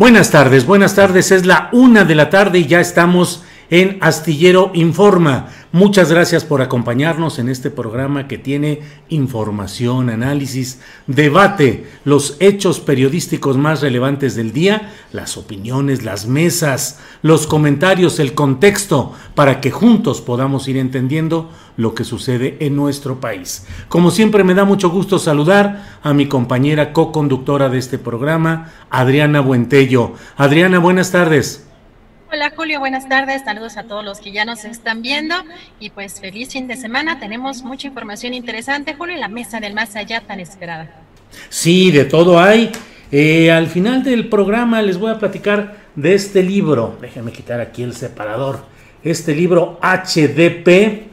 Buenas tardes, buenas tardes. Es la una de la tarde y ya estamos en Astillero Informa. Muchas gracias por acompañarnos en este programa que tiene información, análisis, debate, los hechos periodísticos más relevantes del día, las opiniones, las mesas, los comentarios, el contexto, para que juntos podamos ir entendiendo lo que sucede en nuestro país. Como siempre me da mucho gusto saludar a mi compañera co-conductora de este programa, Adriana Buentello. Adriana, buenas tardes. Hola Julio, buenas tardes, saludos a todos los que ya nos están viendo. Y pues feliz fin de semana, tenemos mucha información interesante Julio y la mesa del más allá tan esperada. Sí, de todo hay. Eh, al final del programa les voy a platicar de este libro, déjenme quitar aquí el separador, este libro HDP,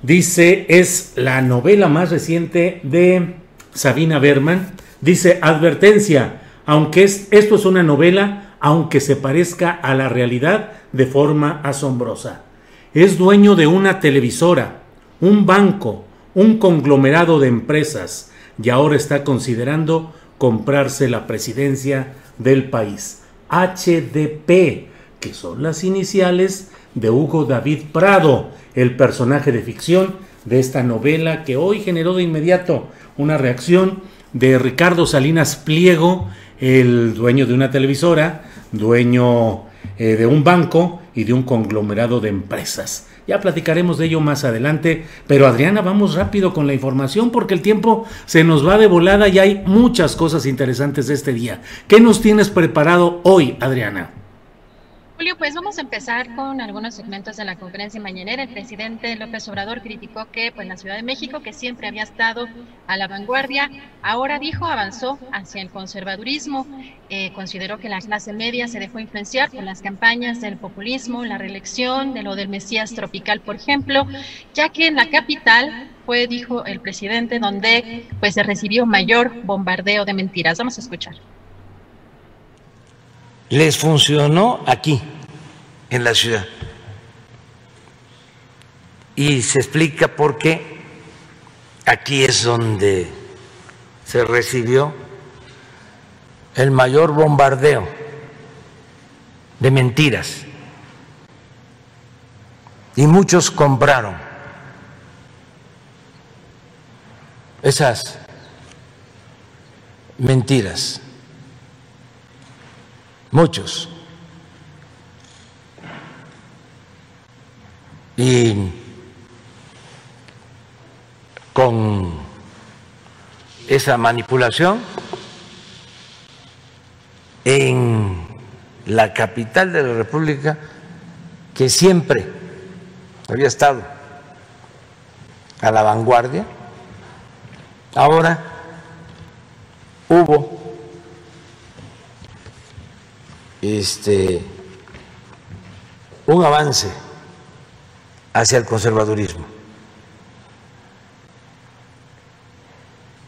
dice, es la novela más reciente de Sabina Berman, dice, advertencia, aunque es, esto es una novela, aunque se parezca a la realidad de forma asombrosa. Es dueño de una televisora, un banco, un conglomerado de empresas y ahora está considerando comprarse la presidencia del país. HDP, que son las iniciales de Hugo David Prado, el personaje de ficción de esta novela que hoy generó de inmediato una reacción de Ricardo Salinas Pliego, el dueño de una televisora, dueño eh, de un banco y de un conglomerado de empresas. Ya platicaremos de ello más adelante, pero Adriana, vamos rápido con la información porque el tiempo se nos va de volada y hay muchas cosas interesantes de este día. ¿Qué nos tienes preparado hoy, Adriana? Julio, pues vamos a empezar con algunos segmentos de la conferencia mañanera. El presidente López Obrador criticó que pues, la Ciudad de México, que siempre había estado a la vanguardia, ahora dijo avanzó hacia el conservadurismo. Eh, consideró que la clase media se dejó influenciar por las campañas del populismo, la reelección, de lo del Mesías tropical, por ejemplo, ya que en la capital fue, dijo el presidente, donde pues se recibió mayor bombardeo de mentiras. Vamos a escuchar les funcionó aquí, en la ciudad. Y se explica por qué aquí es donde se recibió el mayor bombardeo de mentiras. Y muchos compraron esas mentiras muchos. Y con esa manipulación en la capital de la República, que siempre había estado a la vanguardia, ahora hubo este un avance hacia el conservadurismo.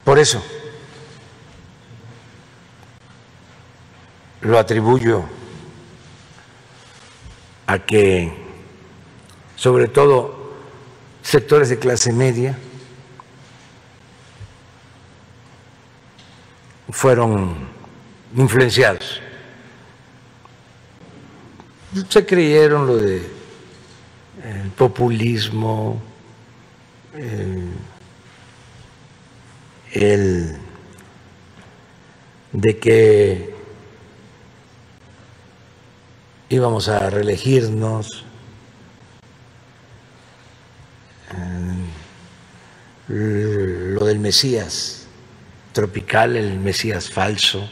Por eso lo atribuyo a que, sobre todo, sectores de clase media fueron influenciados. Se creyeron lo de el populismo, el de que íbamos a reelegirnos, lo del Mesías tropical, el Mesías falso.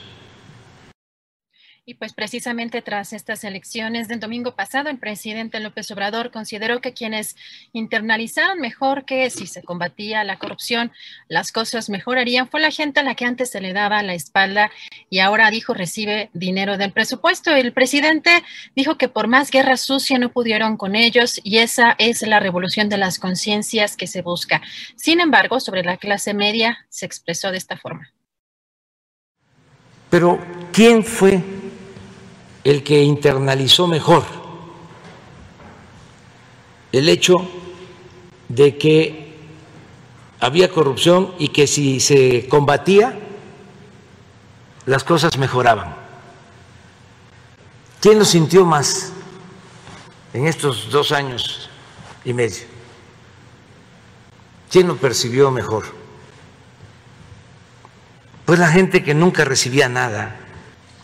Y pues precisamente tras estas elecciones del domingo pasado, el presidente López Obrador consideró que quienes internalizaron mejor que si se combatía la corrupción, las cosas mejorarían, fue la gente a la que antes se le daba la espalda y ahora dijo recibe dinero del presupuesto. El presidente dijo que por más guerra sucia no pudieron con ellos y esa es la revolución de las conciencias que se busca. Sin embargo, sobre la clase media se expresó de esta forma. Pero, ¿quién fue el que internalizó mejor el hecho de que había corrupción y que si se combatía, las cosas mejoraban. ¿Quién lo sintió más en estos dos años y medio? ¿Quién lo percibió mejor? Pues la gente que nunca recibía nada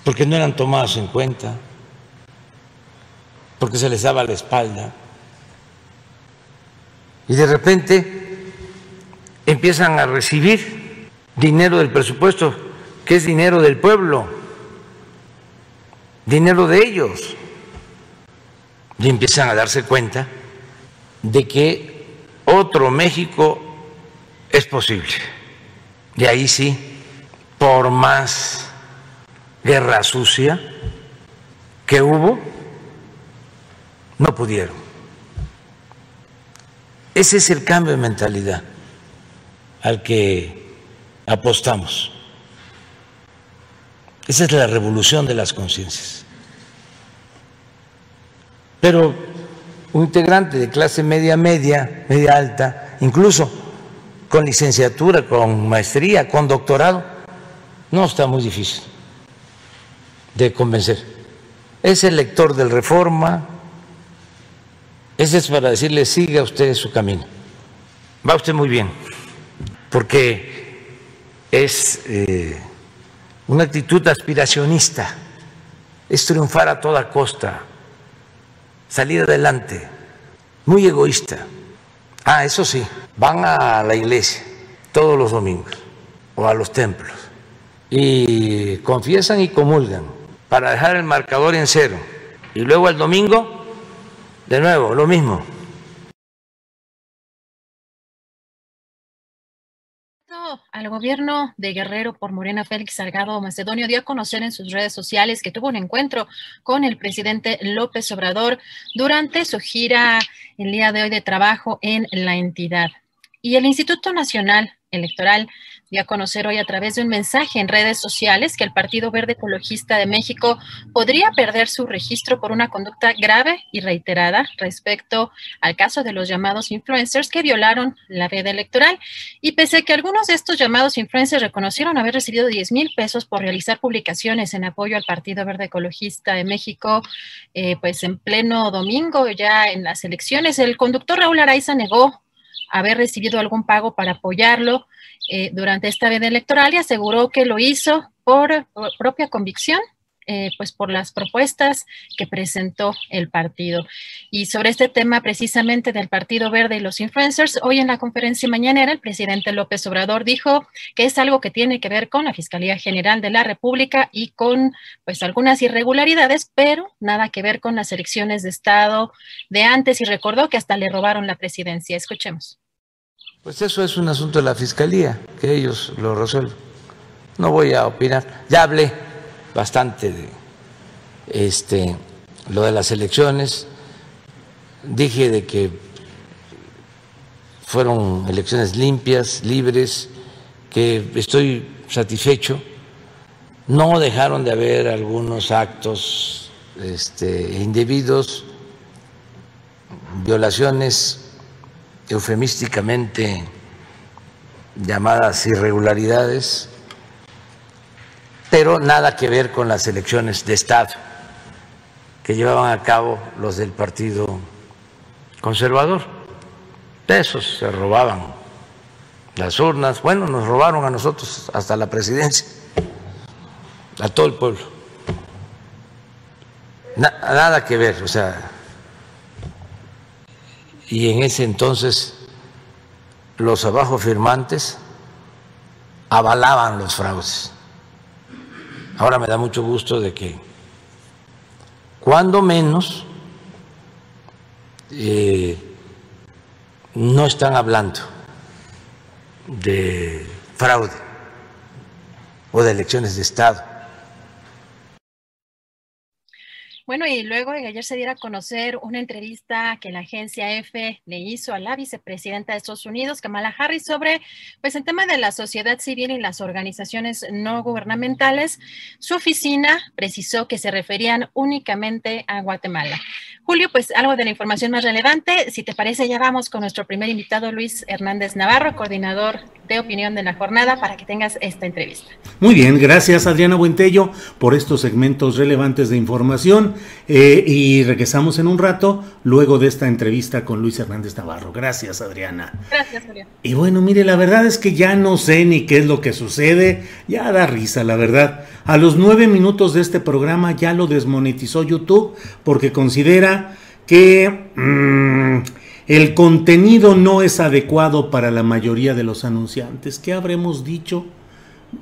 porque no eran tomados en cuenta, porque se les daba la espalda. Y de repente empiezan a recibir dinero del presupuesto, que es dinero del pueblo, dinero de ellos. Y empiezan a darse cuenta de que otro México es posible. Y ahí sí, por más guerra sucia que hubo, no pudieron. Ese es el cambio de mentalidad al que apostamos. Esa es la revolución de las conciencias. Pero un integrante de clase media, media, media alta, incluso con licenciatura, con maestría, con doctorado, no está muy difícil de convencer. Es el lector del Reforma, ese es para decirle siga usted su camino. Va usted muy bien, porque es eh, una actitud aspiracionista, es triunfar a toda costa, salir adelante, muy egoísta. Ah, eso sí, van a la iglesia todos los domingos o a los templos y confiesan y comulgan para dejar el marcador en cero. Y luego el domingo, de nuevo, lo mismo. Al gobierno de Guerrero por Morena Félix Salgado Macedonio dio a conocer en sus redes sociales que tuvo un encuentro con el presidente López Obrador durante su gira el día de hoy de trabajo en la entidad. Y el Instituto Nacional Electoral dio a conocer hoy a través de un mensaje en redes sociales que el Partido Verde Ecologista de México podría perder su registro por una conducta grave y reiterada respecto al caso de los llamados influencers que violaron la veda electoral. Y pese a que algunos de estos llamados influencers reconocieron haber recibido 10 mil pesos por realizar publicaciones en apoyo al Partido Verde Ecologista de México, eh, pues en pleno domingo ya en las elecciones, el conductor Raúl Araiza negó haber recibido algún pago para apoyarlo eh, durante esta veda electoral y aseguró que lo hizo por, propia convicción eh, pues por las propuestas que presentó el partido. Y sobre este tema precisamente del Partido Verde y los influencers, hoy en la conferencia mañanera el presidente López Obrador dijo que es algo que tiene que ver con la Fiscalía General de la República y con pues algunas irregularidades, pero nada que ver con las elecciones de Estado de antes y recordó que hasta le robaron la presidencia. Escuchemos. Pues eso es un asunto de la Fiscalía, que ellos lo resuelven. No voy a opinar. Ya hablé bastante de este, lo de las elecciones. Dije de que fueron elecciones limpias, libres, que estoy satisfecho. No dejaron de haber algunos actos este, indebidos, violaciones eufemísticamente llamadas irregularidades pero nada que ver con las elecciones de Estado que llevaban a cabo los del Partido Conservador. De se robaban las urnas, bueno, nos robaron a nosotros hasta la presidencia, a todo el pueblo. nada que ver, o sea, y en ese entonces los abajo firmantes avalaban los fraudes. Ahora me da mucho gusto de que, cuando menos, eh, no están hablando de fraude o de elecciones de Estado Bueno, y luego ayer se diera a conocer una entrevista que la agencia EFE le hizo a la vicepresidenta de Estados Unidos, Kamala Harris, sobre pues el tema de la sociedad civil y las organizaciones no gubernamentales. Su oficina precisó que se referían únicamente a Guatemala. Julio, pues algo de la información más relevante. Si te parece, ya vamos con nuestro primer invitado, Luis Hernández Navarro, coordinador de opinión de la jornada, para que tengas esta entrevista. Muy bien, gracias Adriana Buentello por estos segmentos relevantes de información. Eh, y regresamos en un rato luego de esta entrevista con Luis Hernández Navarro. Gracias, Adriana. Gracias, Adriana. Y bueno, mire, la verdad es que ya no sé ni qué es lo que sucede. Ya da risa, la verdad. A los nueve minutos de este programa ya lo desmonetizó YouTube porque considera que mm, el contenido no es adecuado para la mayoría de los anunciantes. ¿Qué habremos dicho?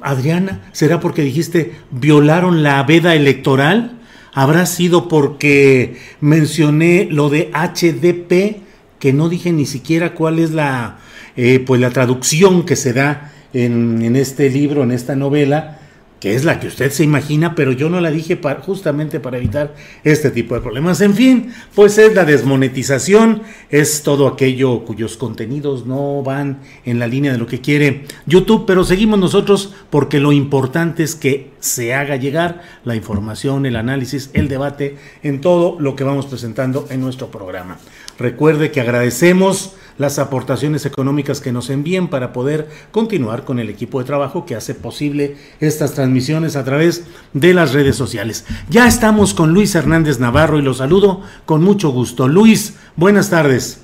Adriana, ¿será porque dijiste violaron la veda electoral? habrá sido porque mencioné lo de HDP, que no dije ni siquiera cuál es la, eh, pues la traducción que se da en, en este libro, en esta novela, que es la que usted se imagina, pero yo no la dije justamente para evitar este tipo de problemas. En fin, pues es la desmonetización, es todo aquello cuyos contenidos no van en la línea de lo que quiere YouTube, pero seguimos nosotros porque lo importante es que se haga llegar la información, el análisis, el debate en todo lo que vamos presentando en nuestro programa. Recuerde que agradecemos las aportaciones económicas que nos envíen para poder continuar con el equipo de trabajo que hace posible estas transmisiones a través de las redes sociales. Ya estamos con Luis Hernández Navarro y lo saludo con mucho gusto. Luis, buenas tardes.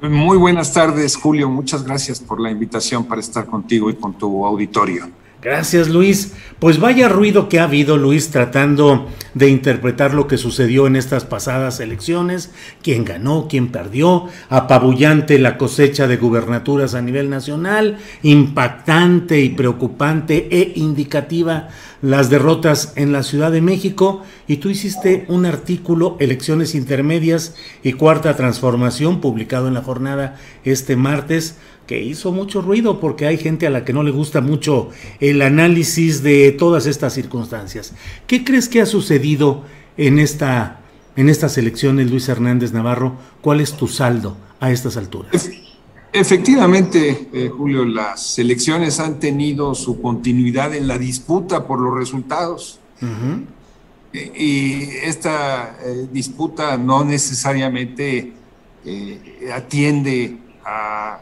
Muy buenas tardes, Julio. Muchas gracias por la invitación para estar contigo y con tu auditorio. Gracias Luis. Pues vaya ruido que ha habido Luis tratando de interpretar lo que sucedió en estas pasadas elecciones, quién ganó, quién perdió, apabullante la cosecha de gubernaturas a nivel nacional, impactante y preocupante e indicativa las derrotas en la Ciudad de México. Y tú hiciste un artículo, Elecciones Intermedias y Cuarta Transformación, publicado en la jornada este martes que hizo mucho ruido porque hay gente a la que no le gusta mucho el análisis de todas estas circunstancias. ¿Qué crees que ha sucedido en, esta, en estas elecciones, Luis Hernández Navarro? ¿Cuál es tu saldo a estas alturas? Efectivamente, eh, Julio, las elecciones han tenido su continuidad en la disputa por los resultados. Y esta eh, disputa no necesariamente eh, atiende a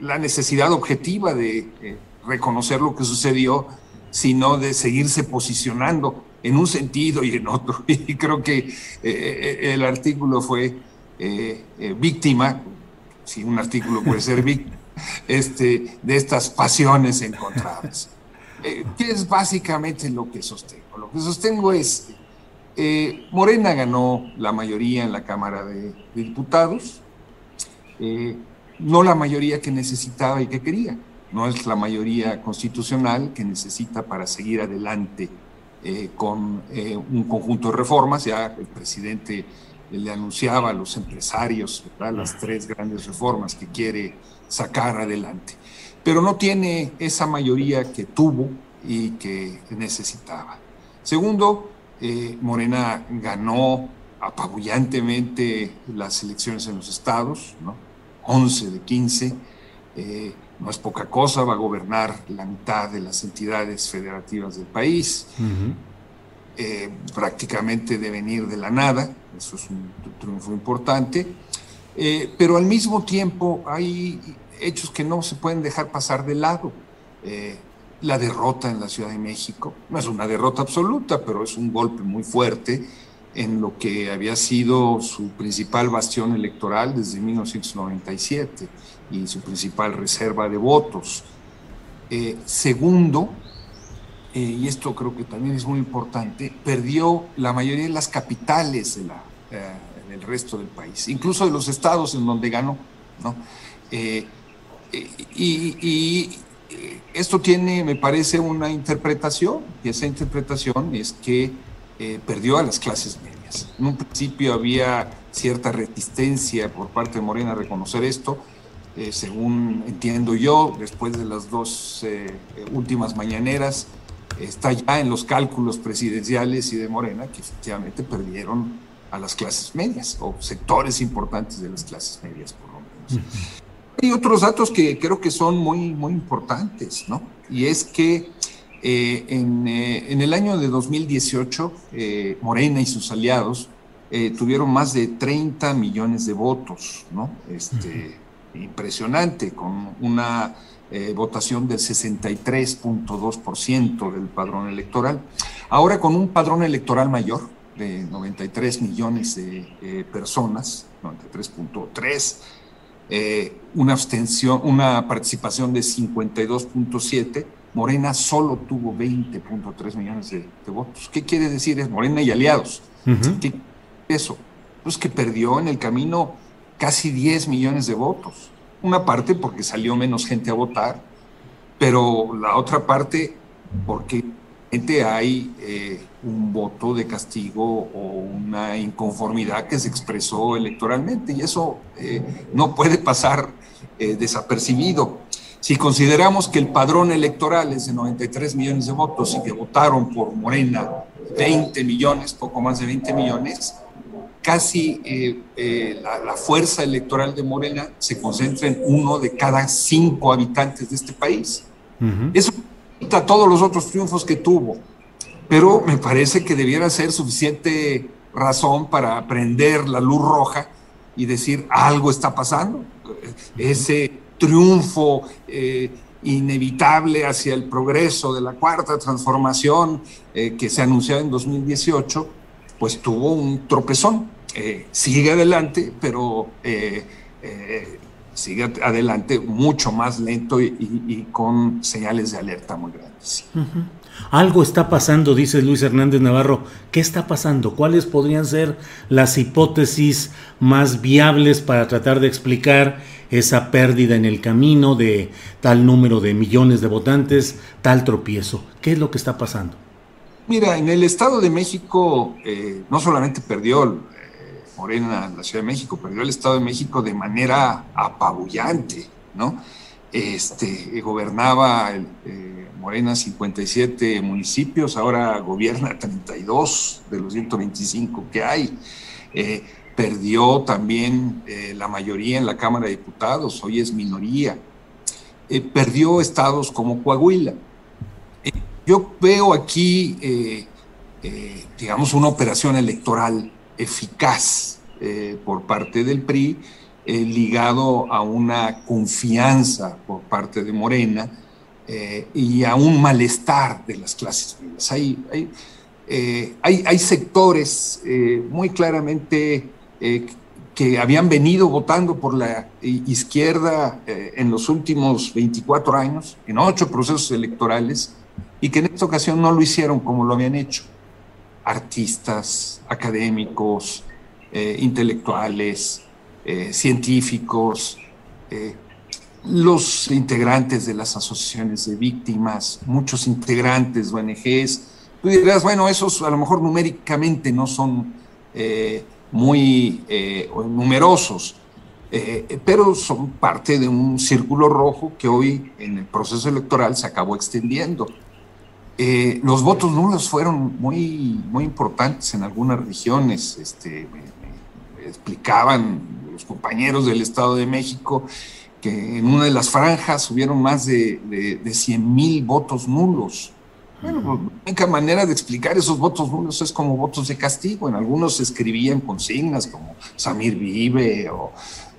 la necesidad objetiva de eh, reconocer lo que sucedió, sino de seguirse posicionando en un sentido y en otro. Y creo que eh, eh, el artículo fue víctima, si un artículo puede ser víctima, este, de estas pasiones encontradas. ¿Qué es básicamente lo que sostengo? Lo que sostengo es Morena ganó la mayoría en la Cámara de, Diputados, no la mayoría que necesitaba y que quería, no es la mayoría constitucional que necesita para seguir adelante con un conjunto de reformas, ya el presidente le anunciaba a los empresarios las tres grandes reformas que quiere sacar adelante. Pero no tiene esa mayoría que tuvo y que necesitaba. Segundo, eh, Morena ganó apabullantemente las elecciones en los estados, ¿no? 11 de 15, eh, no es poca cosa, va a gobernar la mitad de las entidades federativas del país. Eh, prácticamente de venir de la nada, eso es un triunfo importante, eh, pero al mismo tiempo hay hechos que no se pueden dejar pasar de lado. La derrota en la Ciudad de México, no es una derrota absoluta, pero es un golpe muy fuerte en lo que había sido su principal bastión electoral desde 1997 y su principal reserva de votos. segundo, eh, y esto creo que también es muy importante, perdió la mayoría de las capitales de la, eh, del resto del país, incluso de los estados en donde ganó. ¿no? Eh, y, esto tiene, me parece, una interpretación, y esa interpretación es que perdió a las clases medias. En un principio había cierta resistencia por parte de Morena a reconocer esto, según entiendo yo, después de las dos últimas mañaneras, está ya en los cálculos presidenciales y de Morena que efectivamente perdieron a las clases medias o sectores importantes de las clases medias, por lo menos. Hay otros datos que creo que son muy, muy importantes, ¿no? Y es que eh, en, eh, en, el año de 2018, eh, Morena y sus aliados tuvieron más de 30 millones de votos, ¿no? Este, Impresionante, con una votación del 63.2% del padrón electoral. Ahora con un padrón electoral mayor de 93 millones de personas, 93.3, eh, una abstención, una participación de 52.7, Morena solo tuvo 20.3 millones de, votos. ¿Qué quiere decir? Es Morena y aliados. ¿Qué eso? Pues que perdió en el camino casi 10 millones de votos. Una parte porque salió menos gente a votar, pero la otra parte porque hay eh, un voto de castigo o una inconformidad que se expresó electoralmente y eso eh, no puede pasar eh, desapercibido. Si consideramos que el padrón electoral es de 93 millones de votos y que votaron por Morena 20 millones, poco más de 20 millones, casi eh, eh, la, fuerza electoral de Morena se concentra en uno de cada cinco habitantes de este país. Eso quita todos los otros triunfos que tuvo, pero me parece que debiera ser suficiente razón para prender la luz roja y decir algo está pasando. Ese triunfo eh, inevitable hacia el progreso de la cuarta transformación que se anunció en 2018, pues tuvo un tropezón. Eh, sigue adelante, pero eh, eh, sigue adelante mucho más lento y, con señales de alerta muy grandes. Algo está pasando, dice Luis Hernández Navarro. ¿Qué está pasando? ¿Cuáles podrían ser las hipótesis más viables para tratar de explicar esa pérdida en el camino de tal número de millones de votantes, tal tropiezo? ¿Qué es lo que está pasando? Mira, en el Estado de México no solamente perdió Morena en la Ciudad de México, perdió el Estado de México de manera apabullante, ¿no? Este, gobernaba el, eh, Morena 57 municipios, ahora gobierna 32 de los 125 que hay. Eh, perdió también eh, la mayoría en la Cámara de Diputados, hoy es minoría. perdió estados como Coahuila. yo veo aquí, digamos, una operación electoral eficaz eh, por parte del PRI, eh, ligado a una confianza por parte de Morena eh, y a un malestar de las clases medias. Hay, hay, hay, sectores muy claramente que habían venido votando por la izquierda en los últimos 24 años, en ocho procesos electorales, y que en esta ocasión no lo hicieron como lo habían hecho. artistas, académicos, intelectuales, científicos, los integrantes de las asociaciones de víctimas, muchos integrantes de ONGs. Tú dirás, bueno, esos a lo mejor numéricamente no son eh, muy eh, numerosos, eh, pero son parte de un círculo rojo que hoy en el proceso electoral se acabó extendiendo. los votos nulos fueron muy, muy importantes en algunas regiones, este, explicaban los compañeros del Estado de México que en una de las franjas hubieron más de, de, 100 mil votos nulos. Bueno, pues, la única manera de explicar esos votos nulos es como votos de castigo. En algunos se escribían consignas como Samir vive o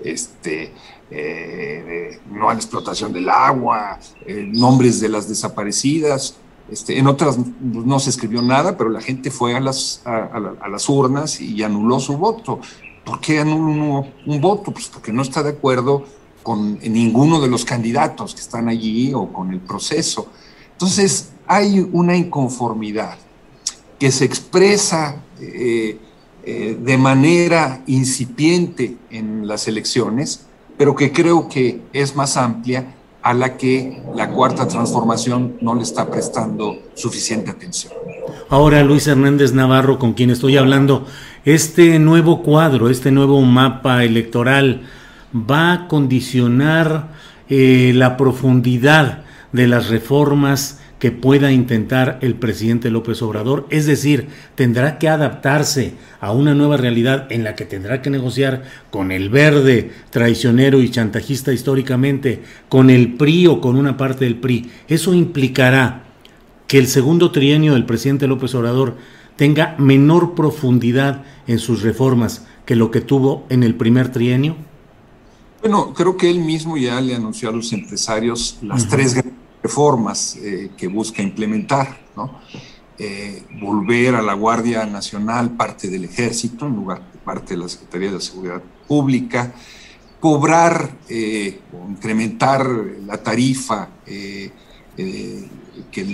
este, eh, no a la explotación del agua, eh, nombres de las desaparecidas. Este, en otras pues, no se escribió nada, pero la gente fue a las, a, las urnas y anuló su voto. ¿Por qué anuló un voto? Pues porque no está de acuerdo con ninguno de los candidatos que están allí o con el proceso. Entonces, hay una inconformidad que se expresa eh, eh, de manera incipiente en las elecciones, pero que creo que es más amplia a la que la cuarta transformación no le está prestando suficiente atención. Ahora, Luis Hernández Navarro, con quien estoy hablando, este nuevo cuadro, este nuevo mapa electoral, va a condicionar eh, la profundidad de las reformas que pueda intentar el presidente López Obrador, es decir, tendrá que adaptarse a una nueva realidad en la que tendrá que negociar con el verde traicionero y chantajista históricamente, con el PRI o con una parte del PRI. Eso implicará que el segundo trienio del presidente López Obrador tenga menor profundidad en sus reformas que lo que tuvo en el primer trienio. Bueno, creo que él mismo ya le anunció a los empresarios las tres reformas eh, que busca implementar, ¿no? Eh, volver a la Guardia Nacional parte del ejército en lugar de parte de la Secretaría de Seguridad Pública, cobrar eh, o incrementar la tarifa que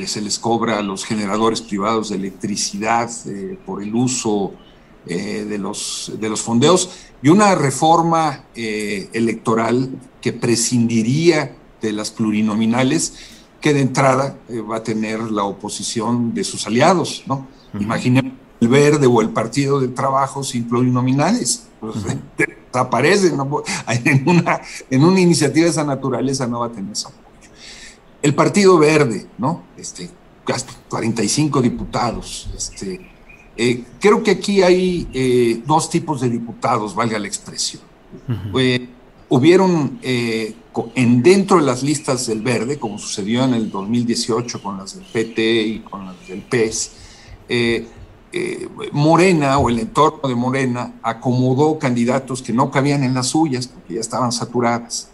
se les cobra a los generadores privados de electricidad por el uso de, los, de los fondeos y una reforma eh, electoral que prescindiría de las plurinominales, que de entrada eh, va a tener la oposición de sus aliados, ¿no? Imaginemos el Verde o el Partido del Trabajo sin plurinominales, pues, desaparecen, en, una, en una iniciativa de esa naturaleza no va a tener ese apoyo. El Partido Verde, ¿no? Este, 45 diputados, este, eh, creo que aquí hay eh, dos tipos de diputados, valga la expresión. Eh, hubieron en dentro de las listas del Verde, como sucedió en el 2018 con las del PT y con las del PES, Morena o el entorno de Morena acomodó candidatos que no cabían en las suyas porque ya estaban saturadas.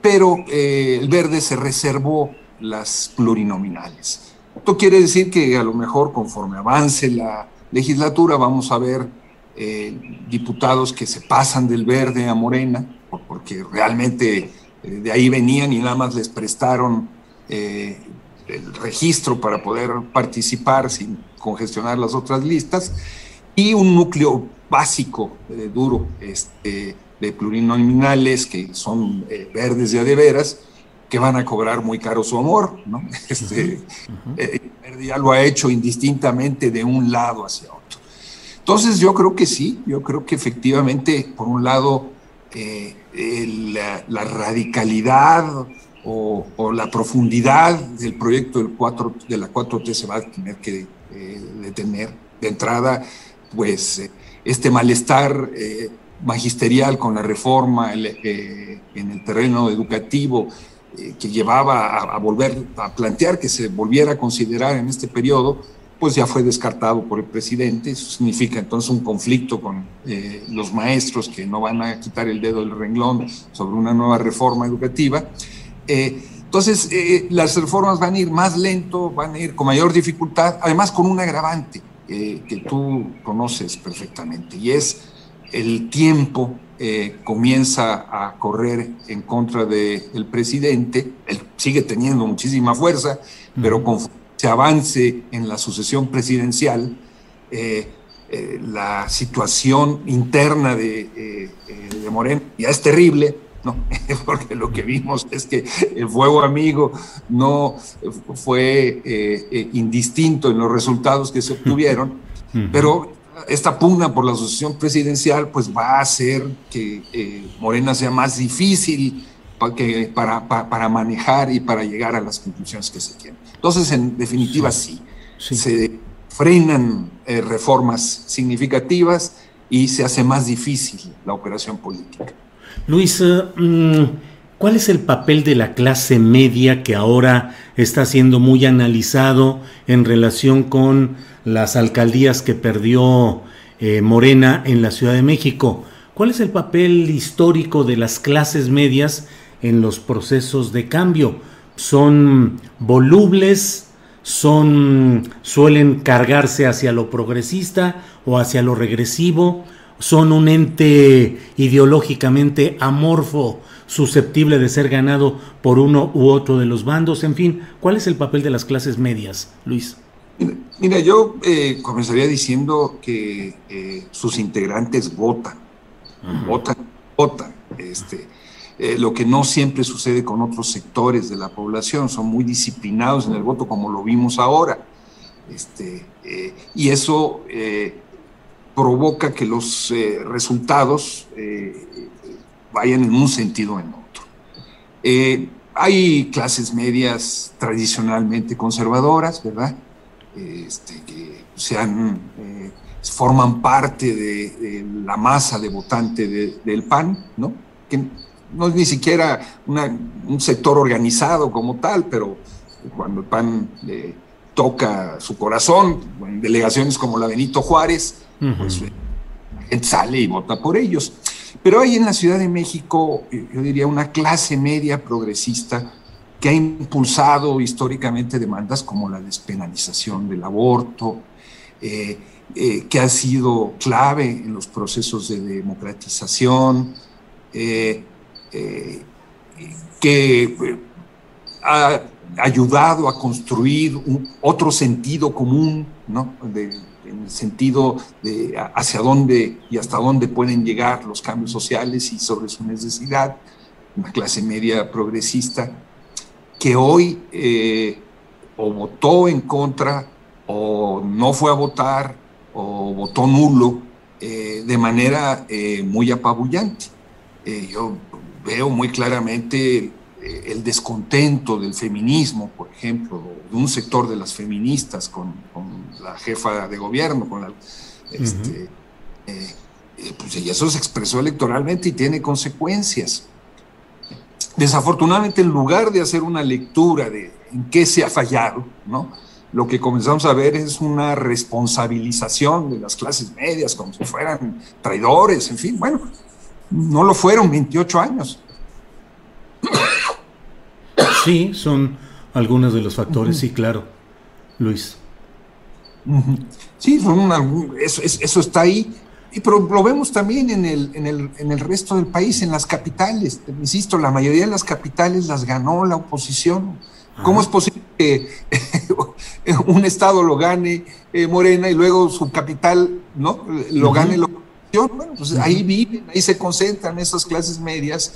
pero el Verde se reservó las plurinominales. Esto quiere decir que a lo mejor conforme avance la legislatura vamos a ver eh, diputados que se pasan del verde a morena, porque realmente eh, de ahí venían y nada más les prestaron eh, el registro para poder participar sin congestionar las otras listas, y un núcleo básico, duro, este, de plurinominales que son verdes de a de veras, que van a cobrar muy caro su amor, ¿no? Este, eh, ya lo ha hecho indistintamente de un lado hacia otro. Entonces yo creo que sí, yo creo que efectivamente, por un lado, eh, la, radicalidad o, la profundidad del proyecto del 4, de la 4T se va a tener que eh, detener. De entrada, pues este malestar magisterial con la reforma en el terreno educativo, eh, que llevaba a, volver a plantear que se volviera a considerar en este periodo, pues ya fue descartado por el presidente. Eso significa entonces un conflicto con eh, los maestros que no van a quitar el dedo del renglón sobre una nueva reforma educativa. Eh, entonces, las reformas van a ir más lento, van a ir con mayor dificultad, además con un agravante que tú conoces perfectamente, y es el tiempo eh, comienza a correr en contra del presidente, él sigue teniendo muchísima fuerza, pero con se avance en la sucesión presidencial, eh, eh, la situación interna de, de Morena ya es terrible, ¿no? porque lo que vimos es que el fuego amigo no fue indistinto en los resultados que se obtuvieron, pero esta pugna por la asociación presidencial pues va a hacer que Morena sea más difícil para, manejar y para llegar a las conclusiones que se quieren. Entonces, en definitiva, sí, se frenan eh, reformas significativas y se hace más difícil la operación política. Luis, eh, mm, ¿cuál es el papel de la clase media que ahora está siendo muy analizado en relación con las alcaldías que perdió eh, Morena en la Ciudad de México? ¿Cuál es el papel histórico de las clases medias en los procesos de cambio. Son volubles, son suelen cargarse hacia lo progresista o hacia lo regresivo, son un ente ideológicamente amorfo, susceptible de ser ganado por uno u otro de los bandos, en fin, ¿cuál es el papel de las clases medias, Luis? Mira, yo eh, comenzaría diciendo que eh, sus integrantes votan, votan, votan. Este, eh, lo que no siempre sucede con otros sectores de la población, son muy disciplinados en el voto como lo vimos ahora. Este, y eso provoca que los resultados vayan en un sentido o en otro. hay clases medias tradicionalmente conservadoras, ¿verdad? Este, que sean, forman parte de, la masa de votante del PAN, ¿no? Que no es ni siquiera un sector organizado como tal, pero cuando el PAN le toca su corazón, en delegaciones como la Benito Juárez, pues la gente sale y vota por ellos. Pero hay en la Ciudad de México, eh, yo diría, una clase media progresista que ha impulsado históricamente demandas como la despenalización del aborto, eh, eh, que ha sido clave en los procesos de democratización, que ha ayudado a construir otro sentido común, ¿no? En el sentido de hacia dónde y hasta dónde pueden llegar los cambios sociales y sobre su necesidad, una clase media progresista que hoy eh, o votó en contra o no fue a votar o votó nulo de manera muy apabullante. yo veo muy claramente eh, el descontento del feminismo, por ejemplo, de un sector de las feministas con, la jefa de gobierno, con la, este, eh, eh, pues, y eso se expresó electoralmente y tiene consecuencias. Desafortunadamente, en lugar de hacer una lectura de en qué se ha fallado, ¿no? lo que comenzamos a ver es una responsabilización de las clases medias, como si fueran traidores, en fin, bueno, no lo fueron 28 años. Sí, son algunos de los factores, sí, claro. Luis. Sí, son eso, eso, está ahí. Y pero lo vemos también en el, en, el, en el resto del país, en las capitales. Insisto, la mayoría de las capitales las ganó la oposición. ¿Cómo es posible que un estado lo gane eh, Morena y luego su capital no lo gane la bueno, pues ahí viven, ahí se concentran esas clases medias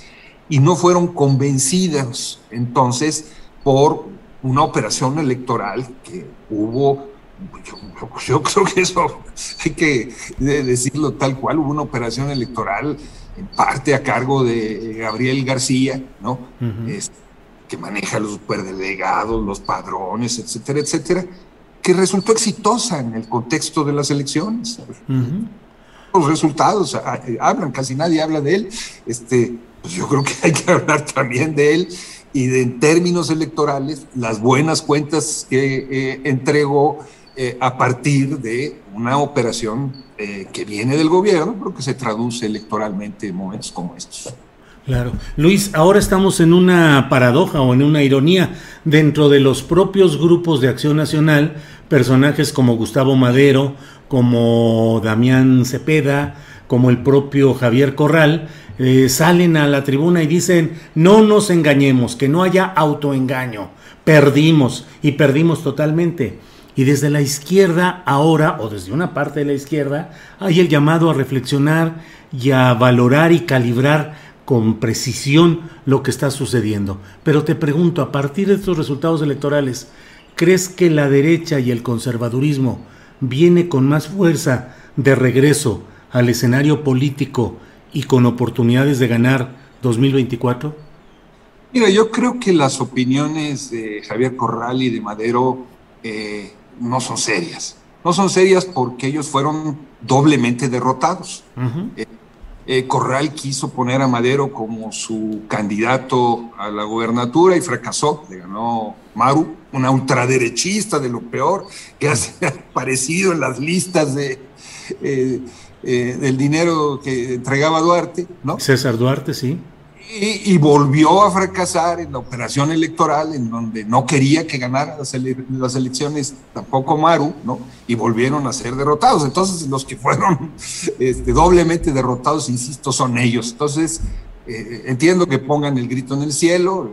y no fueron convencidas entonces por una operación electoral que hubo, yo, creo que eso hay que decirlo tal cual, hubo una operación electoral en parte a cargo de Gabriel García, ¿no? que maneja los superdelegados, los padrones, etcétera, etcétera, que resultó exitosa en el contexto de las elecciones los resultados hablan, casi nadie habla de él. Este, pues yo creo que hay que hablar también de él y de, en términos electorales, las buenas cuentas que eh, entregó eh, a partir de una operación que viene del gobierno, pero que se traduce electoralmente en momentos como estos. Claro. Luis, ahora estamos en una paradoja o en una ironía. Dentro de los propios grupos de acción nacional, personajes como Gustavo Madero, como Damián Cepeda, como el propio Javier Corral, eh, salen a la tribuna y dicen, no nos engañemos, que no haya autoengaño, perdimos y perdimos totalmente. Y desde la izquierda ahora, o desde una parte de la izquierda, hay el llamado a reflexionar y a valorar y calibrar con precisión lo que está sucediendo. Pero te pregunto, a partir de estos resultados electorales, ¿crees que la derecha y el conservadurismo viene con más fuerza de regreso al escenario político y con oportunidades de ganar 2024? Mira, yo creo que las opiniones de Javier Corral y de Madero eh, no son serias. No son serias porque ellos fueron doblemente derrotados. Eh, eh, Corral quiso poner a Madero como su candidato a la gobernatura y fracasó. Le ganó Maru, una ultraderechista de lo peor, que ha aparecido en las listas de, del dinero que entregaba Duarte, ¿no? César Duarte, sí y, volvió a fracasar en la operación electoral, en donde no quería que ganara las, elecciones tampoco Maru, ¿no? Y volvieron a ser derrotados. Entonces, los que fueron este, doblemente derrotados, insisto, son ellos. Entonces, eh, entiendo que pongan el grito en el cielo,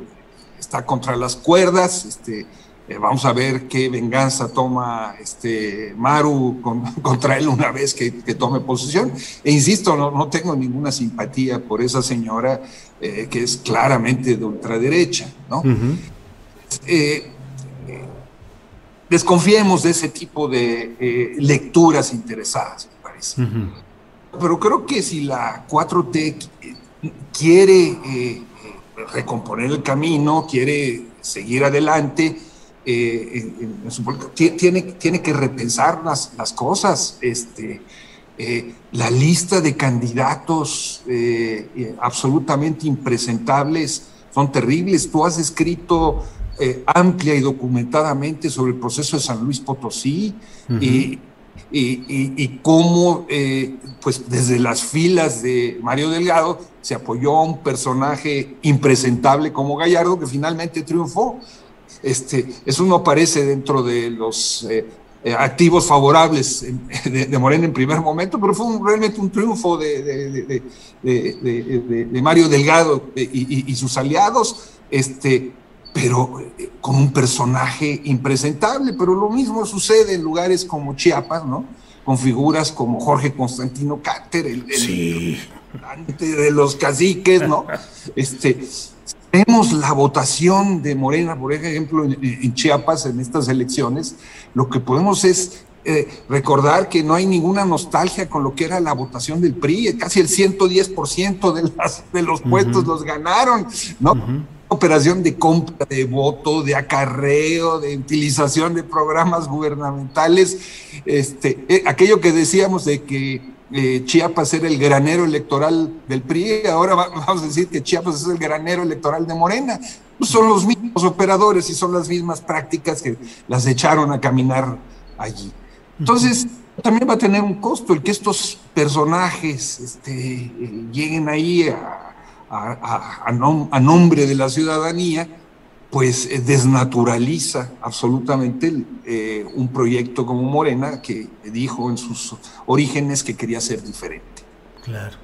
está contra las cuerdas, este, eh, vamos a ver qué venganza toma este Maru contra él una vez que, tome posesión. E insisto, no, no, tengo ninguna simpatía por esa señora eh, que es claramente de ultraderecha, ¿no? Eh, desconfiemos de ese tipo de lecturas interesadas, me parece. Pero creo que si la 4T quiere recomponer el camino, quiere seguir adelante, eh, tiene, tiene que repensar las, las cosas. Este, eh, la lista de candidatos eh, absolutamente impresentables son terribles. Tú has escrito amplia y documentadamente sobre el proceso de San Luis Potosí y, y, cómo, pues desde las filas de Mario Delgado se apoyó a un personaje impresentable como Gallardo que finalmente triunfó. Este, eso no aparece dentro de los eh, eh, activos favorables de, Morena en primer momento, pero fue realmente un triunfo de, Mario Delgado y, sus aliados, este, pero eh, con un personaje impresentable. Pero lo mismo sucede en lugares como Chiapas, ¿no? Con figuras como Jorge Constantino Cáter, el, de los caciques, ¿no? Este, vemos la votación de Morena, por ejemplo, en, Chiapas, en estas elecciones, lo que podemos es eh, recordar que no hay ninguna nostalgia con lo que era la votación del PRI, casi el 110% de, las, de los puestos los ganaron, ¿no? Operación de compra de voto, de acarreo, de utilización de programas gubernamentales, este, eh, aquello que decíamos de que eh, Chiapas era el granero electoral del PRI, ahora vamos a decir que Chiapas es el granero electoral de Morena. Pues son los mismos operadores y son las mismas prácticas que las echaron a caminar allí. Entonces, también va a tener un costo el que estos personajes este, eh, lleguen ahí a nombre de la ciudadanía pues eh, desnaturaliza absolutamente eh, un proyecto como Morena que dijo en sus orígenes que quería ser diferente. Claro.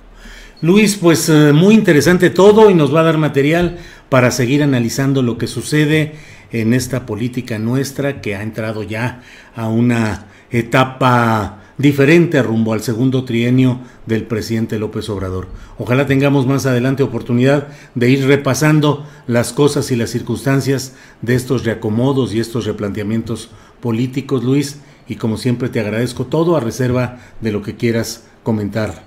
Luis, pues eh, muy interesante todo y nos va a dar material para seguir analizando lo que sucede en esta política nuestra que ha entrado ya a una etapa diferente rumbo al segundo trienio del presidente López Obrador. Ojalá tengamos más adelante oportunidad de ir repasando las cosas y las circunstancias de estos reacomodos y estos replanteamientos políticos, Luis, y como siempre te agradezco todo a reserva de lo que quieras comentar.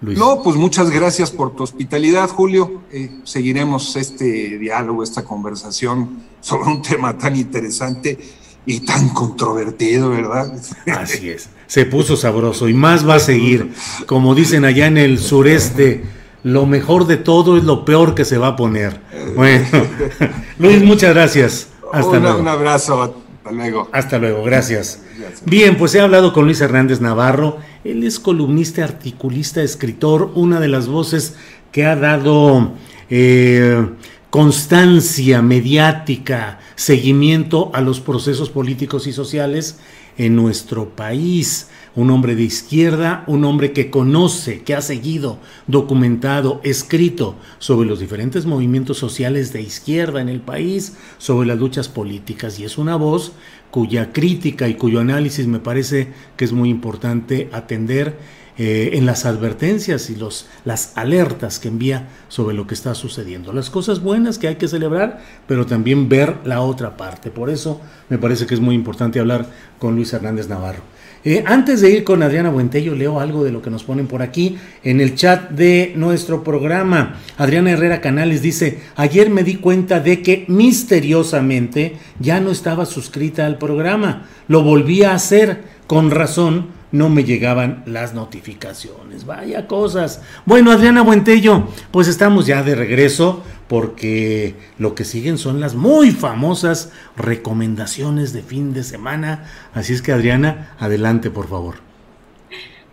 Luis. No, pues muchas gracias por tu hospitalidad, Julio. Eh, seguiremos este diálogo, esta conversación sobre un tema tan interesante y tan controvertido, ¿verdad? Así es. Se puso sabroso y más va a seguir. Como dicen allá en el sureste, lo mejor de todo es lo peor que se va a poner. Bueno, Luis, muchas gracias. Hasta luego. Un abrazo. Hasta luego. Hasta luego, gracias. Bien, pues he hablado con Luis Hernández Navarro. Él es columnista, articulista, escritor, una de las voces que ha dado eh, constancia mediática, seguimiento a los procesos políticos y sociales en nuestro país. Un hombre de izquierda, un hombre que conoce, que ha seguido, documentado, escrito sobre los diferentes movimientos sociales de izquierda en el país, sobre las luchas políticas. Y es una voz cuya crítica y cuyo análisis me parece que es muy importante atender eh, en las advertencias y los, las alertas que envía sobre lo que está sucediendo. Las cosas buenas que hay que celebrar, pero también ver la otra parte. Por eso me parece que es muy importante hablar con Luis Hernández Navarro. Eh, antes de ir con Adriana Buentello, leo algo de lo que nos ponen por aquí en el chat de nuestro programa. Adriana Herrera Canales dice, ayer me di cuenta de que misteriosamente ya no estaba suscrita al programa. Lo volví a hacer. Con razón, no me llegaban las notificaciones. Vaya cosas. Bueno, Adriana Buentello, pues estamos ya de regreso porque lo que siguen son las muy famosas recomendaciones de fin de semana. Así es que Adriana, adelante por favor.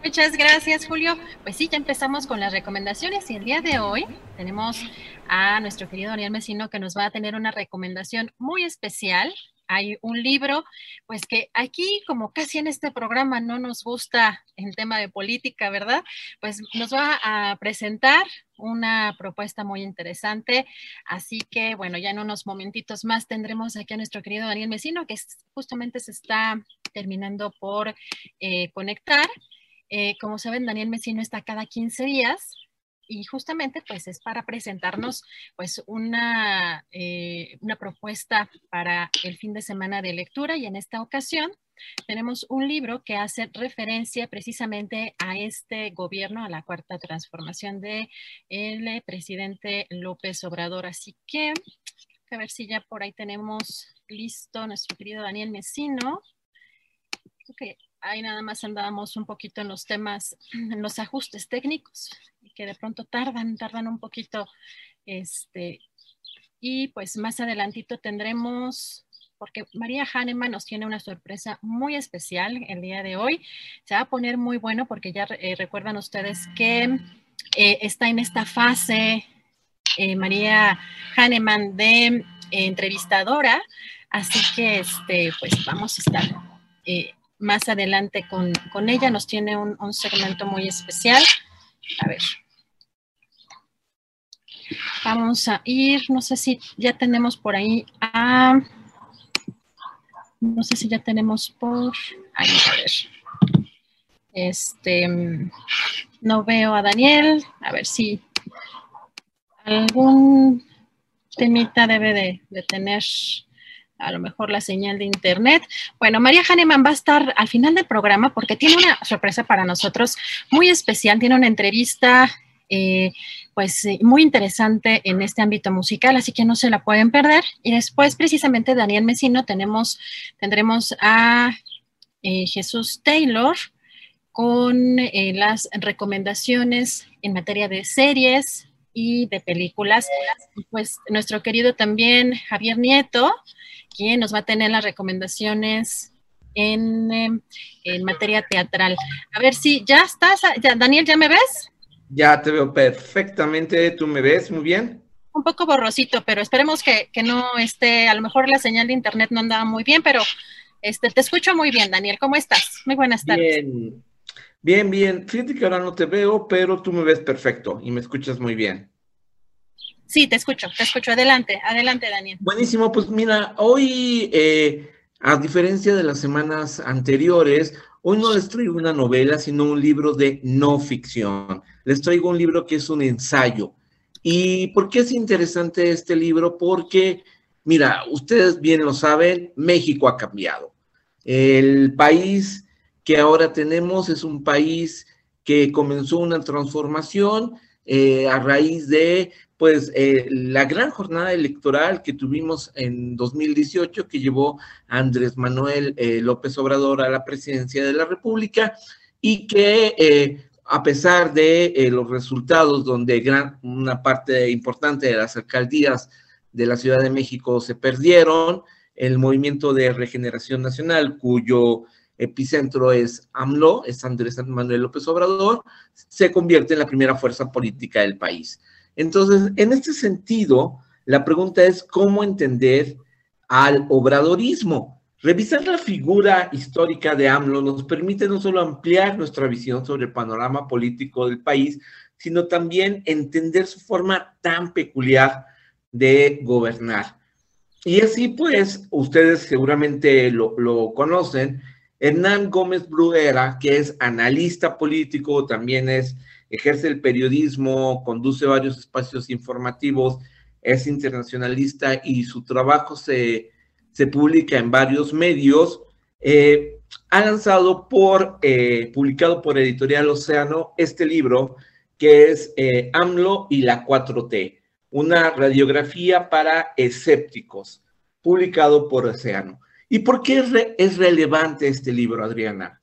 Muchas gracias, Julio. Pues sí, ya empezamos con las recomendaciones y el día de hoy tenemos a nuestro querido Daniel Mesino que nos va a tener una recomendación muy especial hay un libro, pues que aquí, como casi en este programa no nos gusta el tema de política, ¿verdad? Pues nos va a presentar una propuesta muy interesante. Así que, bueno, ya en unos momentitos más tendremos aquí a nuestro querido Daniel Mesino, que justamente se está terminando por eh, conectar. Eh, como saben, Daniel Mesino está cada 15 días y justamente pues es para presentarnos pues una, eh, una propuesta para el fin de semana de lectura y en esta ocasión tenemos un libro que hace referencia precisamente a este gobierno, a la cuarta transformación de presidente López Obrador. Así que a ver si ya por ahí tenemos listo nuestro querido Daniel Mesino. que ahí nada más andábamos un poquito en los temas, en los ajustes técnicos que de pronto tardan, tardan un poquito. Este, y pues más adelantito tendremos, porque María Hahnemann nos tiene una sorpresa muy especial el día de hoy. Se va a poner muy bueno porque ya eh, recuerdan ustedes que eh, está en esta fase eh, María Hahnemann de entrevistadora. Así que este, pues vamos a estar más adelante con, con, ella. Nos tiene un, un segmento muy especial. A ver. Vamos a ir, no sé si ya tenemos por ahí a... No sé si ya tenemos por... Ahí, a ver. Este, no veo a Daniel. A ver si algún temita debe de, tener a lo mejor la señal de internet. Bueno, María Hahnemann va a estar al final del programa porque tiene una sorpresa para nosotros muy especial. Tiene una entrevista eh, pues eh, muy interesante en este ámbito musical, así que no se la pueden perder. Y después, precisamente, Daniel Mesino, tenemos, tendremos a eh, Jesús Taylor con las recomendaciones en materia de series y de películas. Pues nuestro querido también Javier Nieto, quien nos va a tener las recomendaciones en, en materia teatral. A ver si ya estás, Daniel, ¿ya me ves? Ya te veo perfectamente, ¿tú me ves muy bien? Un poco borrosito, pero esperemos que, no esté, a lo mejor la señal de internet no andaba muy bien, pero este, te escucho muy bien, Daniel, ¿cómo estás? Muy buenas tardes. Bien, bien, bien. Fíjate que ahora no te veo, pero tú me ves perfecto y me escuchas muy bien. Sí, te escucho, te escucho. Adelante, adelante, Daniel. Buenísimo, pues mira, hoy, eh, a diferencia de las semanas anteriores, Hoy no les traigo una novela, sino un libro de no ficción. Les traigo un libro que es un ensayo. ¿Y por qué es interesante este libro? Porque, mira, ustedes bien lo saben, México ha cambiado. El país que ahora tenemos es un país que comenzó una transformación eh, a raíz de pues eh, la gran jornada electoral que tuvimos en 2018 que llevó a Andrés Manuel eh, López Obrador a la presidencia de la República y que eh, a pesar de los resultados donde gran, una parte importante de las alcaldías de la Ciudad de México se perdieron, el movimiento de regeneración nacional cuyo epicentro es AMLO, es Andrés Manuel López Obrador, se convierte en la primera fuerza política del país. Entonces, en este sentido, la pregunta es cómo entender al obradorismo. Revisar la figura histórica de AMLO nos permite no solo ampliar nuestra visión sobre el panorama político del país, sino también entender su forma tan peculiar de gobernar. Y así pues, ustedes seguramente lo, conocen, Hernán Gómez Bruguera, que es analista político, también es, ejerce el periodismo, conduce varios espacios informativos, es internacionalista y su trabajo se, se publica en varios medios. Eh, ha lanzado por, eh, publicado por Editorial Océano, este libro que es eh, AMLO y la 4T, una radiografía para escépticos, publicado por Océano. ¿Y por qué es, relevante este libro, Adriana?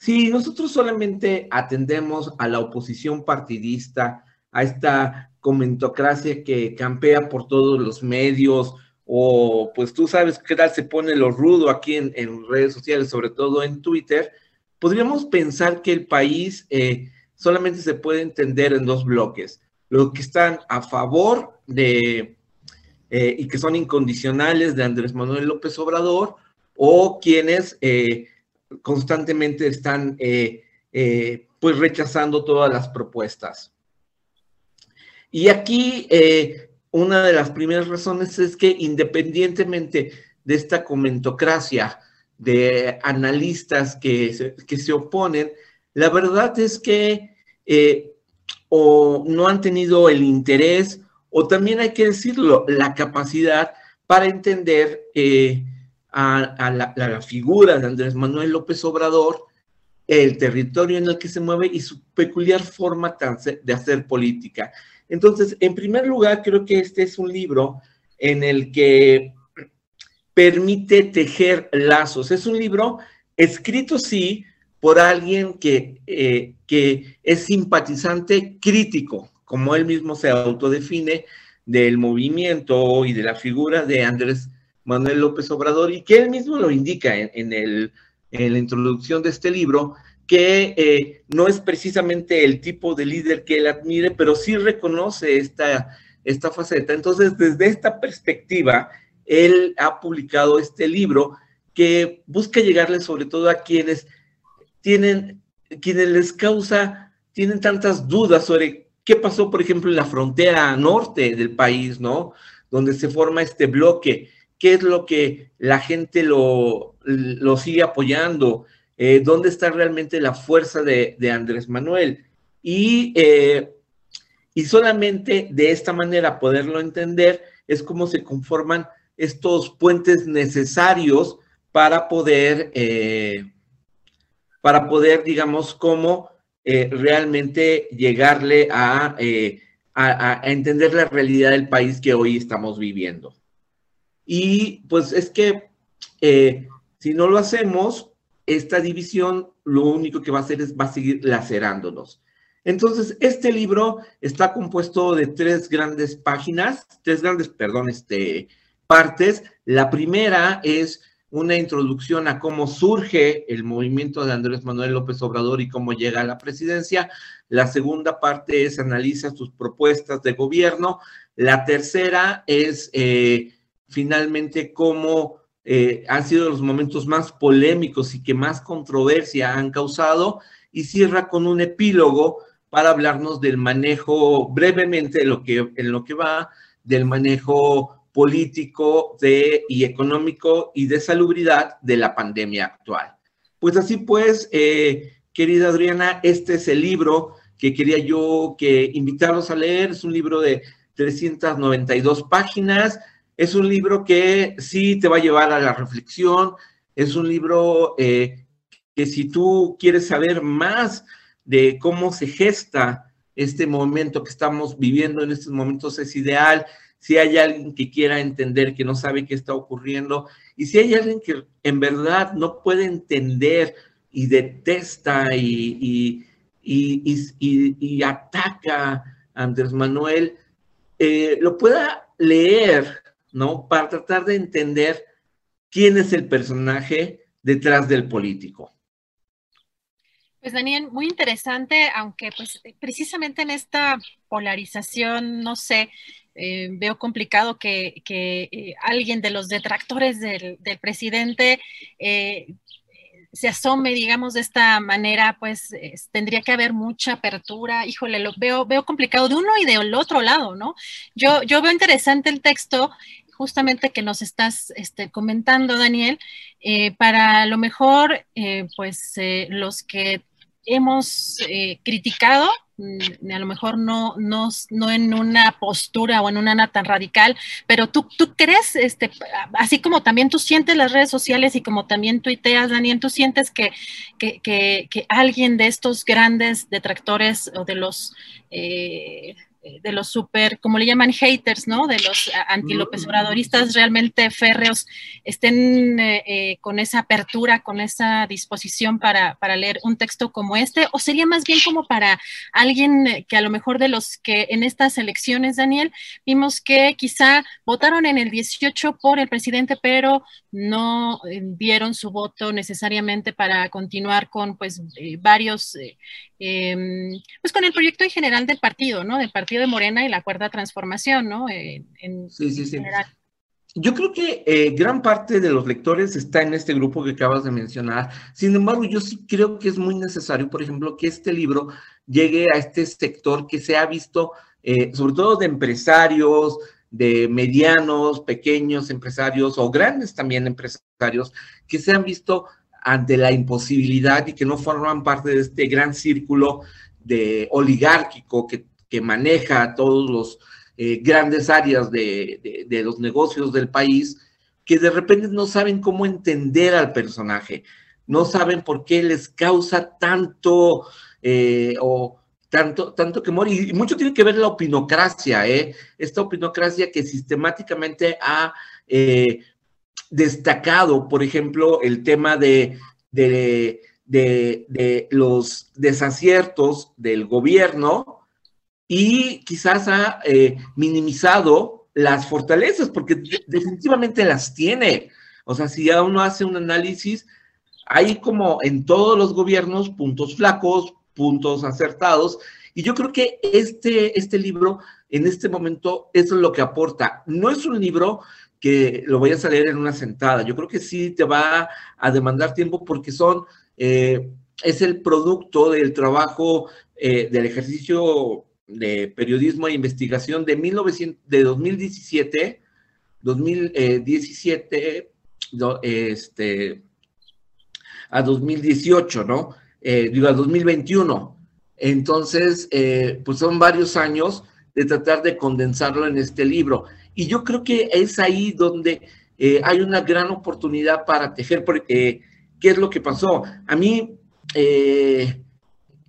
Si nosotros solamente atendemos a la oposición partidista, a esta comentocracia que campea por todos los medios, o pues tú sabes qué tal se pone lo rudo aquí en, redes sociales, sobre todo en Twitter, podríamos pensar que el país eh, solamente se puede entender en dos bloques. Los que están a favor de eh, y que son incondicionales de Andrés Manuel López Obrador o quienes eh, constantemente están eh, pues rechazando todas las propuestas. Y aquí una de las primeras razones es que independientemente de esta comentocracia de analistas que se, que se oponen, la verdad es que o no han tenido el interés o también hay que decirlo, la capacidad para entender eh, a, la, figura de Andrés Manuel López Obrador, el territorio en el que se mueve y su peculiar forma de hacer política. Entonces, en primer lugar, creo que este es un libro en el que permite tejer lazos. Es un libro escrito, sí, por alguien que, eh, que es simpatizante crítico como él mismo se autodefine, del movimiento y de la figura de Andrés Manuel López Obrador, y que él mismo lo indica en, el, en la introducción de este libro, que eh, no es precisamente el tipo de líder que él admire, pero sí reconoce esta, esta faceta. Entonces, desde esta perspectiva, él ha publicado este libro que busca llegarle sobre todo a quienes tienen, quienes les causa, tienen tantas dudas sobre ¿Qué pasó, por ejemplo, en la frontera norte del país, ¿no? Donde se forma este bloque. ¿Qué es lo que la gente lo, sigue apoyando? Eh, ¿Dónde está realmente la fuerza de, Andrés Manuel? Y, eh, y solamente de esta manera poderlo entender es como se conforman estos puentes necesarios para poder, eh, para poder, digamos, como eh, realmente llegarle a, a, entender la realidad del país que hoy estamos viviendo. Y pues es que eh, si no lo hacemos, esta división lo único que va a hacer es va a seguir lacerándonos. Entonces, este libro está compuesto de tres grandes páginas, tres grandes, perdón, este, partes. La primera es una introducción a cómo surge el movimiento de Andrés Manuel López Obrador y cómo llega a la presidencia. La segunda parte es analiza sus propuestas de gobierno. La tercera es eh, finalmente cómo eh, han sido los momentos más polémicos y que más controversia han causado. Y cierra con un epílogo para hablarnos del manejo brevemente lo que, en lo que va del manejo político de, y económico y de salubridad de la pandemia actual. Pues así pues, eh, querida Adriana, este es el libro que quería yo que invitarlos a leer. Es un libro de 392 páginas. Es un libro que sí te va a llevar a la reflexión. Es un libro eh, que si tú quieres saber más de cómo se gesta este momento que estamos viviendo en estos momentos, es ideal si hay alguien que quiera entender, que no sabe qué está ocurriendo, y si hay alguien que en verdad no puede entender y detesta y, y, ataca a Andrés Manuel, eh, lo pueda leer, ¿no? Para tratar de entender quién es el personaje detrás del político. Pues Daniel, muy interesante, aunque pues precisamente en esta polarización, no sé, eh, veo complicado que, que alguien de los detractores del, del presidente se asome, digamos, de esta manera, pues tendría que haber mucha apertura. Híjole, lo veo, veo complicado de uno y del otro lado, ¿no? Yo, yo veo interesante el texto justamente que nos estás este, comentando, Daniel, eh, para lo mejor, eh, pues eh, los que hemos criticado Mm, a lo mejor no, no, no en una postura o en una tan radical, pero tú, tú crees, este, así como también tú sientes las redes sociales y como también tuiteas, Daniel, tú sientes que, que, que, alguien de estos grandes detractores o de los eh, eh, de los super, como le llaman haters, ¿no? De los anti-López Obradoristas realmente férreos estén eh, eh, con esa apertura, con esa disposición para, para, leer un texto como este, o sería más bien como para alguien que a lo mejor de los que en estas elecciones, Daniel, vimos que quizá votaron en el 18 por el presidente, pero no dieron su voto necesariamente para continuar con pues varios, em, pues con el proyecto en general del partido, ¿no? Del partido de Morena y la Cuarta Transformación, ¿no? En, sí, sí, sí. Yo creo que eh, gran parte de los lectores está en este grupo que acabas de mencionar. Sin embargo, yo sí creo que es muy necesario, por ejemplo, que este libro llegue a este sector que se ha visto, eh, sobre todo de empresarios, de medianos, pequeños empresarios o grandes también empresarios, que se han visto ante la imposibilidad y que no forman parte de este gran círculo de oligárquico que que maneja todos los eh, grandes áreas de, los negocios del país, que de repente no saben cómo entender al personaje, no saben por qué les causa tanto eh, o tanto, tanto que Y, mucho tiene que ver la opinocracia, ¿eh? esta opinocracia que sistemáticamente ha eh, destacado, por ejemplo, el tema de, de, de los desaciertos del gobierno, y quizás ha eh, minimizado las fortalezas, porque definitivamente las tiene. O sea, si ya uno hace un análisis, hay como en todos los gobiernos puntos flacos, puntos acertados, y yo creo que este, este libro en este momento es lo que aporta. No es un libro que lo vayas a leer en una sentada, yo creo que sí te va a demandar tiempo porque son, eh, es el producto del trabajo, eh, del ejercicio de periodismo e investigación de, 1900, de 2017, 2017, este, a 2018, ¿no? Eh, digo, a 2021. Entonces, eh, pues son varios años de tratar de condensarlo en este libro. Y yo creo que es ahí donde eh, hay una gran oportunidad para tejer, porque, ¿qué es lo que pasó? A mí, eh,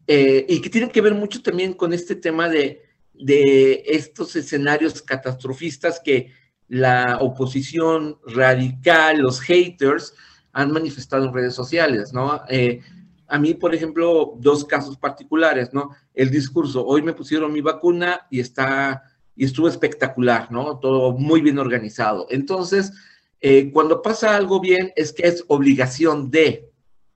y que tiene que ver mucho también con este tema de, de estos escenarios catastrofistas que la oposición radical, los haters, han manifestado en redes sociales, ¿no? Eh, a mí, por ejemplo, dos casos particulares, ¿no? El discurso, hoy me pusieron mi vacuna y está, y estuvo espectacular, ¿no? Todo muy bien organizado. Entonces, eh, cuando pasa algo bien, es que es obligación de,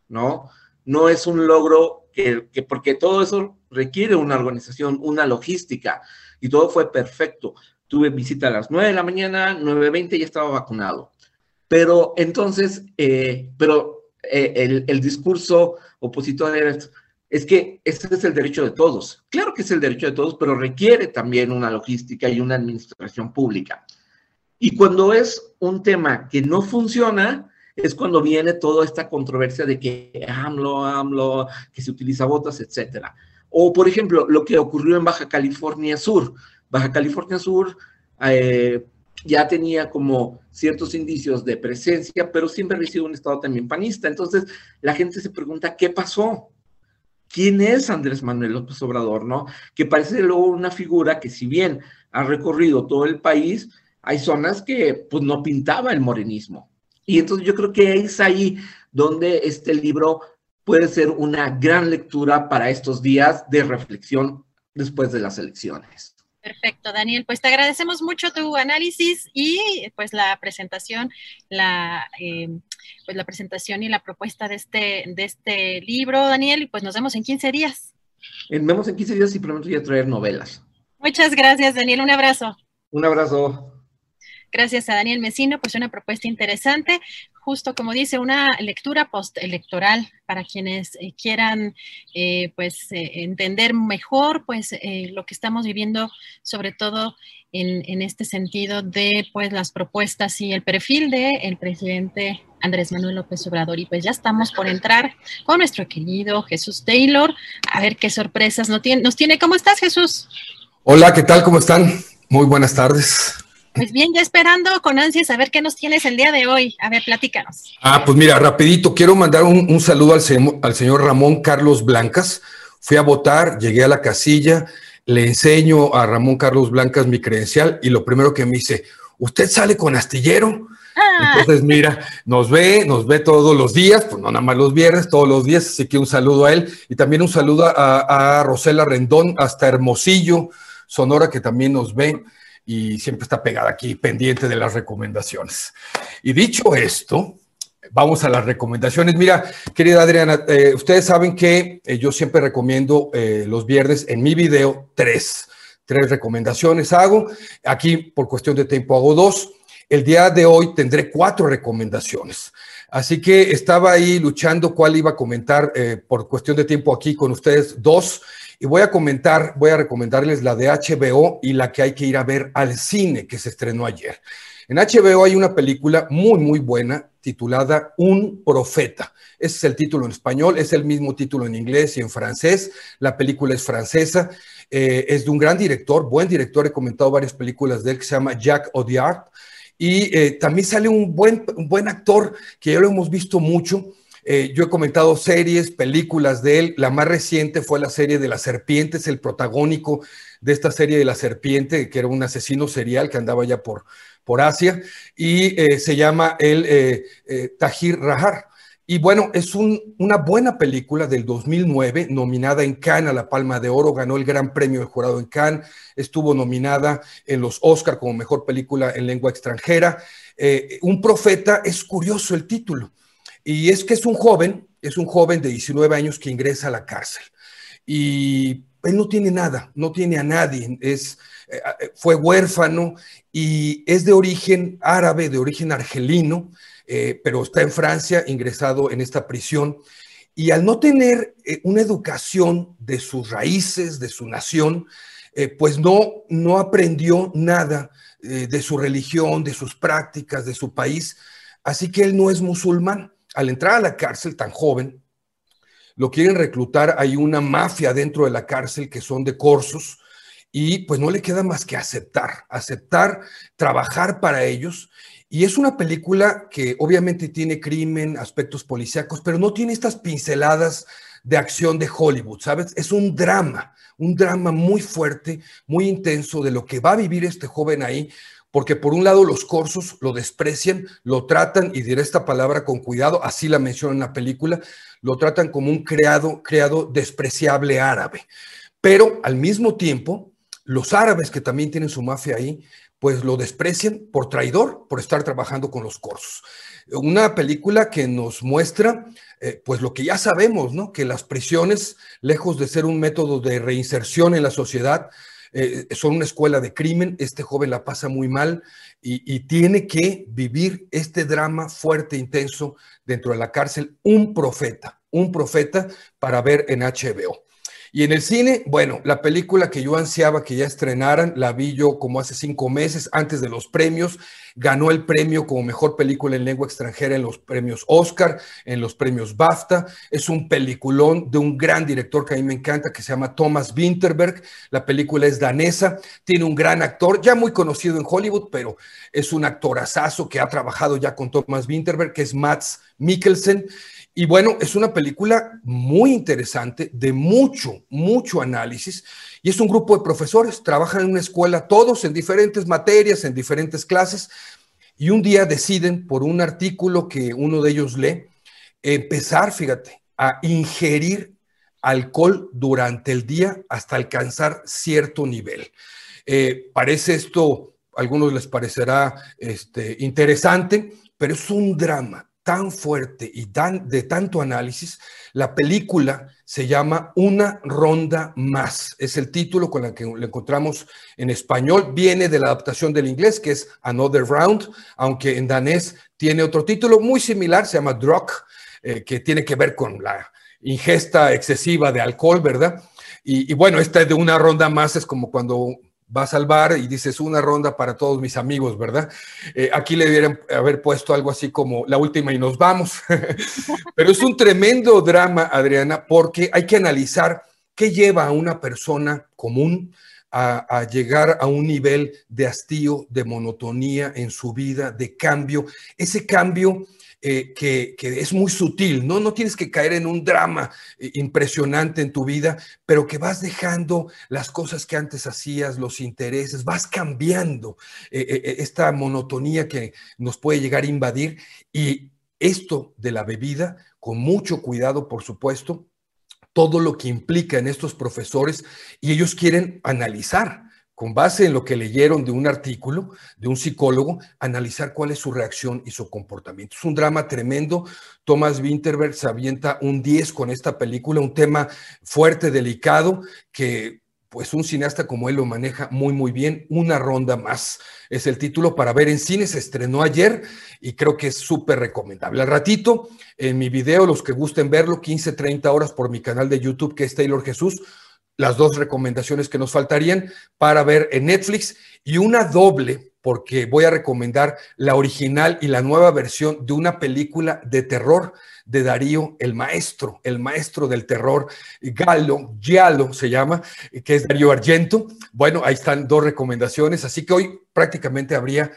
¿no? No es un logro que, porque todo eso requiere una organización, una logística, y todo fue perfecto. Tuve visita a las 9 de la mañana, 9.20 ya estaba vacunado. Pero entonces, eh, pero eh, el, el, discurso opositor era, es que este es el derecho de todos. Claro que es el derecho de todos, pero requiere también una logística y una administración pública. Y cuando es un tema que no funciona, es cuando viene toda esta controversia de que AMLO, AMLO, que se utiliza botas, etcétera. O, por ejemplo, lo que ocurrió en Baja California Sur. Baja California Sur eh, ya tenía como ciertos indicios de presencia, pero siempre ha sido un estado también panista. Entonces, la gente se pregunta, ¿qué pasó? ¿Quién es Andrés Manuel López Obrador, no? Que parece luego una figura que si bien ha recorrido todo el país, hay zonas que pues no pintaba el morenismo. Y entonces yo creo que es ahí donde este libro puede ser una gran lectura para estos días de reflexión después de las elecciones. Perfecto, Daniel. Pues te agradecemos mucho tu análisis y pues la presentación, la, eh, pues la presentación y la propuesta de este, de este libro, Daniel, y pues nos vemos en 15 días. Nos vemos en 15 días y prometo ya traer novelas. Muchas gracias, Daniel. Un abrazo. Un abrazo. Gracias a Daniel Mesino, pues una propuesta interesante, justo como dice, una lectura postelectoral para quienes eh, quieran eh, pues eh, entender mejor pues lo que estamos viviendo, sobre todo en, en, este sentido de pues las propuestas y el perfil del el presidente Andrés Manuel López Obrador. Y pues ya estamos por entrar con nuestro querido Jesús Taylor, a ver qué sorpresas nos tiene. Nos tiene. ¿Cómo estás, Jesús? Hola, ¿qué tal? ¿Cómo están? Muy buenas tardes. Pues bien, ya esperando con ansias a ver qué nos tienes el día de hoy. A ver, platícanos. Ah, pues mira, rapidito, quiero mandar un, saludo al, al señor Ramón Carlos Blancas. Fui a votar, llegué a la casilla, le enseño a Ramón Carlos Blancas mi credencial y lo primero que me dice, ¿usted sale con astillero? Ah. Entonces, mira, nos ve, nos ve todos los días, pues no nada más los viernes, todos los días, así que un saludo a él y también un saludo a, a Rosela Rendón hasta Hermosillo, Sonora, que también nos ve y siempre está pegada aquí, pendiente de las recomendaciones. Y dicho esto, vamos a las recomendaciones. Mira, querida Adriana, eh, ustedes saben que eh, yo siempre recomiendo eh, los viernes en mi video tres, tres recomendaciones hago. Aquí, por cuestión de tiempo, hago dos. El día de hoy tendré cuatro recomendaciones. Así que estaba ahí luchando cuál iba a comentar por cuestión de tiempo aquí con ustedes dos. Y voy a comentar, voy a recomendarles la de HBO y la que hay que ir a ver al cine que se estrenó ayer. En HBO hay una película muy, muy buena titulada Un Profeta. Ese es el título en español, es el mismo título en inglés y en francés. La película es francesa, eh, es de un gran director, buen director, he comentado varias películas de él que se llama Jacques Audiard. Y eh, también sale un buen, un buen actor que ya lo hemos visto mucho, eh, yo he comentado series, películas de él. La más reciente fue la serie de la serpiente, es el protagónico de esta serie de la serpiente, que era un asesino serial que andaba ya por, por Asia, y se llama el eh, Tahir Rahar. Y bueno, es una buena película del 2009, nominada en Cannes a la Palma de Oro, ganó el Gran Premio de Jurado en Cannes, estuvo nominada en los Oscar como Mejor Película en Lengua Extranjera. un profeta, es curioso el título, y es que es un joven, es un joven de 19 años que ingresa a la cárcel. Y él no tiene nada, no tiene a nadie, es, eh, eh, fue huérfano y es de origen árabe, de origen argelino, eh, pero está en Francia, ingresado en esta prisión. Y al no tener una educación de sus raíces, de su nación, pues no, no aprendió nada de su religión, de sus prácticas, de su país. Así que él no es musulmán al entrar a la cárcel tan joven, lo quieren reclutar, hay una mafia dentro de la cárcel que son de corsos y pues no le queda más que aceptar, aceptar, trabajar para ellos. Y es una película que obviamente tiene crimen, aspectos policíacos, pero no tiene estas pinceladas de acción de Hollywood, ¿sabes? Es un drama, un drama muy fuerte, muy intenso de lo que va a vivir este joven ahí, porque por un lado los corsos lo desprecian, lo tratan, y diré esta palabra con cuidado, así la mencionan en la película, lo tratan como un creado, creado despreciable árabe. Pero al mismo tiempo, los árabes que también tienen su mafia ahí, pues lo desprecian por traidor, por estar trabajando con los corsos. Una película que nos muestra, eh, pues lo que ya sabemos, ¿no? Que las prisiones, lejos de ser un método de reinserción en la sociedad, eh, son una escuela de crimen, este joven la pasa muy mal y, tiene que vivir este drama fuerte, intenso dentro de la cárcel, un profeta, un profeta para ver en HBO. Y en el cine, bueno, la película que yo ansiaba que ya estrenaran, la vi yo como hace cinco meses antes de los premios, ganó el premio como mejor película en lengua extranjera en los premios Oscar, en los premios BAFTA. Es un peliculón de un gran director que a mí me encanta, que se llama Thomas Winterberg. La película es danesa, tiene un gran actor, ya muy conocido en Hollywood, pero es un actorazazo que ha trabajado ya con Thomas Winterberg, que es Mats Mikkelsen. Y bueno, es una película muy interesante, de mucho, mucho análisis. Y es un grupo de profesores, trabajan en una escuela todos en diferentes materias, en diferentes clases. Y un día deciden, por un artículo que uno de ellos lee, empezar, fíjate, a ingerir alcohol durante el día hasta alcanzar cierto nivel. Eh, parece esto, a algunos les parecerá este, interesante, pero es un drama tan fuerte y tan, de tanto análisis, la película se llama Una ronda más. Es el título con el que lo encontramos en español. Viene de la adaptación del inglés, que es Another Round, aunque en danés tiene otro título muy similar, se llama Drug, eh, que tiene que ver con la ingesta excesiva de alcohol, ¿verdad? Y, y bueno, esta de una ronda más es como cuando vas al bar y dices una ronda para todos mis amigos, ¿verdad? Eh, aquí le debieran haber puesto algo así como la última y nos vamos. Pero es un tremendo drama, Adriana, porque hay que analizar qué lleva a una persona común a, a, llegar a un nivel de hastío, de monotonía en su vida, de cambio. Ese cambio eh, que, es muy sutil, ¿no? No tienes que caer en un drama eh, impresionante en tu vida, pero que vas dejando las cosas que antes hacías, los intereses, vas cambiando eh, esta monotonía que nos puede llegar a invadir. Y esto de la bebida, con mucho cuidado, por supuesto, todo lo que implica en estos profesores y ellos quieren analizar con base en lo que leyeron de un artículo de un psicólogo, analizar cuál es su reacción y su comportamiento. Es un drama tremendo. Thomas Winterberg se avienta un 10 con esta película, un tema fuerte, delicado, que pues un cineasta como él lo maneja muy, muy bien. Una ronda más es el título para ver en cine. Se estrenó ayer y creo que es súper recomendable. Al ratito, en mi video, los que gusten verlo, 15, 30 horas por mi canal de YouTube, que es Taylor Jesús, las dos recomendaciones que nos faltarían para ver en Netflix y una doble, porque voy a recomendar la original y la nueva versión de una película de terror de Darío, el maestro, el maestro del terror, Galo, Giallo se llama, que es Darío Argento. Bueno, ahí están dos recomendaciones, así que hoy prácticamente habría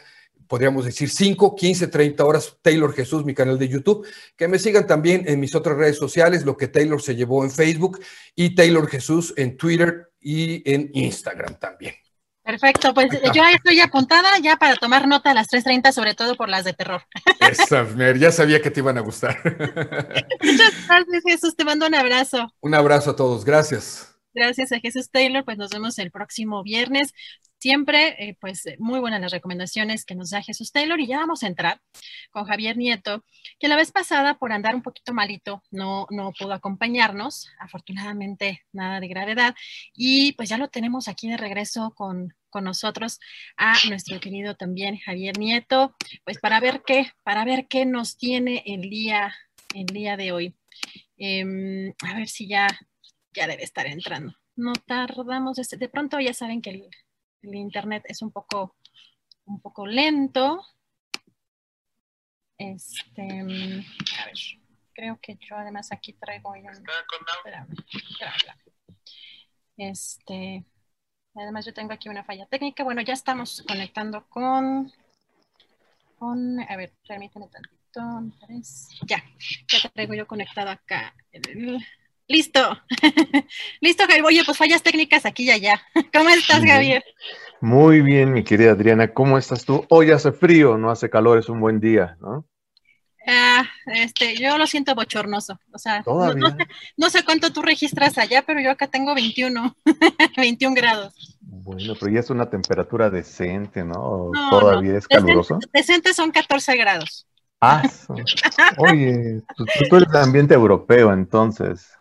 podríamos decir 5, 15, 30 horas, Taylor Jesús, mi canal de YouTube. Que me sigan también en mis otras redes sociales, lo que Taylor se llevó en Facebook y Taylor Jesús en Twitter y en Instagram también. Perfecto, pues yo estoy apuntada ya para tomar nota a las 3.30, sobre todo por las de terror. Esa, ya sabía que te iban a gustar. Muchas gracias, Jesús. Te mando un abrazo. Un abrazo a todos. Gracias. Gracias a Jesús Taylor. Pues nos vemos el próximo viernes. Siempre, eh, pues muy buenas las recomendaciones que nos da Jesús Taylor y ya vamos a entrar con Javier Nieto, que la vez pasada por andar un poquito malito no, no pudo acompañarnos, afortunadamente nada de gravedad, y pues ya lo tenemos aquí de regreso con, con nosotros a nuestro querido también Javier Nieto, pues para ver qué, para ver qué nos tiene el día, el día de hoy. Eh, a ver si ya, ya debe estar entrando. No tardamos, este, de pronto ya saben que el, el internet es un poco, un poco lento. Este, a ver, creo que yo además aquí traigo ya. Espérame, espérame. Este, además yo tengo aquí una falla técnica. Bueno, ya estamos conectando con, con, a ver, permíteme tantito. Ya, ya traigo yo conectado acá. El, Listo. Listo, Javier. Oye, pues fallas técnicas aquí y allá. ¿Cómo estás, Javier? Muy bien, mi querida Adriana. ¿Cómo estás tú? Hoy hace frío, no hace calor, es un buen día, ¿no? Ah, este, yo lo siento bochornoso. O sea, no, no, sé, no, sé, cuánto tú registras allá, pero yo acá tengo 21, 21 grados. Bueno, pero ya es una temperatura decente, ¿no? no Todavía es caluroso. Decente, decente son 14 grados. Ah, oye, tú, tú eres de ambiente europeo, entonces.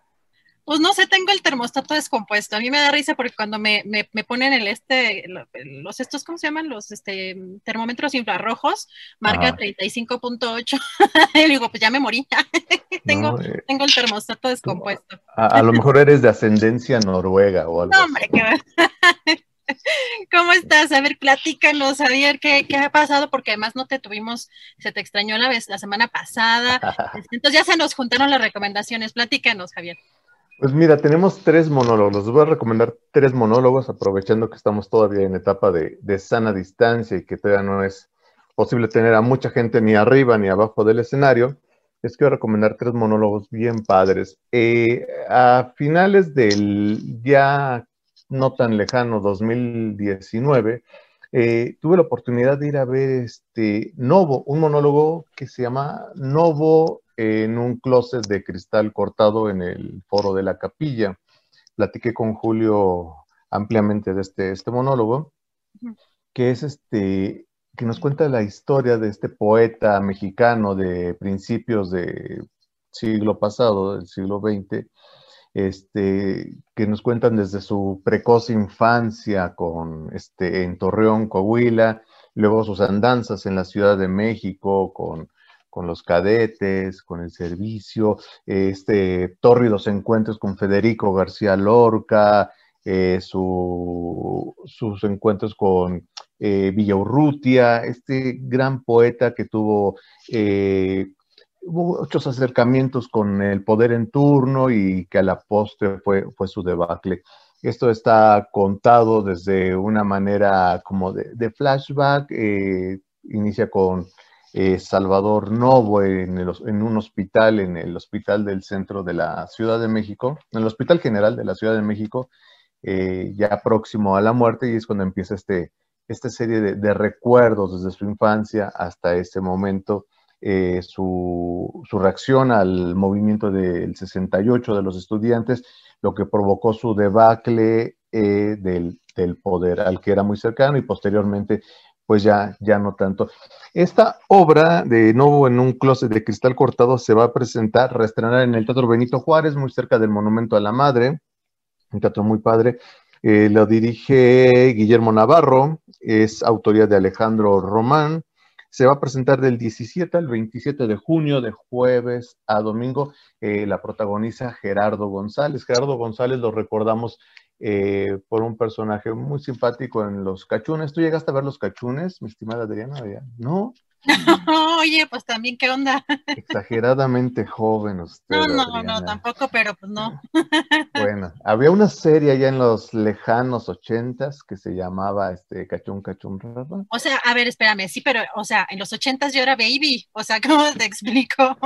Pues no sé, tengo el termostato descompuesto. A mí me da risa porque cuando me, me, me ponen el este, los estos, ¿cómo se llaman? Los este, termómetros infrarrojos, marca 35.8. y digo, pues ya me morí. tengo, no, eh, tengo el termostato descompuesto. A, a, lo mejor eres de ascendencia noruega o algo. No, hombre, qué ¿Cómo estás? A ver, platícanos, Javier, ¿qué, ¿qué, ha pasado? Porque además no te tuvimos, se te extrañó la vez la semana pasada. Entonces ya se nos juntaron las recomendaciones. Platícanos, Javier. Pues mira, tenemos tres monólogos. Les voy a recomendar tres monólogos, aprovechando que estamos todavía en etapa de, sana distancia y que todavía no es posible tener a mucha gente ni arriba ni abajo del escenario. Les quiero recomendar tres monólogos bien padres. Eh, a finales del ya no tan lejano 2019, eh, tuve la oportunidad de ir a ver este Novo, un monólogo que se llama Novo en un closet de cristal cortado en el foro de la capilla. Platiqué con Julio ampliamente de este, este monólogo, que es este, que nos cuenta la historia de este poeta mexicano de principios del siglo pasado, del siglo XX, este, que nos cuentan desde su precoz infancia con, este, en Torreón, Coahuila, luego sus andanzas en la Ciudad de México con, con los cadetes, con el servicio, este, tórridos encuentros con Federico García Lorca, eh, sus encuentros con eh, Villaurrutia, este gran poeta que tuvo eh, muchos acercamientos con el poder en turno y que a la postre fue, su debacle. Esto está contado desde una manera como de, flashback, eh, inicia con Salvador Novo en, un hospital, en el hospital del centro de la Ciudad de México, en el Hospital General de la Ciudad de México, eh, ya próximo a la muerte y es cuando empieza este, esta serie de, recuerdos desde su infancia hasta ese momento, eh, su, reacción al movimiento del 68 de los estudiantes, lo que provocó su debacle eh, del, poder al que era muy cercano y posteriormente pues ya, ya no tanto. Esta obra de nuevo en un closet de cristal cortado se va a presentar, reestrenar en el Teatro Benito Juárez, muy cerca del Monumento a la Madre, un teatro muy padre. Eh, lo dirige Guillermo Navarro, es autoría de Alejandro Román. Se va a presentar del 17 al 27 de junio, de jueves a domingo. Eh, la protagoniza Gerardo González. Gerardo González lo recordamos eh, por un personaje muy simpático en Los Cachunes. ¿Tú llegaste a ver Los Cachunes, mi estimada Adriana? ¿No? Oye, pues también, ¿qué onda? Exageradamente joven usted. No, no, no, tampoco, pero pues no. Bueno, había una serie allá en los lejanos ochentas que se llamaba este Cachún Cachún Raba. O sea, a ver, espérame, sí, pero, o sea, en los ochentas yo era baby, o sea, ¿cómo te explico?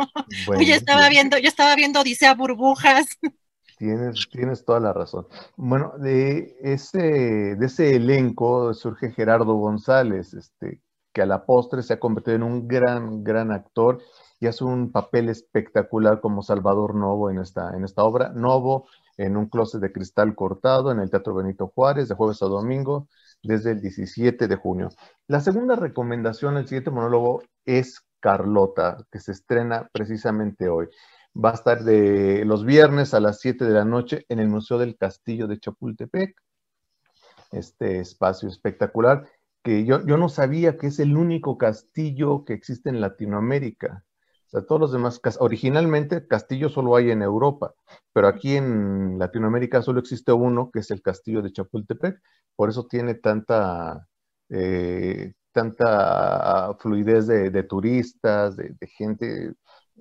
Bueno, yo estaba viendo, yo estaba viendo Odisea Burbujas. Tienes, tienes toda la razón. Bueno, de ese, elenco surge Gerardo González, este, que a la postre se ha convertido en un gran, gran actor y hace un papel espectacular como Salvador Novo en esta, en esta obra. Novo en un closet de cristal cortado en el Teatro Benito Juárez de jueves a domingo desde el 17 de junio. La segunda recomendación, el siguiente monólogo, es Carlota, que se estrena precisamente hoy. Va a estar de los viernes a las 7 de la noche en el Museo del Castillo de Chapultepec. Este espacio espectacular que yo, yo no sabía que es el único castillo que existe en Latinoamérica. O sea, todos los demás, originalmente castillo solo hay en Europa, pero aquí en Latinoamérica solo existe uno, que es el castillo de Chapultepec, por eso tiene tanta, eh, tanta fluidez de, turistas, de, gente.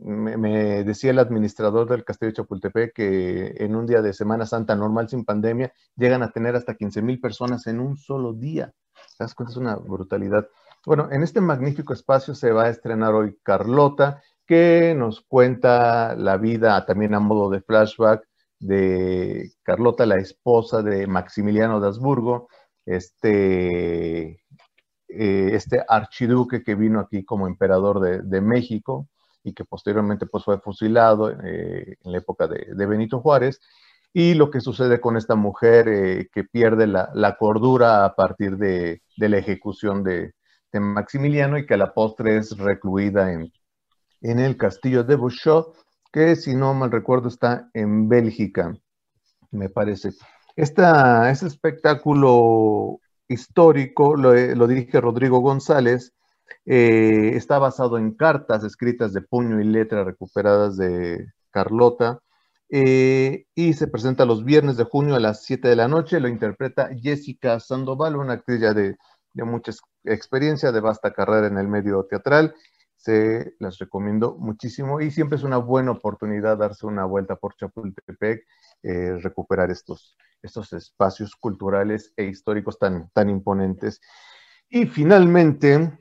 Me, decía el administrador del castillo de Chapultepec que en un día de Semana Santa normal sin pandemia llegan a tener hasta 15 mil personas en un solo día. ¿Te das cuenta? Es una brutalidad. Bueno, en este magnífico espacio se va a estrenar hoy Carlota, que nos cuenta la vida también a modo de flashback de Carlota, la esposa de Maximiliano de Habsburgo, este, eh, este archiduque que vino aquí como emperador de, México y que posteriormente pues, fue fusilado eh, en la época de, de Benito Juárez y lo que sucede con esta mujer eh, que pierde la, cordura a partir de, la ejecución de, Maximiliano y que a la postre es recluida en, en el castillo de Bouchot, que si no mal recuerdo está en Bélgica, me parece. Esta, este espectáculo histórico lo, lo dirige Rodrigo González, eh, está basado en cartas escritas de puño y letra recuperadas de Carlota, eh, y se presenta los viernes de junio a las 7 de la noche. Lo interpreta Jessica Sandoval, una actriz ya de, mucha experiencia, de vasta carrera en el medio teatral. Se las recomiendo muchísimo y siempre es una buena oportunidad darse una vuelta por Chapultepec, eh, recuperar estos, estos espacios culturales e históricos tan, tan imponentes. Y finalmente,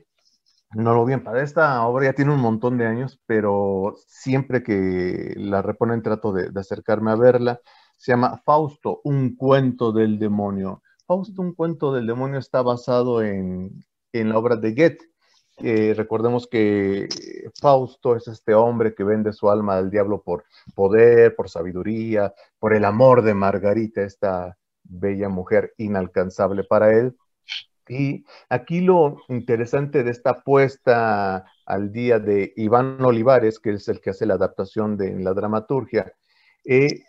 no lo bien, para esta obra ya tiene un montón de años, pero siempre que la reponen trato de, acercarme a verla. Se llama Fausto, un cuento del demonio. Fausto, un cuento del demonio está basado en, la obra de Goethe. recordemos que Fausto es este hombre que vende su alma al diablo por poder, por sabiduría, por el amor de Margarita, esta bella mujer inalcanzable para él. Y aquí lo interesante de esta apuesta al día de Iván Olivares, que es el que hace la adaptación de la dramaturgia, eh,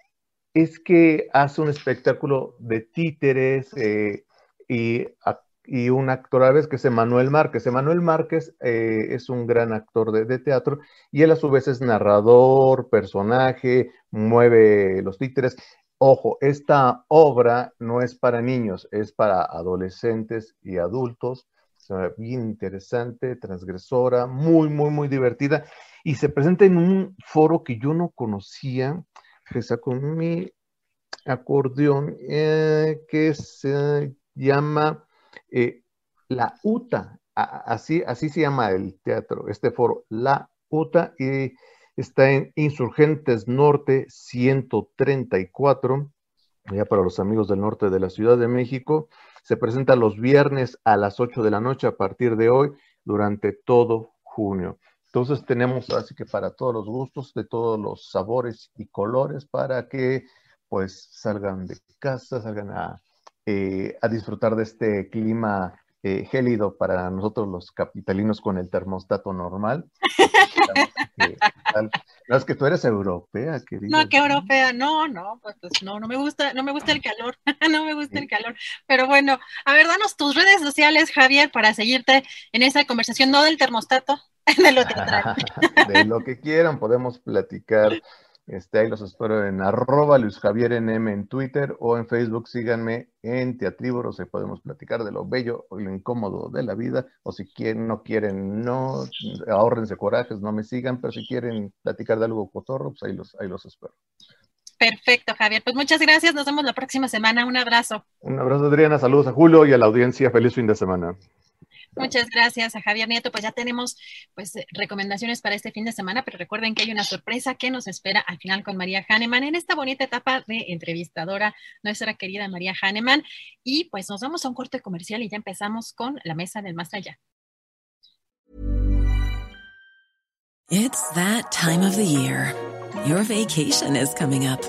es que hace un espectáculo de títeres eh, y, un actor a la vez que es Emanuel Márquez. Emanuel Márquez eh, es un gran actor de, teatro y él a su vez es narrador, personaje, mueve los títeres. Ojo, esta obra no es para niños, es para adolescentes y adultos. bien interesante, transgresora, muy, muy, muy divertida. Y se presenta en un foro que yo no conocía, que saco mi acordeón, eh, que se llama eh, La UTA. Así, así se llama el teatro, este foro, La UTA. Y está en Insurgentes Norte 134, ya para los amigos del norte de la Ciudad de México. Se presenta los viernes a las 8 de la noche a partir de hoy durante todo junio. Entonces tenemos así que para todos los gustos, de todos los sabores y colores, para que pues salgan de casa, salgan a, eh, disfrutar de este clima eh, gélido para nosotros los capitalinos con el termostato normal. no, es que tú eres europea, querida. No, que europea, no, no, pues, pues, no, no me gusta, no me gusta el calor, no me gusta el calor. Pero bueno, a ver, danos tus redes sociales, Javier, para seguirte en esa conversación, no del termostato, de lo de lo que quieran, podemos platicar este, ahí los espero en arroba Luis Javier NM en Twitter o en Facebook. Síganme en Teatríboros y podemos platicar de lo bello o lo incómodo de la vida. O si quieren, no quieren, no, ahorrense corajes, no me sigan, pero si quieren platicar de algo cotorro, pues ahí los, ahí los espero. Perfecto, Javier. Pues muchas gracias. Nos vemos la próxima semana. Un abrazo. Un abrazo, Adriana. Saludos a Julio y a la audiencia. Feliz fin de semana. Muchas gracias a Javier Nieto. Pues ya tenemos pues recomendaciones para este fin de semana, pero recuerden que hay una sorpresa que nos espera al final con María Hahnemann en esta bonita etapa de entrevistadora, nuestra querida María Hahnemann. Y pues nos vamos a un corte comercial y ya empezamos con la mesa del más allá. It's that time of the year. Your vacation is coming up.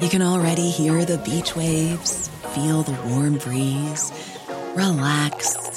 You can already hear the beach waves, feel the warm breeze, relax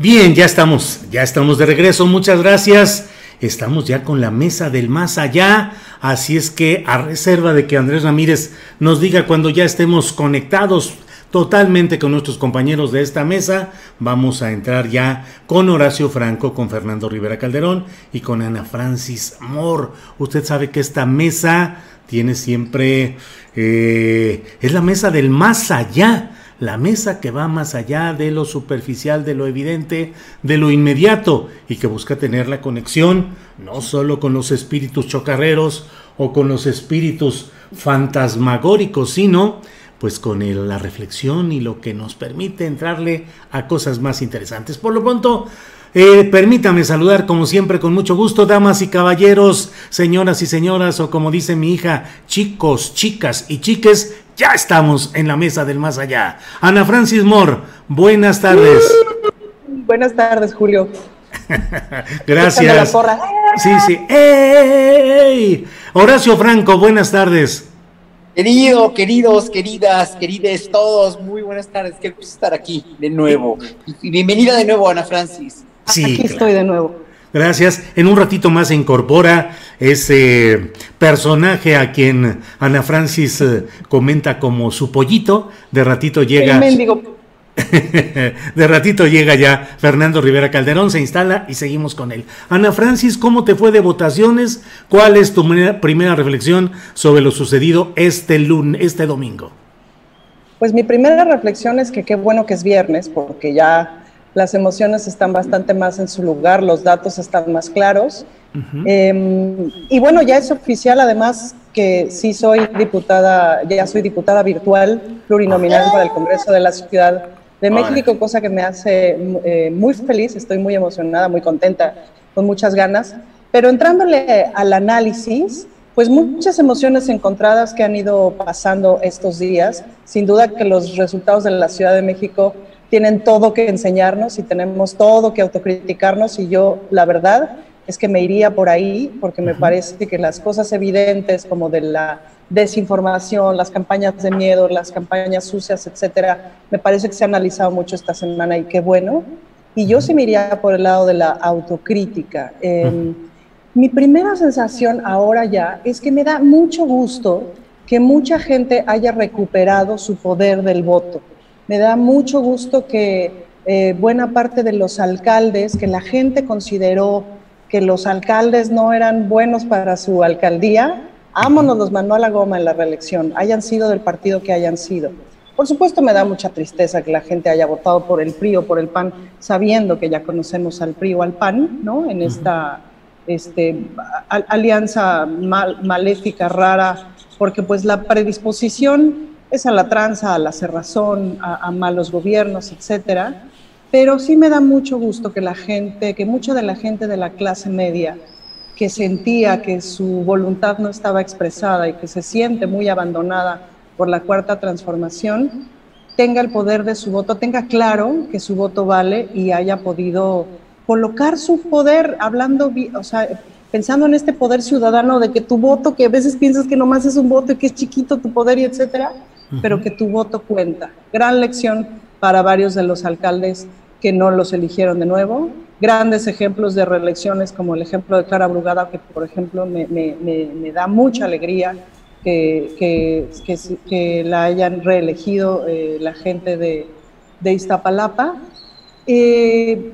Bien, ya estamos, ya estamos de regreso. Muchas gracias. Estamos ya con la mesa del más allá. Así es que a reserva de que Andrés Ramírez nos diga cuando ya estemos conectados totalmente con nuestros compañeros de esta mesa, vamos a entrar ya con Horacio Franco, con Fernando Rivera Calderón y con Ana Francis Moore. Usted sabe que esta mesa tiene siempre, eh, es la mesa del más allá la mesa que va más allá de lo superficial, de lo evidente, de lo inmediato y que busca tener la conexión no solo con los espíritus chocarreros o con los espíritus fantasmagóricos, sino pues con la reflexión y lo que nos permite entrarle a cosas más interesantes. Por lo pronto, eh, permítame saludar como siempre con mucho gusto, damas y caballeros, señoras y señoras, o como dice mi hija, chicos, chicas y chiques, ya estamos en la mesa del más allá. Ana Francis Moore, buenas tardes. Buenas tardes, Julio. Gracias. Sí, sí. ¡Ey! Horacio Franco, buenas tardes. Querido, queridos, queridas, querides, todos, muy buenas tardes. Qué gusto estar aquí de nuevo. Y bienvenida de nuevo, Ana Francis. Sí, aquí estoy de nuevo. Gracias. En un ratito más se incorpora ese personaje a quien Ana Francis eh, comenta como su pollito. De ratito llega. de ratito llega ya Fernando Rivera Calderón, se instala y seguimos con él. Ana Francis, ¿cómo te fue de votaciones? ¿Cuál es tu primera reflexión sobre lo sucedido este lunes, este domingo? Pues mi primera reflexión es que qué bueno que es viernes, porque ya las emociones están bastante más en su lugar, los datos están más claros. Em, y bueno, ya es oficial además que sí soy diputada, ya soy diputada virtual plurinominal para el Congreso de la Ciudad de México, cosa que me hace eh, muy feliz, estoy muy emocionada, muy contenta, con muchas ganas. Pero entrándole al análisis, pues muchas emociones encontradas que han ido pasando estos días. Sin duda que los resultados de la Ciudad de México tienen todo que enseñarnos y tenemos todo que autocriticarnos y yo, la verdad, es que me iría por ahí porque me parece que las cosas evidentes como de la desinformación, las campañas de miedo, las campañas sucias, etcétera, me parece que se ha analizado mucho esta semana y qué bueno. Y yo sí me iría por el lado de la autocrítica. Em, mi primera sensación ahora ya es que me da mucho gusto que mucha gente haya recuperado su poder del voto. Me da mucho gusto que eh, buena parte de los alcaldes, que la gente consideró que los alcaldes no eran buenos para su alcaldía, Ámonos los mandó a la goma en la reelección, hayan sido del partido que hayan sido. Por supuesto me da mucha tristeza que la gente haya votado por el PRI o por el PAN, sabiendo que ya conocemos al PRI o al PAN, ¿no? En esta este, alianza maléfica, rara, porque pues la predisposición es a la tranza, a la cerrazón, a, malos gobiernos, etcétera. Pero sí me da mucho gusto que la gente, que mucha de la gente de la clase media que sentía que su voluntad no estaba expresada y que se siente muy abandonada por la cuarta transformación, tenga el poder de su voto, tenga claro que su voto vale y haya podido colocar su poder, hablando, o sea, pensando en este poder ciudadano de que tu voto, que a veces piensas que nomás es un voto y que es chiquito tu poder y etcétera, pero que tu voto cuenta. Gran lección para varios de los alcaldes que no los eligieron de nuevo grandes ejemplos de reelecciones, como el ejemplo de Clara Brugada, que por ejemplo me, me, me, da mucha alegría que, que, que, la hayan reelegido eh, la gente de, de Iztapalapa. Eh,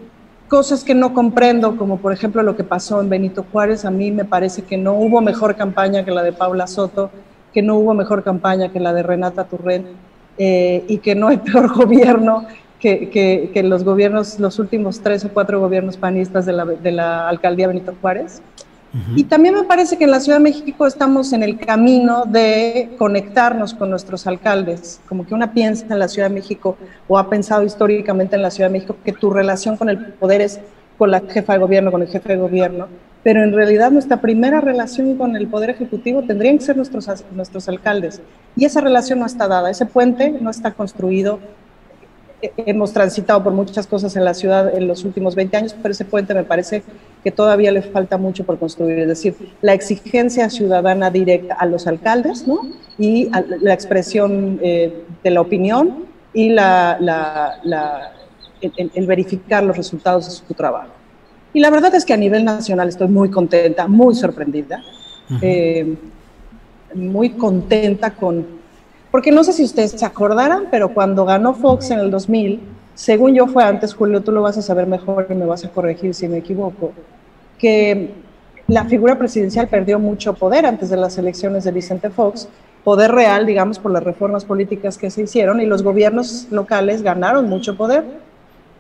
cosas que no comprendo, como por ejemplo lo que pasó en Benito Juárez, a mí me parece que no hubo mejor campaña que la de Paula Soto, que no hubo mejor campaña que la de Renata Turren, eh, y que no hay peor gobierno que, los gobiernos, los últimos tres o cuatro gobiernos panistas de la, de la alcaldía Benito Juárez. Y también me parece que en la Ciudad de México estamos en el camino de conectarnos con nuestros alcaldes, como que una piensa en la Ciudad de México o ha pensado históricamente en la Ciudad de México que tu relación con el poder es con la jefa de gobierno, con el jefe de gobierno, pero en realidad nuestra primera relación con el poder ejecutivo tendrían que ser nuestros, nuestros alcaldes. Y esa relación no está dada, ese puente no está construido, hemos transitado por muchas cosas en la ciudad en los últimos 20 años, pero ese puente me parece que todavía le falta mucho por construir. Es decir, la exigencia ciudadana directa a los alcaldes, ¿no? Y la expresión eh, de la opinión y la, la, el, verificar los resultados de su trabajo. Y la verdad es que a nivel nacional estoy muy contenta, muy sorprendida, eh, muy contenta con porque no sé si ustedes se acordarán, pero cuando ganó Fox en el 2000, según yo fue antes, Julio, tú lo vas a saber mejor y me vas a corregir si me equivoco, que la figura presidencial perdió mucho poder antes de las elecciones de Vicente Fox, poder real, digamos, por las reformas políticas que se hicieron, y los gobiernos locales ganaron mucho poder.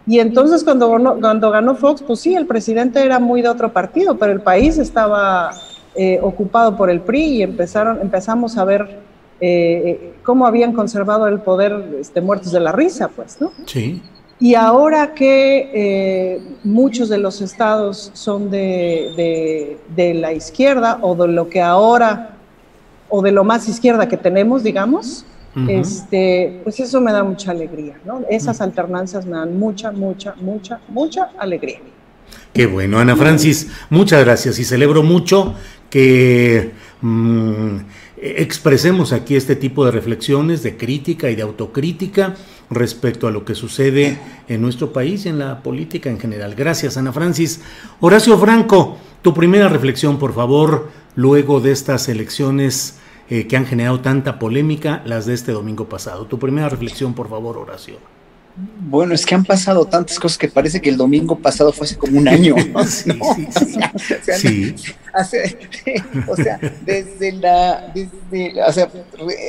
Y entonces cuando ganó, cuando ganó Fox, pues sí, el presidente era muy de otro partido, pero el país estaba eh, ocupado por el PRI y empezaron, empezamos a ver eh, cómo habían conservado el poder este, muertos de la risa, pues, ¿no? Sí. Y ahora que eh, muchos de los estados son de, de, la izquierda o de lo que ahora, o de lo más izquierda que tenemos, digamos, este, pues eso me da mucha alegría, ¿no? Esas alternancias me dan mucha, mucha, mucha, mucha alegría. Qué bueno, Ana Francis, muchas gracias y celebro mucho que... Mm, expresemos aquí este tipo de reflexiones, de crítica y de autocrítica respecto a lo que sucede en nuestro país y en la política en general. Gracias, Ana Francis. Horacio Franco, tu primera reflexión, por favor, luego de estas elecciones eh, que han generado tanta polémica, las de este domingo pasado. Tu primera reflexión, por favor, Horacio. Bueno, es que han pasado tantas cosas que parece que el domingo pasado fue hace como un año. sí, sí, o, sea, desde la, desde, o sea,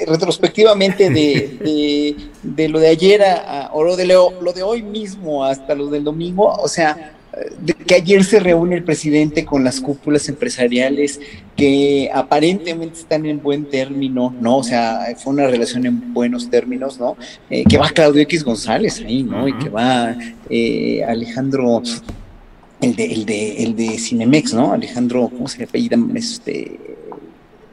retrospectivamente de, de, lo de ayer o lo de, lo de hoy mismo hasta lo del domingo, o sea, de que ayer se reúne el presidente con las cúpulas empresariales que aparentemente están en buen término, ¿no? O sea, fue una relación en buenos términos, ¿no? Eh, que va Claudio X González ahí, ¿no? Y que va eh, Alejandro, el de, el, de, el de Cinemex, ¿no? Alejandro, ¿cómo se le apellida? Este...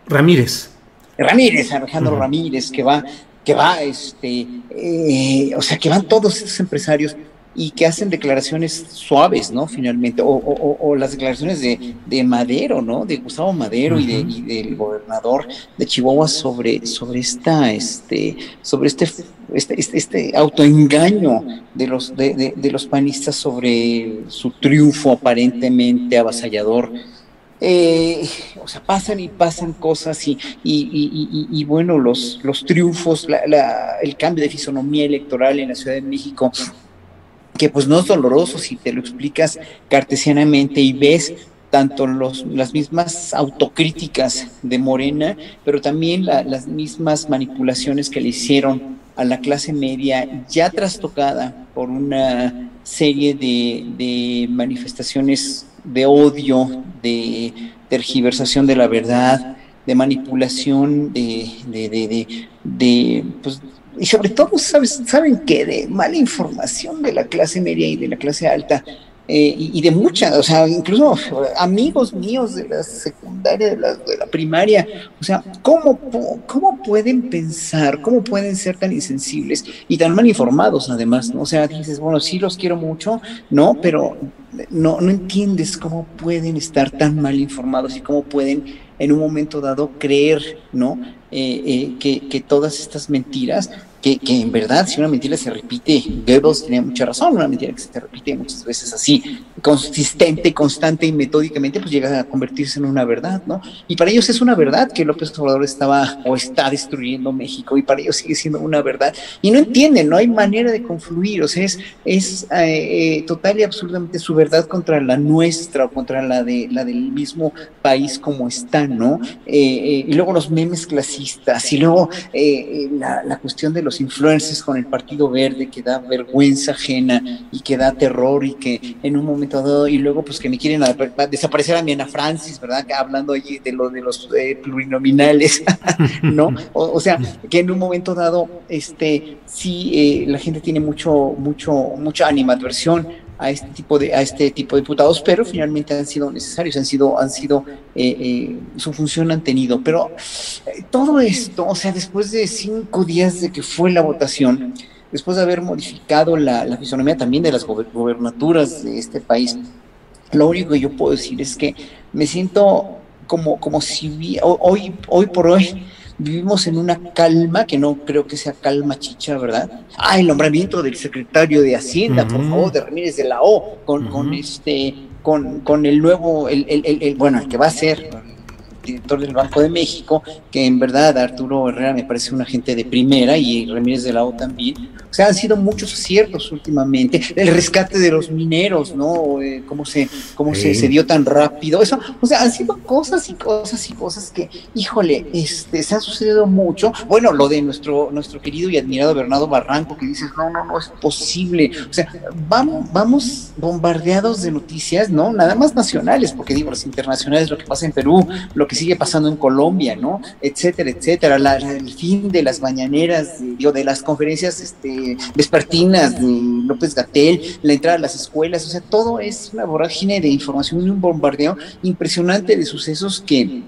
Ramírez. Ramírez, Alejandro Ramírez, que va, que va, este, eh, o sea, que van todos estos empresarios y que hacen declaraciones suaves, ¿no? Finalmente, o, las declaraciones de, de, Madero, ¿no? De Gustavo Madero y, de, del gobernador de Chihuahua sobre, sobre esta, este, sobre este, este, este, este autoengaño de los, de, de, los panistas sobre su triunfo aparentemente avasallador. Eh, o sea, pasan y pasan cosas y, y, y, bueno, los, los triunfos, la, el cambio de fisonomía electoral en la Ciudad de México que pues no es doloroso si te lo explicas cartesianamente y ves tanto los, las mismas autocríticas de Morena, pero también las mismas manipulaciones que le hicieron a la clase media ya trastocada por una serie de, manifestaciones de odio, de tergiversación de la verdad, de manipulación, de, de, de, de pues, y sobre todo, ¿sabes? ¿saben qué? De mala información de la clase media y de la clase alta. Eh, y, de muchas, o sea, incluso amigos míos de la secundaria, de la, de la primaria, o sea, ¿cómo, ¿cómo pueden pensar, cómo pueden ser tan insensibles y tan mal informados además, ¿no? O sea, dices, bueno, sí los quiero mucho, ¿no? Pero no, no entiendes cómo pueden estar tan mal informados y cómo pueden en un momento dado creer, ¿no? Eh, eh, que, que, todas estas mentiras que, en verdad, si una mentira se repite, Goebbels tenía mucha razón, una mentira que se repite muchas veces así, consistente, constante y metódicamente, pues llega a convertirse en una verdad, ¿no? Y para ellos es una verdad que López Obrador estaba o está destruyendo México, y para ellos sigue siendo una verdad. Y no entienden, no hay manera de confluir, o sea, es, es eh, eh, total y absolutamente su verdad contra la nuestra o contra la, de, la del mismo país como está, ¿no? Eh, y luego los memes clasistas, y luego la, la cuestión de los influencers con el Partido Verde que da vergüenza ajena y que da terror y que en un momento dado, y luego pues que me quieren desaparecer a mi Ana Francis, ¿verdad? Hablando allí de lo de los eh, plurinominales, ¿no? O, sea, que en un momento dado, este, sí, eh, la gente tiene mucho, mucho, mucha animadversión a este tipo de a este tipo de diputados, pero finalmente han sido necesarios, han sido han sido eh, eh, su función han tenido. Pero eh, todo esto, o sea, después de cinco días de que fue la votación, después de haber modificado la, la fisonomía también de las gobernaturas de este país, lo único que yo puedo decir es que me siento como como si hoy hoy por hoy vivimos en una calma, que no creo que sea calma chicha, ¿verdad? Ah, el nombramiento del secretario de Hacienda, por favor, de Ramírez de la O, con, con este, con, con el nuevo, el, el, el, bueno, el que va a ser director del Banco de México, que en verdad Arturo Herrera me parece un agente de primera y Ramírez de la O también. O sea, han sido muchos aciertos últimamente. El rescate de los mineros, ¿no? Eh, cómo se, cómo se, se, dio tan rápido. Eso, o sea, han sido cosas y cosas y cosas que, híjole, este, se ha sucedido mucho. Bueno, lo de nuestro, nuestro querido y admirado Bernardo Barranco, que dices, no, no, no es posible. O sea, vamos, vamos bombardeados de noticias, ¿no? Nada más nacionales, porque digo, las internacionales, lo que pasa en Perú, lo que sigue pasando en Colombia, ¿no? Etcétera, etcétera. el fin de las mañaneras, de, de las conferencias este, vespertinas de López Gatel, la entrada a las escuelas, o sea, todo es una vorágine de información y un bombardeo impresionante de sucesos que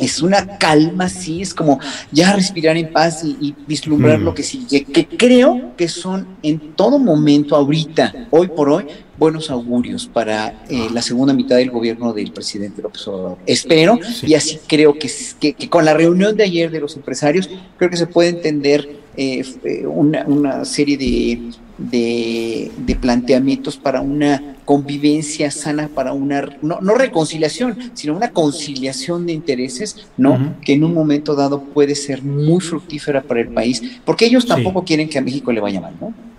es una calma, sí, es como ya respirar en paz y, vislumbrar mm. lo que sigue, que creo que son en todo momento ahorita, hoy por hoy, buenos augurios para eh, la segunda mitad del gobierno del presidente López Obrador. Espero, y así creo que, que, con la reunión de ayer de los empresarios, creo que se puede entender eh, eh, una, una, serie de, de, planteamientos para una convivencia sana, para una, no, no, reconciliación, sino una conciliación de intereses, ¿no? Que en un momento dado puede ser muy fructífera para el país, porque ellos tampoco quieren que a México le vaya mal, ¿no?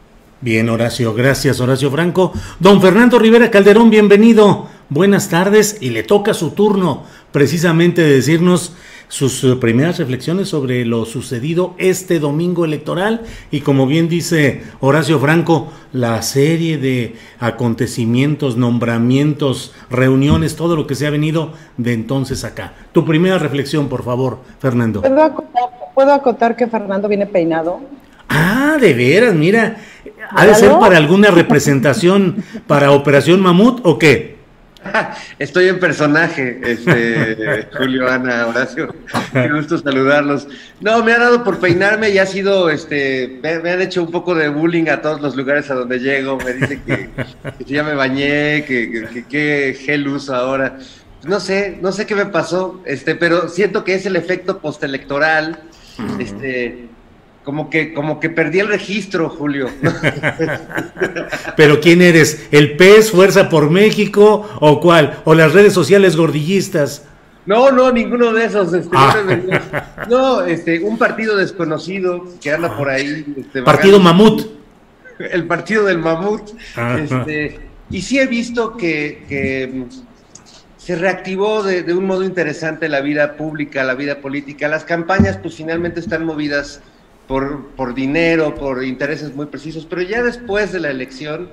Bien, Horacio, gracias, Horacio Franco. Don Fernando Rivera Calderón, bienvenido. Buenas tardes y le toca su turno precisamente de decirnos sus eh, primeras reflexiones sobre lo sucedido este domingo electoral y como bien dice Horacio Franco, la serie de acontecimientos, nombramientos, reuniones, todo lo que se ha venido de entonces acá. Tu primera reflexión, por favor, Fernando. ¿Puedo acotar, ¿puedo acotar que Fernando viene peinado? Ah, de veras, mira. ¿Ha de ser para alguna representación para Operación Mamut o qué? Estoy en personaje, este, Julio, Ana, Horacio. Qué gusto saludarlos. No, me ha dado por peinarme y ha sido, este, me, han hecho un poco de bullying a todos los lugares a donde llego. Me dicen que, ya me bañé, que, qué gel uso ahora. No sé, no sé qué me pasó, este, pero siento que es el efecto postelectoral. Este, como que, como que perdí el registro, Julio. Pero ¿quién eres? ¿El PES, Fuerza por México o cuál? ¿O las redes sociales gordillistas? No, no, ninguno de esos. Este, ah. No, este, un partido desconocido que anda por ahí. Este, partido Mamut. El partido del Mamut. Este, y sí he visto que, que mm, se reactivó de, de, un modo interesante la vida pública, la vida política. Las campañas, pues finalmente están movidas por, por dinero, por intereses muy precisos, pero ya después de la elección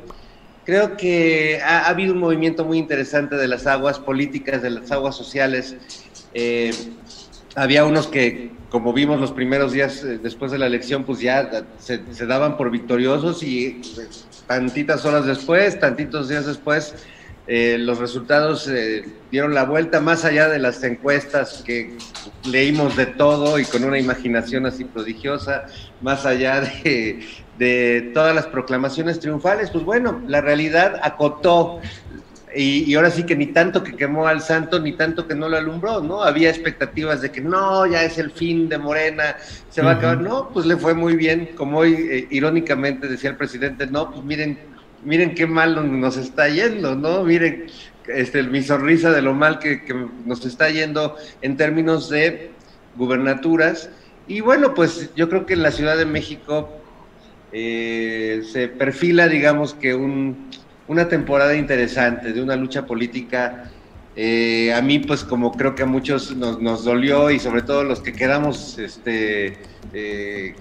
creo que ha, habido un movimiento muy interesante de las aguas políticas, de las aguas sociales. Eh, había unos que, como vimos los primeros días eh, después de la elección, pues ya se, se daban por victoriosos y pues, tantitas horas después, tantitos días después, eh, los resultados eh, dieron la vuelta más allá de las encuestas que leímos de todo y con una imaginación así prodigiosa, más allá de, todas las proclamaciones triunfales, pues bueno, la realidad acotó y, ahora sí que ni tanto que quemó al santo, ni tanto que no lo alumbró, ¿no? Había expectativas de que no, ya es el fin de Morena, se va a acabar. No, pues le fue muy bien, como hoy eh, irónicamente decía el presidente, no, pues miren miren qué mal nos está yendo, ¿no? Miren este, mi sonrisa de lo mal que, nos está yendo en términos de gubernaturas. Y bueno, pues yo creo que en la Ciudad de México eh, se perfila, digamos que un, una temporada interesante de una lucha política. Eh, a mí, pues como creo que a muchos nos, nos, dolió y sobre todo los que quedamos este, eh,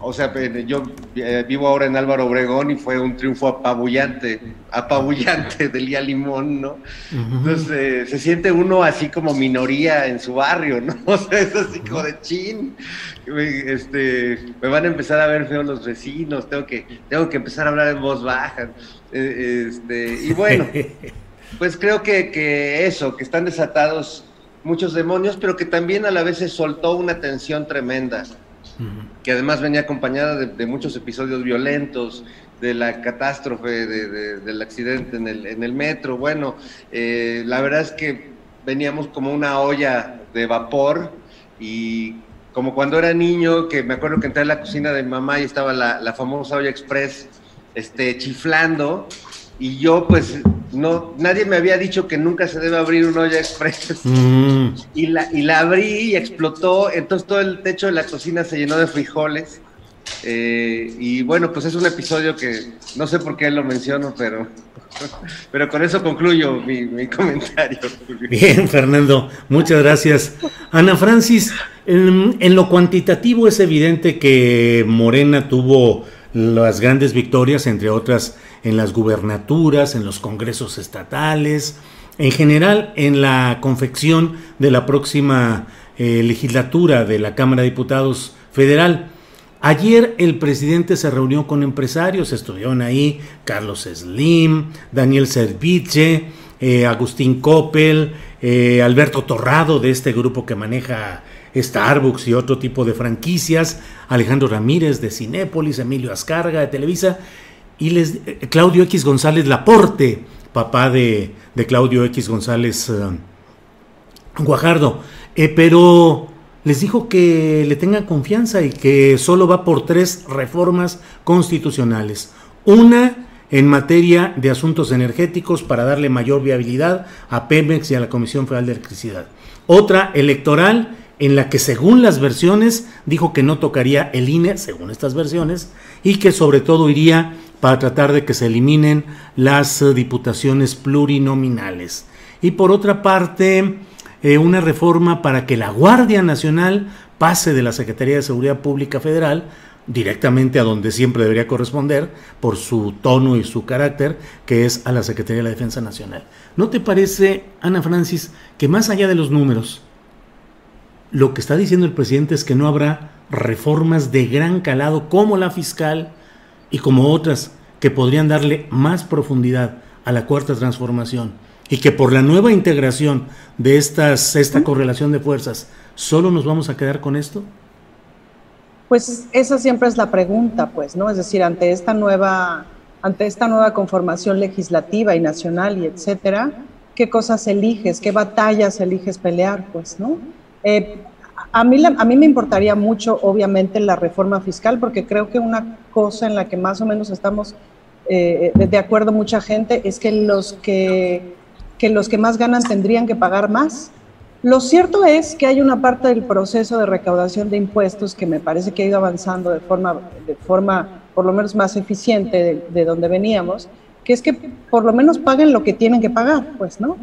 o sea, yo eh, vivo ahora en Álvaro Obregón y fue un triunfo apabullante, apabullante de Lía Limón, ¿no? Entonces eh, se siente uno así como minoría en su barrio, ¿no? O sea, es así como de chin. Este, me van a empezar a ver feos los vecinos, tengo que, tengo que empezar a hablar en voz baja. Eh, este, y bueno, pues creo que, que eso, que están desatados muchos demonios, pero que también a la vez se soltó una tensión tremenda que además venía acompañada de, muchos episodios violentos, de la catástrofe, del accidente en el, en el metro. Bueno, eh, la verdad es que veníamos como una olla de vapor y como cuando era niño, que me acuerdo que entré a la cocina de mamá y estaba la, la famosa olla express este, chiflando y yo pues no, nadie me había dicho que nunca se debe abrir una olla express. Mm. Y, la, y la abrí y explotó, entonces todo el techo de la cocina se llenó de frijoles. Eh, y bueno, pues es un episodio que no sé por qué lo menciono, pero, pero con eso concluyo mi, comentario. Bien, Fernando, muchas gracias. Ana Francis, en, en lo cuantitativo es evidente que Morena tuvo las grandes victorias, entre otras en las gubernaturas, en los congresos estatales, en general en la confección de la próxima eh, legislatura de la Cámara de Diputados Federal. Ayer el presidente se reunió con empresarios, estuvieron ahí Carlos Slim, Daniel Serviche, eh, Agustín Coppel, eh, Alberto Torrado de este grupo que maneja Starbucks y otro tipo de franquicias, Alejandro Ramírez de Cinépolis, Emilio Ascarga de Televisa, y les eh, Claudio X González Laporte, papá de, Claudio X González eh, Guajardo, eh, pero les dijo que le tengan confianza y que solo va por tres reformas constitucionales. Una en materia de asuntos energéticos para darle mayor viabilidad a Pemex y a la Comisión Federal de Electricidad. Otra electoral en la que según las versiones dijo que no tocaría el INE, según estas versiones, y que sobre todo iría para tratar de que se eliminen las eh, diputaciones plurinominales. Y por otra parte, eh, una reforma para que la Guardia Nacional pase de la Secretaría de Seguridad Pública Federal directamente a donde siempre debería corresponder por su tono y su carácter, que es a la Secretaría de la Defensa Nacional. ¿No te parece, Ana Francis, que más allá de los números, lo que está diciendo el presidente es que no habrá reformas de gran calado como la fiscal y como otras que podrían darle más profundidad a la cuarta transformación y que por la nueva integración de estas, esta correlación de fuerzas, ¿solo nos vamos a quedar con esto? Pues esa siempre es la pregunta, pues, ¿no? Es decir, ante esta nueva, ante esta nueva conformación legislativa y nacional y etcétera, ¿qué cosas eliges? ¿Qué batallas eliges pelear? Pues, ¿no? Eh, a, mí, a mí me importaría mucho, obviamente, la reforma fiscal, porque creo que una cosa en la que más o menos estamos eh, de acuerdo mucha gente es que los que, que los que más ganan tendrían que pagar más. Lo cierto es que hay una parte del proceso de recaudación de impuestos que me parece que ha ido avanzando de forma, de forma por lo menos más eficiente de, de donde veníamos, que es que por lo menos paguen lo que tienen que pagar, pues, ¿no?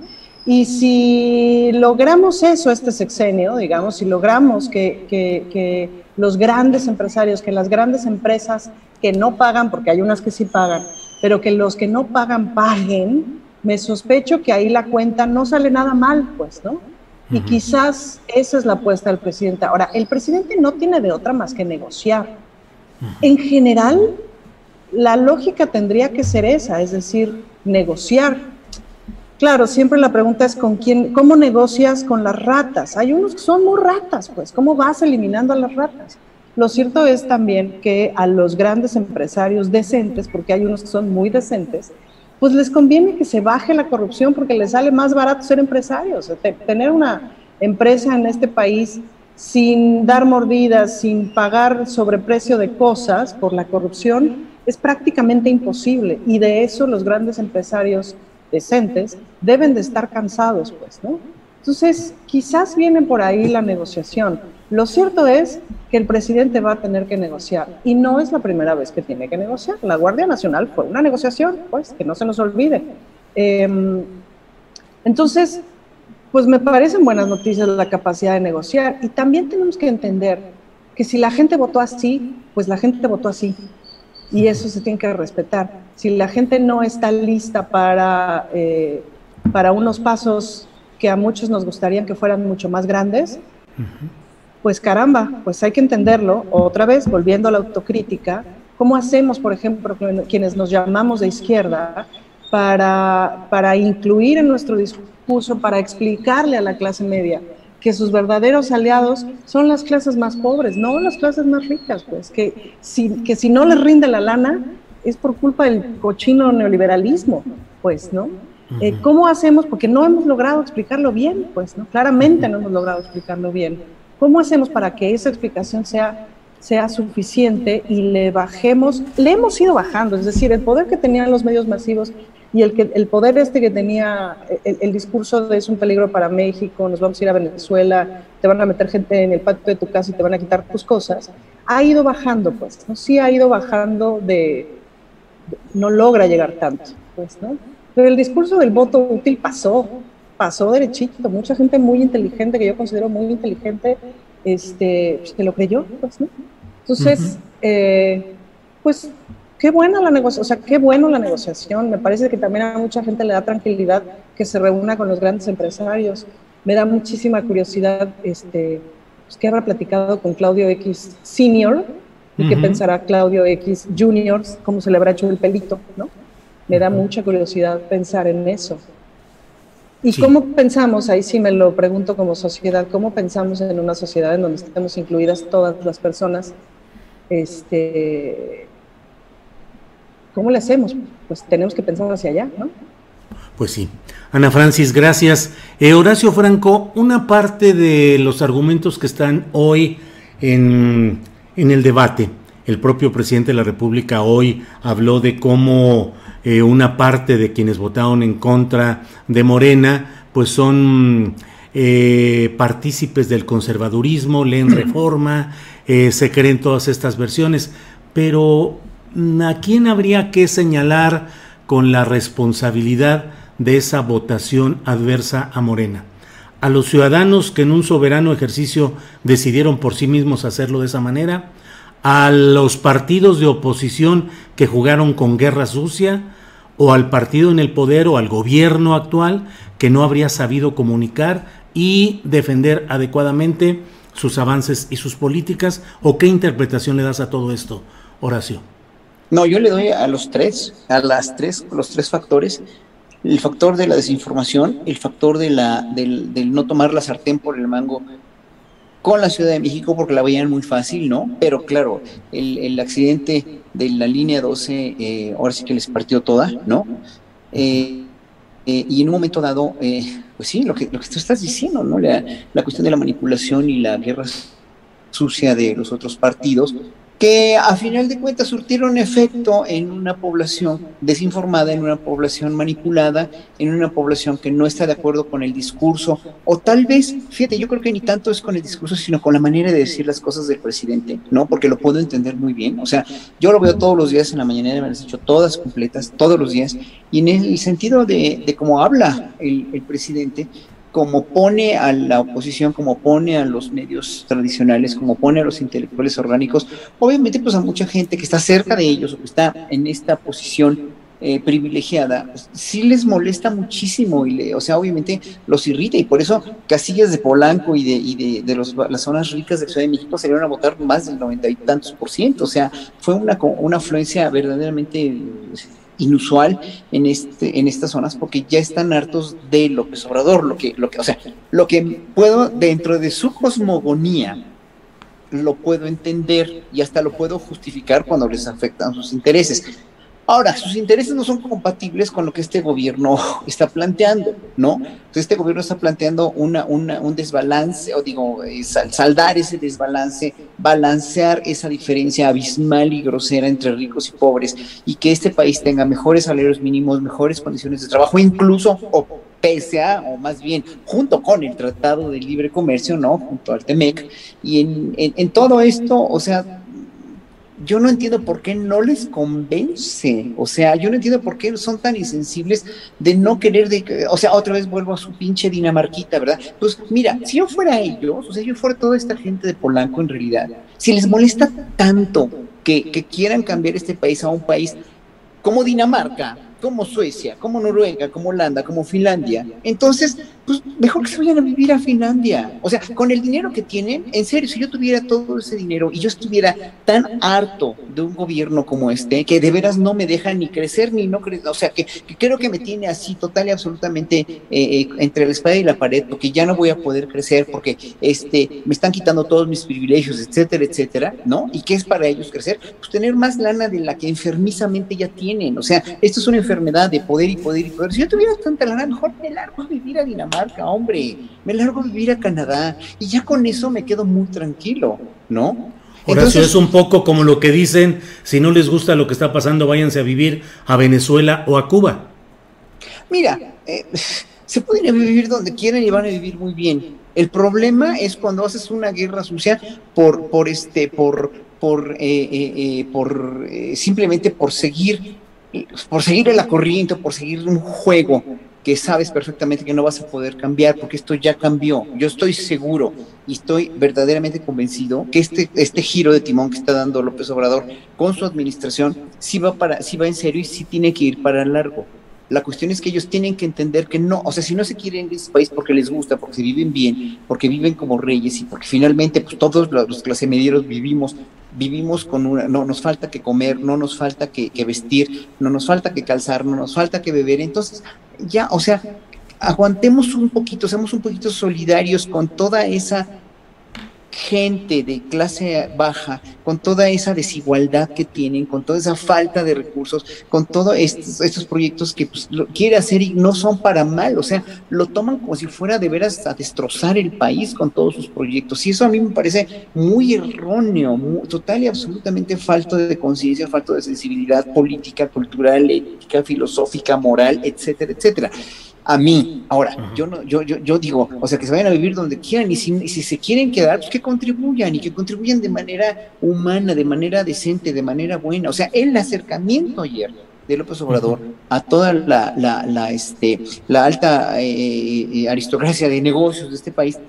Y si logramos eso este sexenio, digamos, si logramos que, los grandes empresarios, que las grandes empresas que no pagan, porque hay unas que sí pagan, pero que los que no pagan paguen, me sospecho que ahí la cuenta no sale nada mal, pues, ¿no? Y quizás esa es la apuesta del presidente. Ahora, el presidente no tiene de otra más que negociar. En general, la lógica tendría que ser esa, es decir, negociar Claro, siempre la pregunta es con quién, cómo negocias con las ratas. Hay unos que son muy ratas, pues, ¿cómo vas eliminando a las ratas? Lo cierto es también que a los grandes empresarios decentes, porque hay unos que son muy decentes, pues les conviene que se baje la corrupción porque les sale más barato ser empresarios. Tener una empresa en este país sin dar mordidas, sin pagar sobreprecio de cosas por la corrupción, es prácticamente imposible. Y de eso los grandes empresarios decentes, deben de estar cansados, pues, ¿no? Entonces, quizás viene por ahí la negociación. Lo cierto es que el presidente va a tener que negociar y no es la primera vez que tiene que negociar. La Guardia Nacional fue una negociación, pues, que no se nos olvide. Em, entonces, pues me parecen buenas noticias la capacidad de negociar y también tenemos que entender que si la gente votó así, pues la gente votó así y eso se tiene que respetar. Si la gente no está lista para, eh, para unos pasos que a muchos nos gustaría que fueran mucho más grandes, pues caramba, pues hay que entenderlo. Otra vez, volviendo a la autocrítica, ¿cómo hacemos, por ejemplo, quienes nos llamamos de izquierda, para, para incluir en nuestro discurso, para explicarle a la clase media que sus verdaderos aliados son las clases más pobres, no las clases más ricas, pues, que si, que si no les rinde la lana es por culpa del cochino neoliberalismo, pues, ¿no? Eh, ¿Cómo hacemos? Porque no hemos logrado explicarlo bien, pues, ¿no? Claramente no hemos logrado explicarlo bien. ¿Cómo hacemos para que esa explicación sea, sea suficiente y le bajemos? Le hemos ido bajando, es decir, el poder que tenían los medios masivos y el, que, el poder este que tenía, el, discurso de es un peligro para México, nos vamos a ir a Venezuela, te van a meter gente en el patio de tu casa y te van a quitar tus cosas, ha ido bajando, pues, ¿no? Sí ha ido bajando de, no logra llegar tanto, pues, ¿no? Pero el discurso del voto útil pasó, pasó derechito, mucha gente muy inteligente, que yo considero muy inteligente, este, pues, que lo creyó, pues, ¿no? Entonces, eh, pues qué buena la negociación, o sea, qué bueno la negociación. Me parece que también a mucha gente le da tranquilidad que se reúna con los grandes empresarios. Me da muchísima curiosidad este, pues, qué habrá platicado con Claudio X Senior y qué pensará Claudio X Junior, cómo se le habrá hecho el pelito, ¿no? Me da mucha curiosidad pensar en eso. ¿Y cómo pensamos, ahí sí me lo pregunto como sociedad, cómo pensamos en una sociedad en donde estemos incluidas todas las personas este, ¿cómo le hacemos? Pues tenemos que pensar hacia allá, ¿no? Pues sí. Ana Francis, gracias. Eh, Horacio Franco, una parte de los argumentos que están hoy en, en, el debate, el propio presidente de la República hoy habló de cómo eh, una parte de quienes votaron en contra de Morena, pues son eh, partícipes del conservadurismo, leen reforma, eh, se creen todas estas versiones, pero ¿a quién habría que señalar con la responsabilidad de esa votación adversa a Morena? ¿A los ciudadanos que en un soberano ejercicio decidieron por sí mismos hacerlo de esa manera? ¿A los partidos de oposición que jugaron con guerra sucia? ¿O al partido en el poder o al gobierno actual que no habría sabido comunicar y defender adecuadamente sus avances y sus políticas? ¿O qué interpretación le das a todo esto, Horacio? No, yo le doy a los tres, a las tres, los tres factores. El factor de la desinformación, el factor de la, del, no tomar la sartén por el mango con la Ciudad de México porque la veían muy fácil, ¿no? Pero claro, el, el accidente de la línea 12 eh, ahora sí que les partió toda, ¿no? Eh, eh, y en un momento dado, eh, pues sí, lo que, lo que tú estás diciendo, ¿no? La, la cuestión de la manipulación y la guerra sucia de los otros partidos, que a final de cuentas surtieron efecto en una población desinformada, en una población manipulada, en una población que no está de acuerdo con el discurso, o tal vez, fíjate, yo creo que ni tanto es con el discurso, sino con la manera de decir las cosas del presidente, ¿no? Porque lo puedo entender muy bien, o sea, yo lo veo todos los días en la mañana, me las he hecho todas completas, todos los días, y en el sentido de, cómo habla el presidente, como pone a la oposición, como pone a los medios tradicionales, como pone a los intelectuales orgánicos, obviamente pues a mucha gente que está cerca de ellos o que está en esta posición eh, privilegiada, pues, sí les molesta muchísimo y le, o sea, obviamente los irrita y por eso casillas de Polanco y de, y de, de los, las zonas ricas de Ciudad de México salieron a votar más del noventa y tantos por ciento, o sea, fue una, una afluencia verdaderamente inusual en este en estas zonas porque ya están hartos de López Obrador, lo que lo que o sea, lo que puedo dentro de su cosmogonía lo puedo entender y hasta lo puedo justificar cuando les afectan sus intereses. Ahora, sus intereses no son compatibles con lo que este gobierno está planteando, ¿no? Entonces, este gobierno está planteando una, una, un desbalance, o digo, saldar ese desbalance, balancear esa diferencia abismal y grosera entre ricos y pobres, y que este país tenga mejores salarios mínimos, mejores condiciones de trabajo, incluso, o pese a, o más bien, junto con el Tratado de Libre Comercio, ¿no? Junto al TEMEC, y en todo esto, o sea, yo no entiendo por qué no les convence, o sea, yo no entiendo por qué son tan insensibles de no querer, de, o sea, otra vez vuelvo a su pinche dinamarquita, ¿verdad? Pues mira, si yo fuera ellos, o sea, yo fuera toda esta gente de Polanco en realidad, si les molesta tanto que, que quieran cambiar este país a un país como Dinamarca, como Suecia, como Noruega, como Holanda, como Finlandia. Entonces, pues mejor que se vayan a vivir a Finlandia. O sea, con el dinero que tienen, en serio, si yo tuviera todo ese dinero y yo estuviera tan harto de un gobierno como este, que de veras no me deja ni crecer ni no crecer, o sea, que, creo que me tiene así total y absolutamente eh, eh, entre la espada y la pared, porque ya no voy a poder crecer, porque este, me están quitando todos mis privilegios, etcétera, etcétera, ¿no? ¿Y qué es para ellos crecer? Pues tener más lana de la que enfermizamente ya tienen. O sea, esto es una enfermedad de poder y poder y poder. Si yo tuviera tanta lana, mejor me largo a vivir a Dinamarca, hombre, me largo a vivir a Canadá y ya con eso me quedo muy tranquilo, ¿no? Horacio, es un poco como lo que dicen, si no les gusta lo que está pasando, váyanse a vivir a Venezuela o a Cuba. Mira, eh, se pueden vivir donde quieran y van a vivir muy bien. El problema es cuando haces una guerra sucia por, por este, por, por, eh, eh, eh por simplemente por seguir por seguir la corriente, por seguir un juego que sabes perfectamente que no vas a poder cambiar porque esto ya cambió. Yo estoy seguro y estoy verdaderamente convencido que este, este giro de timón que está dando López Obrador con su administración sí va, para, sí va en serio y sí tiene que ir para largo. La cuestión es que ellos tienen que entender que no, o sea, si no se quieren en ese país porque les gusta, porque viven bien, porque viven como reyes y porque finalmente pues todos los clase medieros vivimos vivimos con una, no nos falta que comer, no nos falta que, que, vestir, no nos falta que calzar, no nos falta que beber. Entonces, ya, o sea, aguantemos un poquito, seamos un poquito solidarios con toda esa gente de clase baja, con toda esa desigualdad que tienen, con toda esa falta de recursos, con todos estos, estos proyectos que pues, lo quiere hacer y no son para mal, o sea, lo toman como si fuera de veras a destrozar el país con todos sus proyectos. Y eso a mí me parece muy erróneo, total y absolutamente falto de conciencia, falto de sensibilidad política, cultural, ética, filosófica, moral, etcétera, etcétera a mí. Ahora, yo no, yo, yo, yo digo, o sea, que se vayan a vivir donde quieran y si, si se quieren quedar, pues que contribuyan y que contribuyan de manera humana, de manera decente, de manera buena. O sea, el acercamiento ayer de López Obrador a toda la, la, la, este, la alta eh, eh, aristocracia de negocios de este país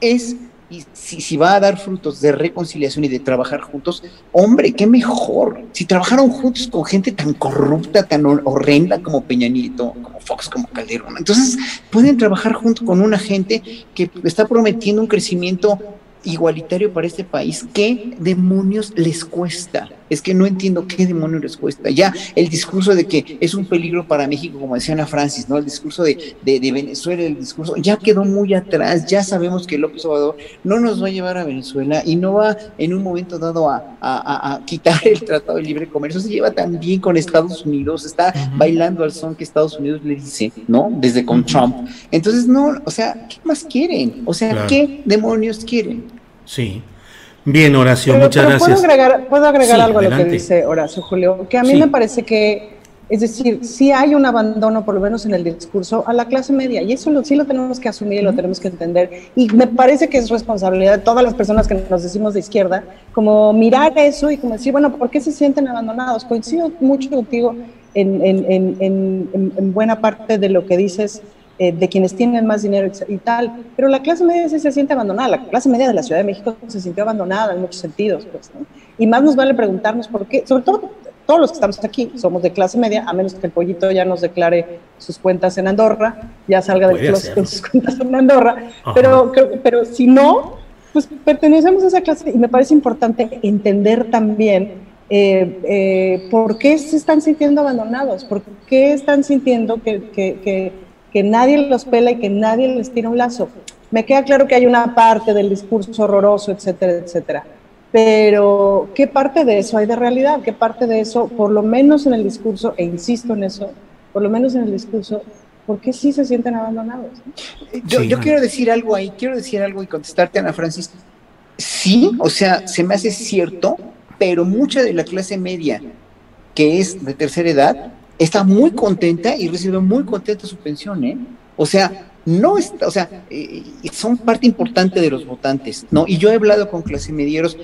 es y si, si, va a dar frutos de reconciliación y de trabajar juntos, hombre, qué mejor. Si trabajaron juntos con gente tan corrupta, tan horrenda como Peña Nieto, como Fox, como Calderón, entonces pueden trabajar junto con una gente que está prometiendo un crecimiento igualitario para este país, ¿qué demonios les cuesta? Es que no entiendo qué demonios les cuesta. Ya el discurso de que es un peligro para México, como decía Ana Francis, ¿no? El discurso de, de, Venezuela, el discurso ya quedó muy atrás, ya sabemos que López Obrador no nos va a llevar a Venezuela y no va en un momento dado a, a, quitar el Tratado de Libre Comercio, se lleva también con Estados Unidos, está bailando al son que Estados Unidos le dice, ¿no? Desde con Trump. Entonces, no, o sea, ¿qué más quieren? O sea, ¿qué demonios quieren? Sí. Bien, Horacio, muchas gracias. Puedo agregar, puedo agregar algo a lo que dice Horacio, Julio, que a mí me parece que, es decir, sí hay un abandono, por lo menos en el discurso, a la clase media, y eso lo, sí lo tenemos que asumir y lo tenemos que entender, y me parece que es responsabilidad de todas las personas que nos decimos de izquierda, como mirar eso y como decir, bueno, ¿por qué se sienten abandonados? Coincido mucho contigo en, en, en, en buena parte de lo que dices eh, de quienes tienen más dinero y tal, pero la clase media sí se siente abandonada, la clase media de la Ciudad de México se sintió abandonada en muchos sentidos, pues, y más nos vale preguntarnos por qué, sobre todo todos los que estamos aquí somos de clase media, a menos que el pollito ya nos declare sus cuentas en Andorra, ya salga de con sus cuentas en Andorra, pero, pero si no, pues pertenecemos a esa clase y me parece importante entender también eh, eh, por qué se están sintiendo abandonados, por qué están sintiendo que, que que nadie los pela y que nadie les tira un lazo. Me queda claro que hay una parte del discurso horroroso, etcétera, etcétera. Pero, ¿qué parte de eso hay de realidad? ¿Qué parte de eso, por lo menos en el discurso, e insisto en eso, por lo menos en el discurso, ¿por qué sí se sienten abandonados? Yo, yo quiero decir algo ahí, quiero decir algo y contestarte, Ana Francis. Sí, o sea, se me hace cierto, pero mucha de la clase media que es de tercera edad está muy contenta y recibe muy contenta su pensión, ¿eh? O sea, no está, o sea, eh, son parte importante de los votantes, ¿no? Y yo he hablado con clase medieros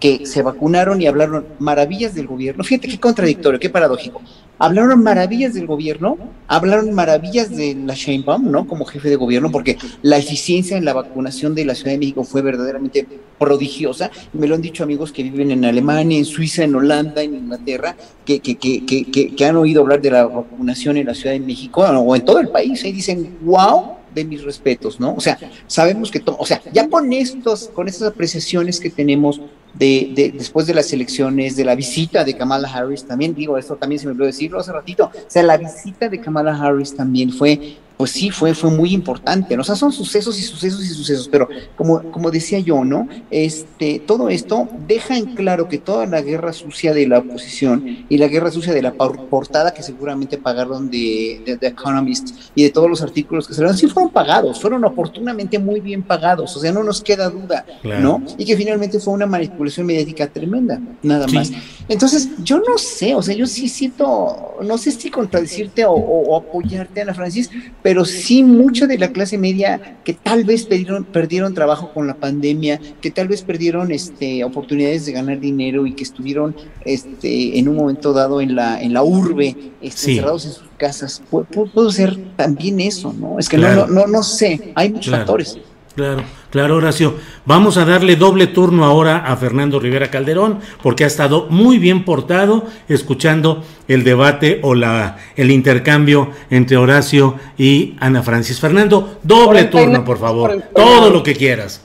que se vacunaron y hablaron maravillas del gobierno. Fíjate qué contradictorio, qué paradójico. Hablaron maravillas del gobierno, hablaron maravillas de la Sheinbaum, ¿no? Como jefe de gobierno, porque la eficiencia en la vacunación de la Ciudad de México fue verdaderamente prodigiosa. Me lo han dicho amigos que viven en Alemania, en Suiza, en Holanda, en Inglaterra, que, que, que, que, han oído hablar de la vacunación en la Ciudad de México o en todo el país y dicen, wow, de mis respetos, ¿no? O sea, sabemos que, o sea, ya con estos, con estas apreciaciones que tenemos de, de, después de las elecciones, de la visita de Kamala Harris, también digo, esto también se me olvidó decirlo hace ratito, o sea, la visita de Kamala Harris también fue pues sí, fue, fue muy importante, ¿no? O sea, son sucesos y sucesos y sucesos, pero como, como decía yo, ¿no? Este, todo esto deja en claro que toda la guerra sucia de la oposición y la guerra sucia de la portada que seguramente pagaron de, de, Economist y de todos los artículos que salieron, sí fueron pagados, fueron oportunamente muy bien pagados, o sea, no nos queda duda, ¿no? Y que finalmente fue una manipulación mediática tremenda, nada más. Entonces, yo no sé, o sea, yo sí siento, no sé si contradecirte o, o apoyarte, Ana Francis, pero pero sí mucha de la clase media que tal vez perdieron, perdieron trabajo con la pandemia, que tal vez perdieron este, oportunidades de ganar dinero y que estuvieron este, en un momento dado en la, en la urbe, este, encerrados en sus casas. puede ser también eso, ¿no? Es que no, no, no, sé, hay muchos factores. Claro, claro, Horacio. Vamos a darle doble turno ahora a Fernando Rivera Calderón, porque ha estado muy bien portado escuchando el debate o la, el intercambio entre Horacio y Ana Francis. Fernando, doble turno, por favor. Todo lo que quieras.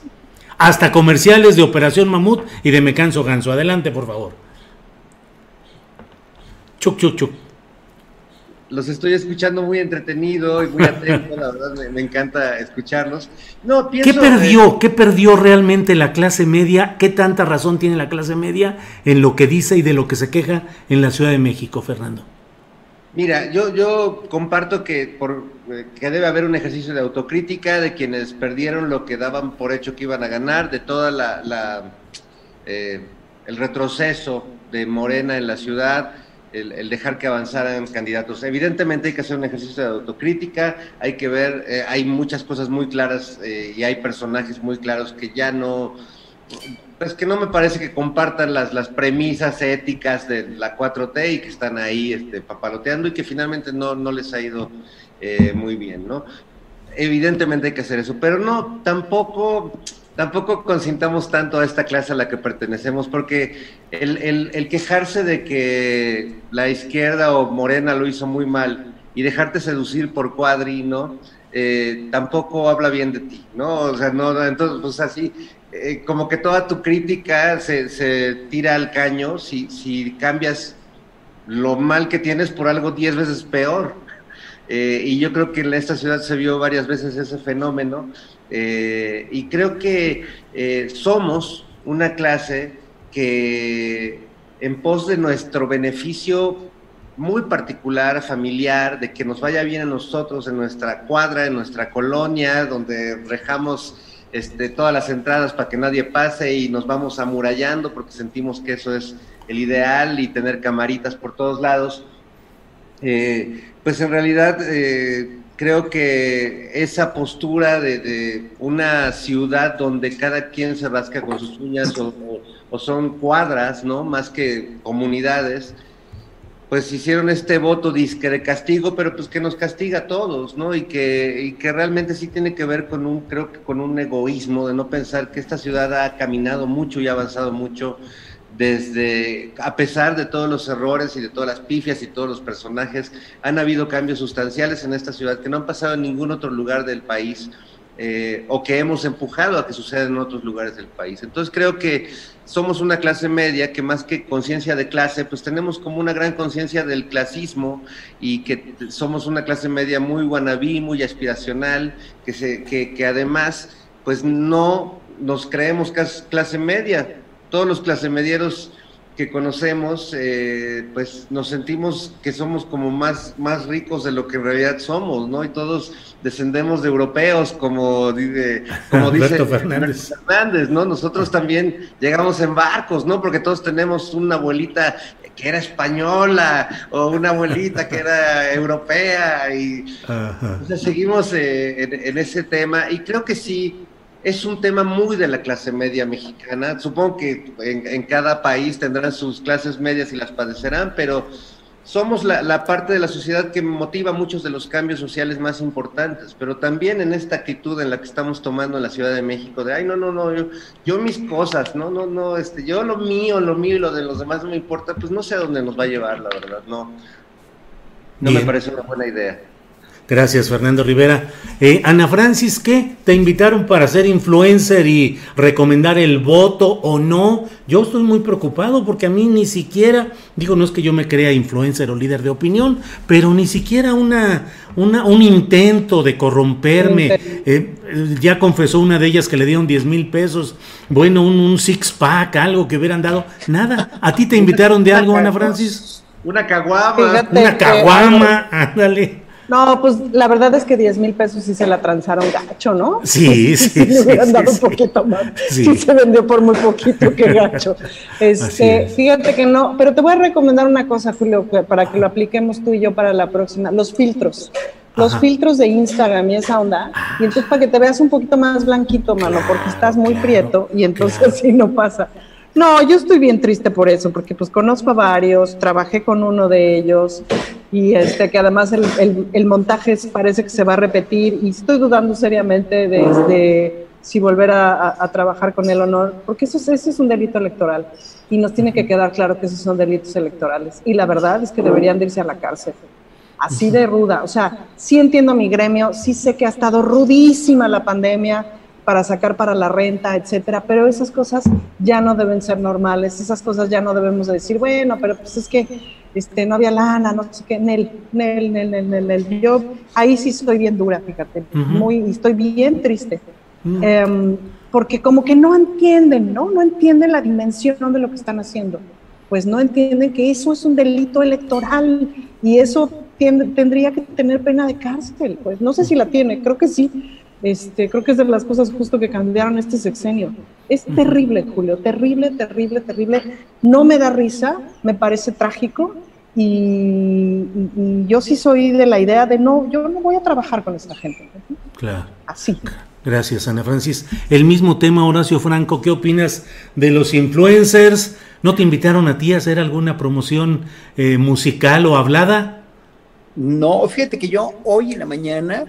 Hasta comerciales de Operación Mamut y de Me Canso Ganso. Adelante, por favor. Chuc, chuc, chuc. Los estoy escuchando muy entretenido y muy atento, la verdad me, encanta escucharlos. No, ¿Qué perdió? ¿Qué perdió realmente la clase media? ¿Qué tanta razón tiene la clase media en lo que dice y de lo que se queja en la Ciudad de México, Fernando? Mira, yo, yo comparto que, por, que debe haber un ejercicio de autocrítica de quienes perdieron lo que daban por hecho que iban a ganar, de toda la, eh, el retroceso de Morena en la ciudad, el, dejar que avanzaran candidatos. Evidentemente hay que hacer un ejercicio de autocrítica, hay que ver, eh, hay muchas cosas muy claras eh, y hay personajes muy claros que ya no, pues que no me parece que compartan las, las premisas éticas de la 4T y que están ahí este, papaloteando y que finalmente no, no les ha ido eh, muy bien, ¿no? Evidentemente hay que hacer eso, pero no, tampoco tampoco consintamos tanto a esta clase a la que pertenecemos, porque el, quejarse de que la izquierda o Morena lo hizo muy mal y dejarte seducir por cuadri, ¿no? Eh, tampoco habla bien de ti, ¿no? O sea, no, entonces, pues así, eh, como que toda tu crítica se, tira al caño si, si cambias lo mal que tienes por algo diez veces peor. Eh, y yo creo que en esta ciudad se vio varias veces ese fenómeno eh, y creo que eh, somos una clase que en pos de nuestro beneficio muy particular, familiar, de que nos vaya bien a nosotros en nuestra cuadra, en nuestra colonia, donde rejamos este, todas las entradas para que nadie pase y nos vamos amurallando porque sentimos que eso es el ideal y tener camaritas por todos lados. Pues en realidad creo que esa postura de, una ciudad donde cada quien se rasca con sus uñas o, son cuadras, ¿no? Más que comunidades, pues hicieron este voto de castigo, pero pues que nos castiga a todos, ¿no? Y que, y que realmente sí tiene que ver con un, creo que con un egoísmo de no pensar que esta ciudad ha caminado mucho y ha avanzado mucho desde, a pesar de todos los errores y de todas las pifias y todos los personajes, han habido cambios sustanciales en esta ciudad que no han pasado en ningún otro lugar del país eh, o que hemos empujado a que sucedan en otros lugares del país. Entonces creo que somos una clase media que más que conciencia de clase, pues tenemos como una gran conciencia del clasismo y que somos una clase media muy guanabí, muy aspiracional, que, se, que, que además pues no nos creemos clase media, todos los clase medieros que conocemos, eh, pues nos sentimos que somos como más, más ricos de lo que en realidad somos, ¿no? Y todos descendemos de europeos, como, dice, como dice Fernández. Fernández, ¿no? Nosotros también llegamos en barcos, ¿no? Porque todos tenemos una abuelita que era española o una abuelita que era europea y seguimos eh, en ese tema y creo que sí es un tema muy de la clase media mexicana. Supongo que en, cada país tendrán sus clases medias y las padecerán, pero somos la, parte de la sociedad que motiva muchos de los cambios sociales más importantes, pero también en esta actitud en la que estamos tomando en la Ciudad de México, de, ay, no, no, no, yo, yo mis cosas, no, no, no, este, yo lo mío, lo mío y lo de los demás no me importa, pues no sé a dónde nos va a llevar, la verdad, no. No me parece una buena idea. Gracias, Fernando Rivera. Eh, Ana Francis, ¿qué? ¿Te invitaron para ser influencer y recomendar el voto o no? Yo estoy muy preocupado porque a mí ni siquiera, digo, no es que yo me crea influencer o líder de opinión, pero ni siquiera una, una un intento de corromperme. Eh, ya confesó una de ellas que le dieron 10 mil pesos. Bueno, un, un six pack, algo que hubieran dado. Nada. ¿A ti te invitaron de algo, Ana Francis? Una caguama. Una caguama, ándale. No, pues la verdad es que 10 mil pesos sí se la transaron gacho, ¿no? Sí, sí. sí, le hubieran dado un poquito más. Sí. se vendió por muy poquito, que gacho. Este, fíjate que no, pero te voy a recomendar una cosa, Julio, para que lo apliquemos tú y yo para la próxima. Los filtros. Los filtros de Instagram y esa onda. Y entonces para que te veas un poquito más blanquito, mano, porque estás muy prieto y entonces así no pasa. No, yo estoy bien triste por eso, porque pues conozco a varios, trabajé con uno de ellos y este que además el, montaje parece que se va a repetir y estoy dudando seriamente de, si volver a, trabajar con el honor, porque eso, ese es un delito electoral y nos tiene que quedar claro que esos son delitos electorales y la verdad es que deberían irse a la cárcel. Así de ruda, o sea, sí entiendo mi gremio, sí sé que ha estado rudísima la pandemia, para sacar para la renta, etcétera, pero esas cosas ya no deben ser normales, esas cosas ya no debemos decir, bueno, pero pues es que este, no había lana, no sé qué, Nel, Nel, Nel, Nel, Nel, Nel. Yo ahí sí estoy bien dura, fíjate, muy, estoy bien triste. Em, porque como que no entienden, ¿no? No entienden la dimensión de lo que están haciendo. Pues no entienden que eso es un delito electoral y eso tendría que tener pena de cárcel. Pues no sé si la tiene, creo que sí. Este, creo que es de las cosas justo que cambiaron este sexenio. Es terrible, Julio, terrible, terrible, terrible. No me da risa, me parece trágico y, yo sí soy de la idea de no, yo no voy a trabajar con esta gente. Claro. Así. Gracias, Ana Francis. El mismo tema, Horacio Franco, ¿qué opinas de los influencers? ¿No te invitaron a ti a hacer alguna promoción eh, musical o hablada? No, fíjate que yo hoy en la mañana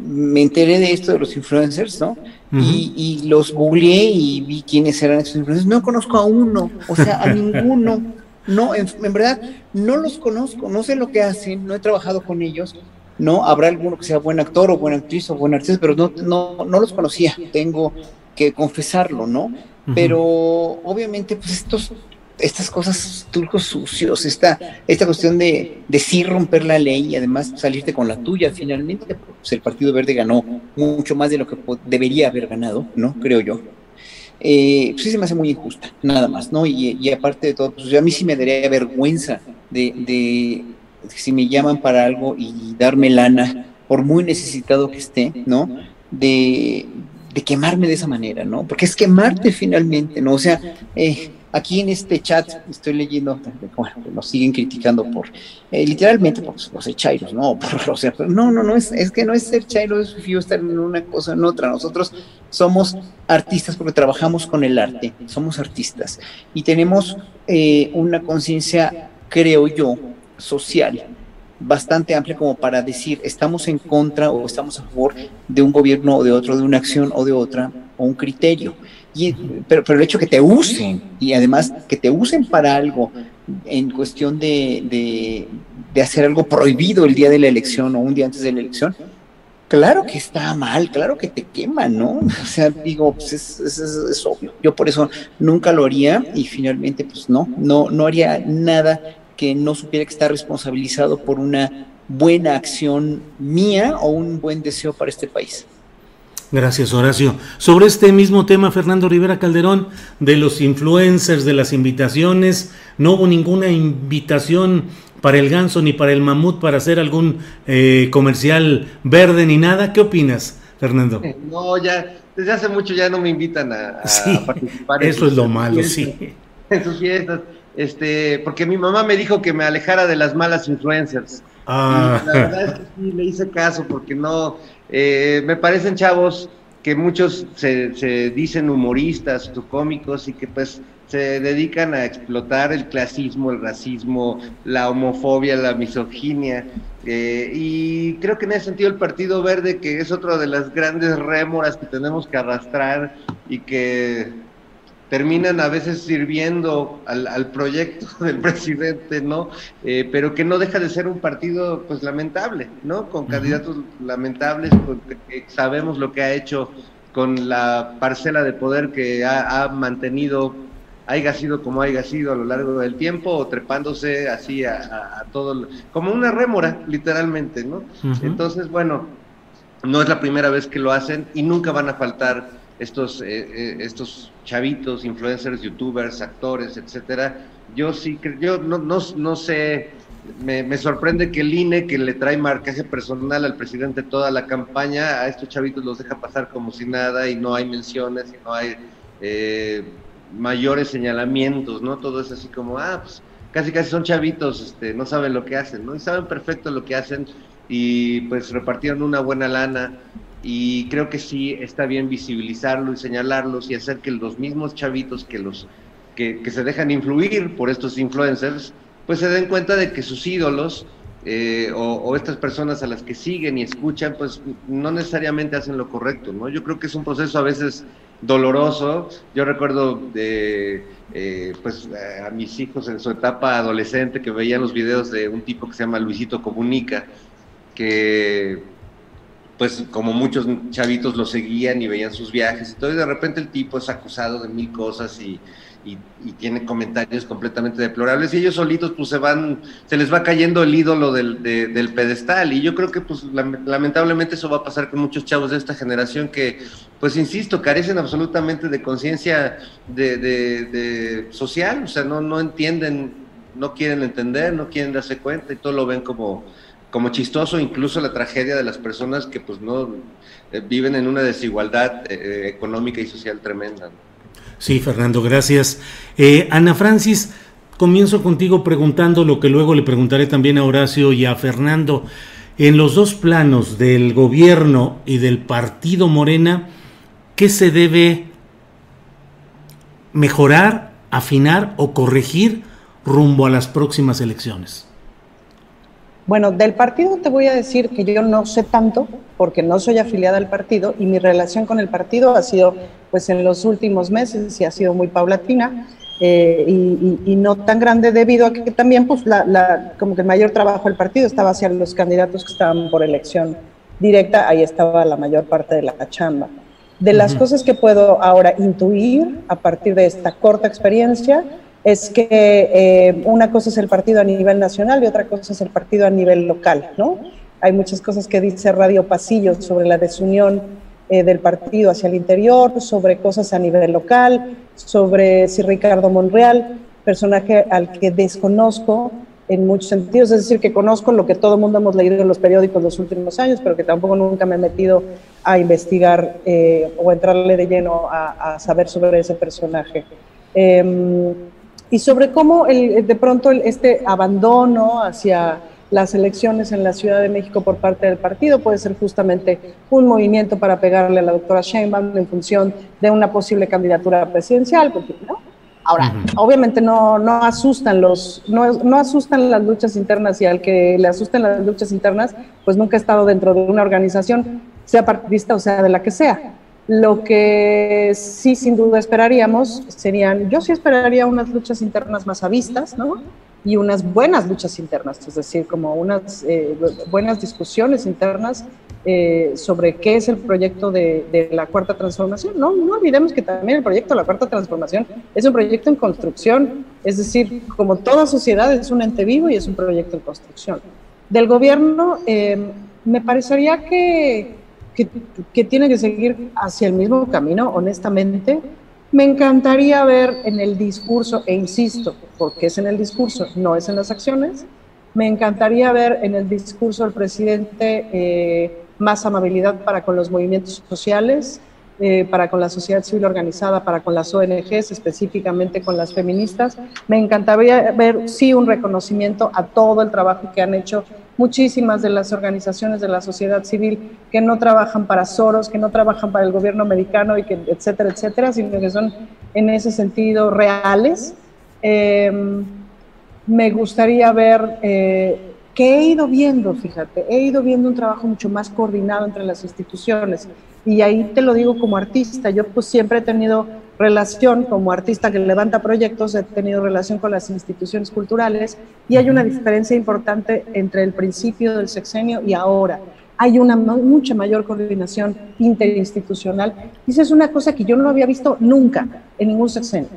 me enteré de esto de los influencers, ¿no? y, los googleé y vi quiénes eran esos influencers. No conozco a uno, o sea, a ninguno. No, en, verdad, no los conozco, no sé lo que hacen, no he trabajado con ellos, ¿no? Habrá alguno que sea buen actor o buena actriz o buen artista, pero no, no, no los conocía, tengo que confesarlo, ¿no? Pero obviamente, pues estos, estas cosas, turcos sucios, esta, esta cuestión de, de sí romper la ley y además salirte con la tuya, finalmente, pues el Partido Verde ganó mucho más de lo que debería haber ganado, ¿no? Creo yo. Eh, pues sí se me hace muy injusta, nada más, ¿no? Y, y aparte de todo, pues a mí sí me daría vergüenza de, de, si me llaman para algo y darme lana, por muy necesitado que esté, ¿no? De, quemarme de esa manera, ¿no? Porque es quemarte finalmente, ¿no? O sea, eh, aquí en este chat estoy leyendo, bueno, nos siguen criticando por, eh, literalmente por los echairos, ¿no? o sea, no, no, no, es, es que no es ser chairo, es estar en una cosa en otra. Nosotros somos artistas porque trabajamos con el arte, somos artistas y tenemos eh, una conciencia, creo yo, social bastante amplia como para decir estamos en contra o estamos a favor de un gobierno o de otro, de una acción o de otra, o un criterio. Y, pero, pero el hecho que te usen y además que te usen para algo en cuestión de, de, hacer algo prohibido el día de la elección o un día antes de la elección, claro que está mal, claro que te quema, ¿no? O sea, digo, pues es, es, es, obvio. Yo por eso nunca lo haría y finalmente, pues no, no, no haría nada que no supiera que está responsabilizado por una buena acción mía o un buen deseo para este país. Gracias, Horacio. Sobre este mismo tema, Fernando Rivera Calderón, de los influencers, de las invitaciones, no hubo ninguna invitación para el ganso ni para el mamut para hacer algún eh, comercial verde ni nada. ¿Qué opinas, Fernando? No, ya desde hace mucho ya no me invitan a, participar. Eso es lo malo, sí. En sus fiestas este, porque mi mamá me dijo que me alejara de las malas influencers. Ah. la verdad es que sí le hice caso, porque no, eh, me parecen chavos que muchos se, dicen humoristas o cómicos y que pues se dedican a explotar el clasismo, el racismo, la homofobia, la misoginia. Eh, y creo que en ese sentido el Partido Verde, que es otra de las grandes rémoras que tenemos que arrastrar y que terminan a veces sirviendo al, proyecto del presidente, ¿no? Eh, pero que no deja de ser un partido, pues, lamentable, ¿no? Con candidatos lamentables, porque sabemos lo que ha hecho con la parcela de poder que ha, mantenido, haya sido como haya sido a lo largo del tiempo, o trepándose así a, todo, como una rémora, literalmente, ¿no? Entonces, bueno, no es la primera vez que lo hacen y nunca van a faltar estos, eh, eh, estos chavitos, influencers, youtubers, actores, etcétera. Yo sí, yo no, no, no sé, me, me, sorprende que el INE, que le trae marcaje personal al presidente toda la campaña, a estos chavitos los deja pasar como si nada y no hay menciones y no hay eh, mayores señalamientos, ¿no? Todo es así como, ah, pues casi casi son chavitos, este, no saben lo que hacen, ¿no? Y saben perfecto lo que hacen y pues repartieron una buena lana. Y creo que sí está bien visibilizarlo y señalarlos y hacer que los mismos chavitos que los que, se dejan influir por estos influencers pues se den cuenta de que sus ídolos eh, o, estas personas a las que siguen y escuchan pues no necesariamente hacen lo correcto no yo creo que es un proceso a veces doloroso. Yo recuerdo de eh, pues a mis hijos en su etapa adolescente que veían los videos de un tipo que se llama Luisito Comunica que pues como muchos chavitos lo seguían y veían sus viajes y todo, y de repente el tipo es acusado de mil cosas y, y, tiene comentarios completamente deplorables y ellos solitos pues se van, se les va cayendo el ídolo del, del pedestal y yo creo que pues lamentablemente eso va a pasar con muchos chavos de esta generación que pues insisto, carecen absolutamente de conciencia de, de, social, o sea, no, no entienden, no quieren entender, no quieren darse cuenta y todo lo ven como como chistoso incluso la tragedia de las personas que pues no eh, viven en una desigualdad eh, económica y social tremenda. Sí, Fernando, gracias. Eh, Ana Francis, comienzo contigo preguntando lo que luego le preguntaré también a Horacio y a Fernando. En los dos planos del gobierno y del partido Morena, ¿qué se debe mejorar, afinar o corregir rumbo a las próximas elecciones? Bueno, del partido te voy a decir que yo no sé tanto porque no soy afiliada al partido y mi relación con el partido ha sido pues en los últimos meses y ha sido muy paulatina eh, y, no tan grande debido a que también pues la, como que el mayor trabajo del partido estaba hacia los candidatos que estaban por elección directa, ahí estaba la mayor parte de la chamba. De las cosas que puedo ahora intuir a partir de esta corta experiencia, es que eh, una cosa es el partido a nivel nacional y otra cosa es el partido a nivel local, ¿no? Hay muchas cosas que dice Radio Pasillo sobre la desunión eh, del partido hacia el interior, sobre cosas a nivel local, sobre si Ricardo Monreal, personaje al que desconozco en muchos sentidos, es decir, que conozco lo que todo el mundo hemos leído en los periódicos los últimos años, pero que tampoco nunca me he metido a investigar eh, o entrarle de lleno a, a, saber sobre ese personaje. Eh, y sobre cómo el, de pronto este abandono hacia las elecciones en la Ciudad de México por parte del partido puede ser justamente un movimiento para pegarle a la doctora Sheinbaum en función de una posible candidatura presidencial, ¿no? Ahora, obviamente no, no asustan los, no, no, asustan las luchas internas y al que le asustan las luchas internas, pues nunca ha estado dentro de una organización, sea partidista o sea de la que sea. Lo que sí, sin duda, esperaríamos serían, yo sí esperaría unas luchas internas más avistas, ¿no? Y unas buenas luchas internas, es decir, como unas eh, buenas discusiones internas eh, sobre qué es el proyecto de, la Cuarta Transformación. No, no olvidemos que también el proyecto de la Cuarta Transformación es un proyecto en construcción, es decir, como toda sociedad es un ente vivo y es un proyecto en construcción. Del gobierno, eh, me parecería que que, tiene que seguir hacia el mismo camino, honestamente. Me encantaría ver en el discurso, e insisto, porque es en el discurso, no es en las acciones, me encantaría ver en el discurso del presidente eh, más amabilidad para con los movimientos sociales, eh, para con la sociedad civil organizada, para con las ONGs, específicamente con las feministas. Me encantaría ver, sí, un reconocimiento a todo el trabajo que han hecho muchísimas de las organizaciones de la sociedad civil que no trabajan para Soros, que no trabajan para el gobierno americano, y que, etcétera, etcétera, sino que son en ese sentido reales. Em, me gustaría ver eh, que he ido viendo, fíjate, he ido viendo un trabajo mucho más coordinado entre las instituciones y ahí te lo digo como artista, yo pues siempre he tenido relación como artista que levanta proyectos, he tenido relación con las instituciones culturales y hay una diferencia importante entre el principio del sexenio y ahora. Hay una mucha mayor coordinación interinstitucional y esa es una cosa que yo no había visto nunca en ningún sexenio.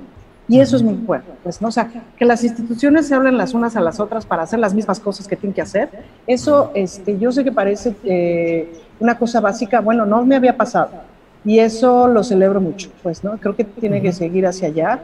Y eso es muy fuerte, pues, ¿no? O sea, que las instituciones se hablen las unas a las otras para hacer las mismas cosas que tienen que hacer, eso, este, yo sé que parece eh, una cosa básica, bueno, no me había pasado. Y eso lo celebro mucho, pues, ¿no? Creo que tiene que seguir hacia allá.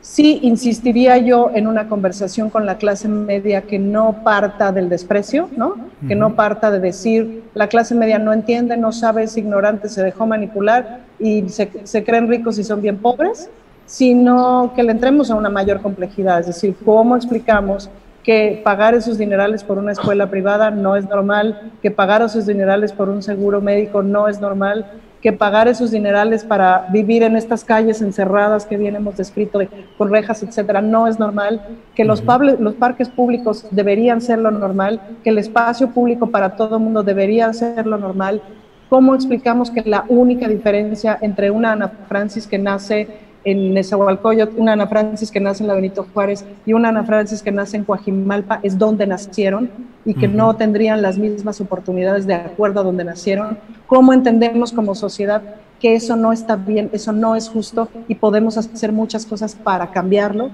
Sí, insistiría yo en una conversación con la clase media que no parta del desprecio, ¿no? Que no parta de decir, la clase media no entiende, no sabe, es ignorante, se dejó manipular y se, se creen ricos y son bien pobres sino que le entremos a una mayor complejidad, es decir, cómo explicamos que pagar esos dinerales por una escuela privada no es normal, que pagar esos dinerales por un seguro médico no es normal, que pagar esos dinerales para vivir en estas calles encerradas que bien hemos descrito con rejas, etcétera, no es normal, que los, los parques públicos deberían ser lo normal, que el espacio público para todo el mundo debería ser lo normal. ¿Cómo explicamos que la única diferencia entre una Ana Francis que nace en Nezahualcóyotl, una Ana Francis que nace en la Benito Juárez y una Ana Francis que nace en Coajimalpa, es donde nacieron y que no tendrían las mismas oportunidades de acuerdo a donde nacieron. ¿Cómo entendemos como sociedad que eso no está bien, eso no es justo y podemos hacer muchas cosas para cambiarlo,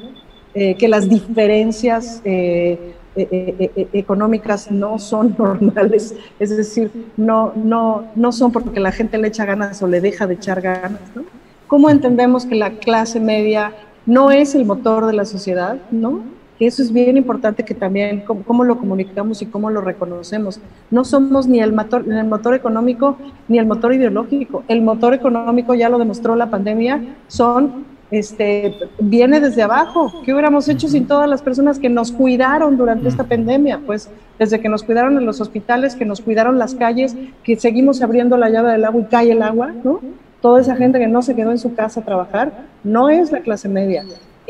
eh, que las diferencias eh, eh, económicas no son normales, es decir, no, no, no son porque la gente le echa ganas o le deja de echar ganas. ¿no? ¿Cómo entendemos que la clase media no es el motor de la sociedad? ¿no? eso es bien importante que también cómo, lo comunicamos y cómo lo reconocemos. No somos ni el, motor, ni el motor económico ni el motor ideológico. El motor económico, ya lo demostró la pandemia, son, este, viene desde abajo. ¿Qué hubiéramos hecho sin todas las personas que nos cuidaron durante esta pandemia? Pues desde que nos cuidaron en los hospitales, que nos cuidaron las calles, que seguimos abriendo la llave del agua y cae el agua, ¿no? Toda esa gente que no se quedó en su casa a trabajar, no es la clase media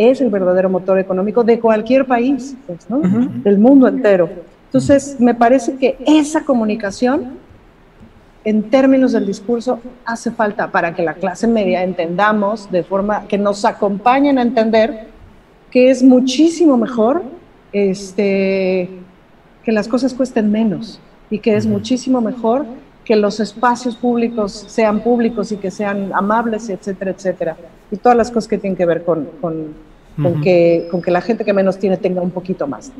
es el verdadero motor económico de cualquier país, pues, ¿no? del mundo entero. Entonces, me parece que esa comunicación, en términos del discurso, hace falta para que la clase media entendamos de forma que nos acompañen a entender que es muchísimo mejor este, que las cosas cuesten menos y que es muchísimo mejor que los espacios públicos sean públicos y que sean amables, etcétera, etcétera. Y todas las cosas que tienen que ver con, con, que, con que la gente que menos tiene tenga un poquito más.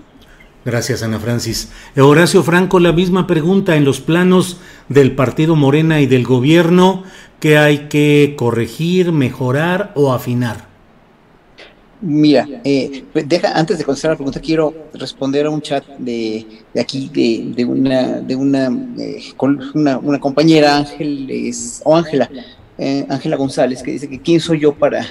Gracias, Ana Francis. Horacio Franco, la misma pregunta en los planos del Partido Morena y del gobierno, ¿qué hay que corregir, mejorar o afinar? Mira, eh, deja, antes de contestar la pregunta, quiero responder a un chat de, de aquí, de, de, una, de una, eh, una, compañera, Ángeles, o Ángela, eh, Ángela González, que dice que quién soy yo para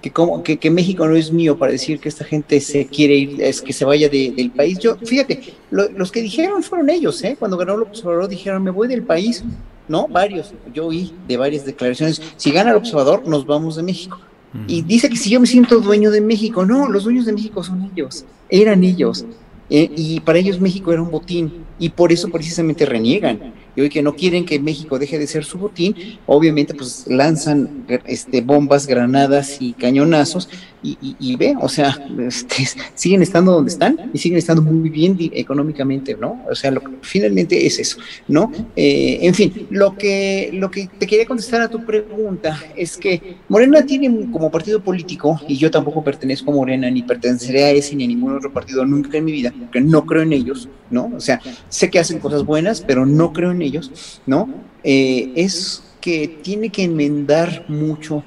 que, como, que, México no es mío para decir que esta gente se quiere ir, es que se vaya del país. Yo, fíjate, los que dijeron fueron ellos, ¿eh? Cuando ganó López Obrador dijeron, me voy del país. No, varios. Yo oí de varias declaraciones, si gana el observador, nos vamos de México. Y dice que si yo me siento dueño de México, no, los dueños de México son ellos, eran ellos. Eh, y para ellos México era un botín. Y por eso precisamente reniegan y hoy que no quieren que México deje de ser su botín, obviamente pues lanzan este, bombas, granadas y cañonazos y, ve, o sea, este, siguen estando donde están y siguen estando muy bien económicamente, ¿no? O sea, lo, finalmente es eso, ¿no? Eh, en fin, lo que, lo que te quería contestar a tu pregunta es que Morena tiene como partido político, y yo tampoco pertenezco a Morena, ni perteneceré a ese ni a ningún otro partido nunca en mi vida, porque no creo en ellos, ¿no? O sea, sé que hacen cosas buenas, pero no creo en ¿no? Eh, es que tiene que enmendar mucho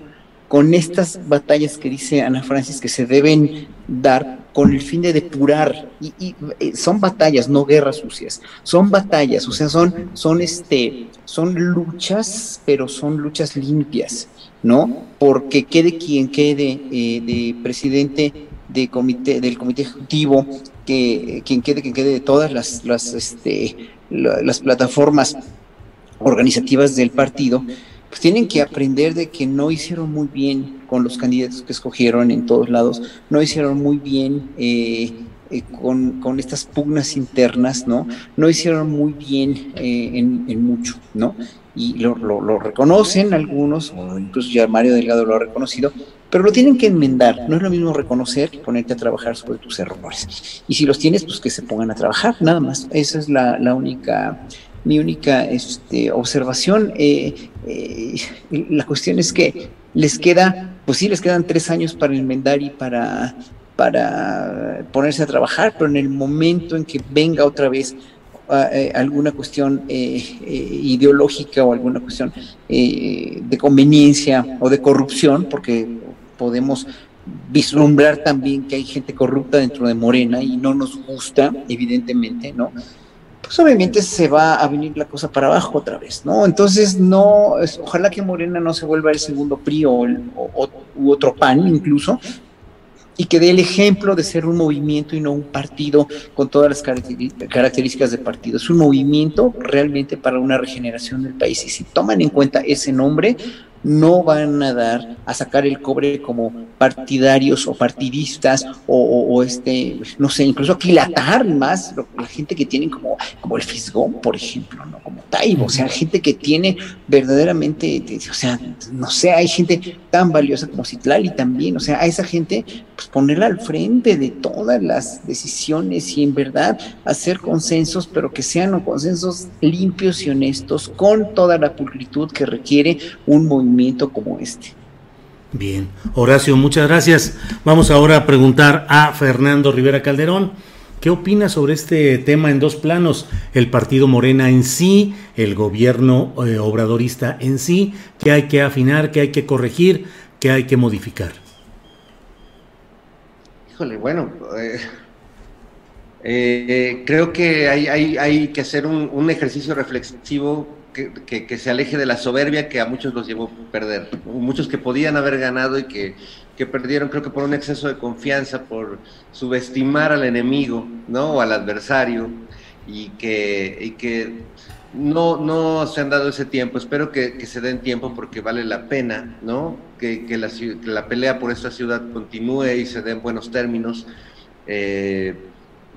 con estas batallas que dice Ana Francis que se deben dar con el fin de depurar. Y, eh, son batallas no guerras sucias. Son batallas o sea son son este son luchas pero son luchas limpias no porque quede quien quede eh, de presidente de comité del comité ejecutivo que quien quede quien quede de todas las las este las plataformas organizativas del partido pues tienen que aprender de que no hicieron muy bien con los candidatos que escogieron en todos lados, no hicieron muy bien eh, eh, con, estas pugnas internas, ¿no? No hicieron muy bien eh, en, mucho, ¿no? Y lo, reconocen algunos, incluso ya Mario Delgado lo ha reconocido, pero lo tienen que enmendar. No es lo mismo reconocer que ponerte a trabajar sobre tus errores. Y si los tienes, pues que se pongan a trabajar, nada más. Esa es la, la única mi única este, observación. Eh, eh, la cuestión es que les queda, pues sí, les quedan tres años para enmendar y para, para ponerse a trabajar, pero en el momento en que venga otra vez ah, eh, alguna cuestión ideológica o alguna cuestión de conveniencia o de corrupción, porque podemos vislumbrar también que hay gente corrupta dentro de Morena y no nos gusta, evidentemente, ¿no? pues obviamente se va a venir la cosa para abajo otra vez, ¿no? Entonces, no, ojalá que Morena no se vuelva el segundo PRI o, u otro PAN incluso, y que dé el ejemplo de ser un movimiento y no un partido con todas las características de partido. Es un movimiento realmente para una regeneración del país. Y si toman en cuenta ese nombre, no van a dar a sacar el cobre como partidarios o partidistas o, este, no sé, incluso aquilatar más la gente que tienen como, como el Fisgón, por ejemplo, ¿no? Como, Taibo, o sea, gente que tiene verdaderamente, o sea, no sé, hay gente tan valiosa como Citlali también, o sea, a esa gente, pues ponerla al frente de todas las decisiones y en verdad hacer consensos, pero que sean consensos limpios y honestos, con toda la pulcritud que requiere un movimiento como este. Bien, Horacio, muchas gracias. Vamos ahora a preguntar a Fernando Rivera Calderón. ¿Qué opina sobre este tema en dos planos? El partido Morena en sí, el gobierno eh, obradorista en sí, ¿qué hay que afinar, qué hay que corregir, qué hay que modificar? Híjole, bueno, eh, eh, creo que hay, que hacer un, ejercicio reflexivo que, se aleje de la soberbia que a muchos los llevó a perder. Muchos que podían haber ganado y que que perdieron, creo que por un exceso de confianza, por subestimar al enemigo, ¿no? O al adversario, y que, y que no, no se han dado ese tiempo. Espero que, se den tiempo porque vale la pena, ¿no? Que, que, la, pelea por esta ciudad continúe y se den buenos términos. Eh,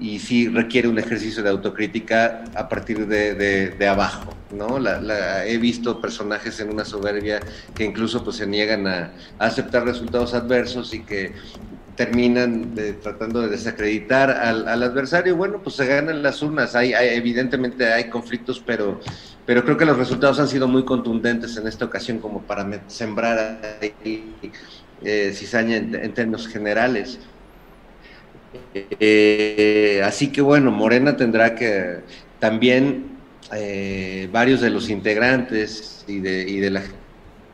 y sí requiere un ejercicio de autocrítica a partir de, abajo, ¿no? La, he visto personajes en una soberbia que incluso pues se niegan a, aceptar resultados adversos y que terminan de, tratando de desacreditar al, adversario. Bueno, pues se ganan las urnas, hay, evidentemente hay conflictos, pero, pero creo que los resultados han sido muy contundentes en esta ocasión como para sembrar ahí, eh, cizaña en términos generales. Eh, así que bueno, Morena tendrá que también eh, varios de los integrantes y de, y de la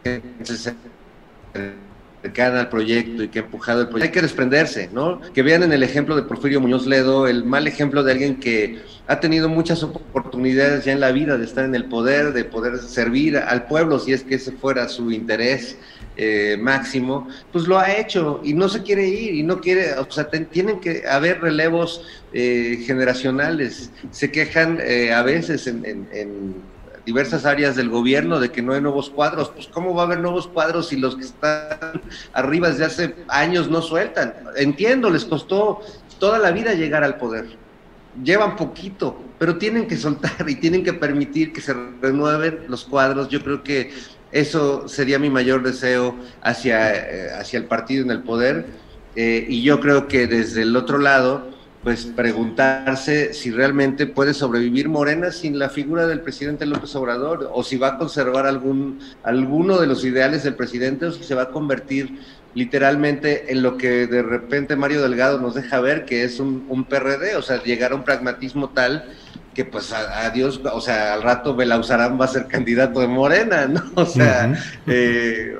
gente cercana al proyecto y que ha empujado el proyecto, hay que desprenderse, ¿no? Que vean en el ejemplo de Porfirio Muñoz Ledo el mal ejemplo de alguien que ha tenido muchas oportunidades ya en la vida de estar en el poder, de poder servir al pueblo si es que ese fuera su interés eh, máximo, pues lo ha hecho y no se quiere ir y no quiere, o sea, tienen que haber relevos eh, generacionales. Se quejan eh, a veces en, en, en, diversas áreas del gobierno de que no hay nuevos cuadros. Pues ¿cómo va a haber nuevos cuadros si los que están arriba desde hace años no sueltan? Entiendo, les costó toda la vida llegar al poder. Llevan poquito, pero tienen que soltar y tienen que permitir que se renueven los cuadros. Yo creo que eso sería mi mayor deseo hacia, eh, hacia el partido en el poder. Eh, y yo creo que desde el otro lado, pues preguntarse si realmente puede sobrevivir Morena sin la figura del presidente López Obrador, o si va a conservar algún, alguno de los ideales del presidente, o si se va a convertir literalmente en lo que de repente Mario Delgado nos deja ver, que es un, un PRD, o sea, llegar a un pragmatismo tal que pues a, Dios, o sea, al rato Belauzarán va a ser candidato de Morena, ¿no? O sea, uh -huh. eh,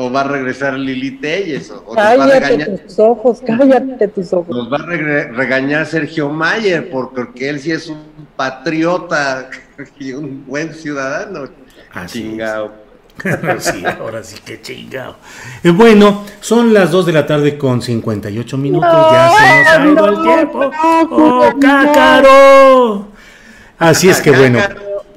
o va a regresar Lili Telles, o, o cállate nos va a regañar, tus ojos, cállate tus ojos. Nos va a re regañar Sergio Mayer, porque él sí es un patriota y un buen ciudadano. Así Chingado. sí, ahora sí que chingado. Eh, bueno, son las 2 de la tarde con 58 minutos, no, ya se nos ha ido no, el tiempo. ¡Oh, cácaro! Así es que bueno,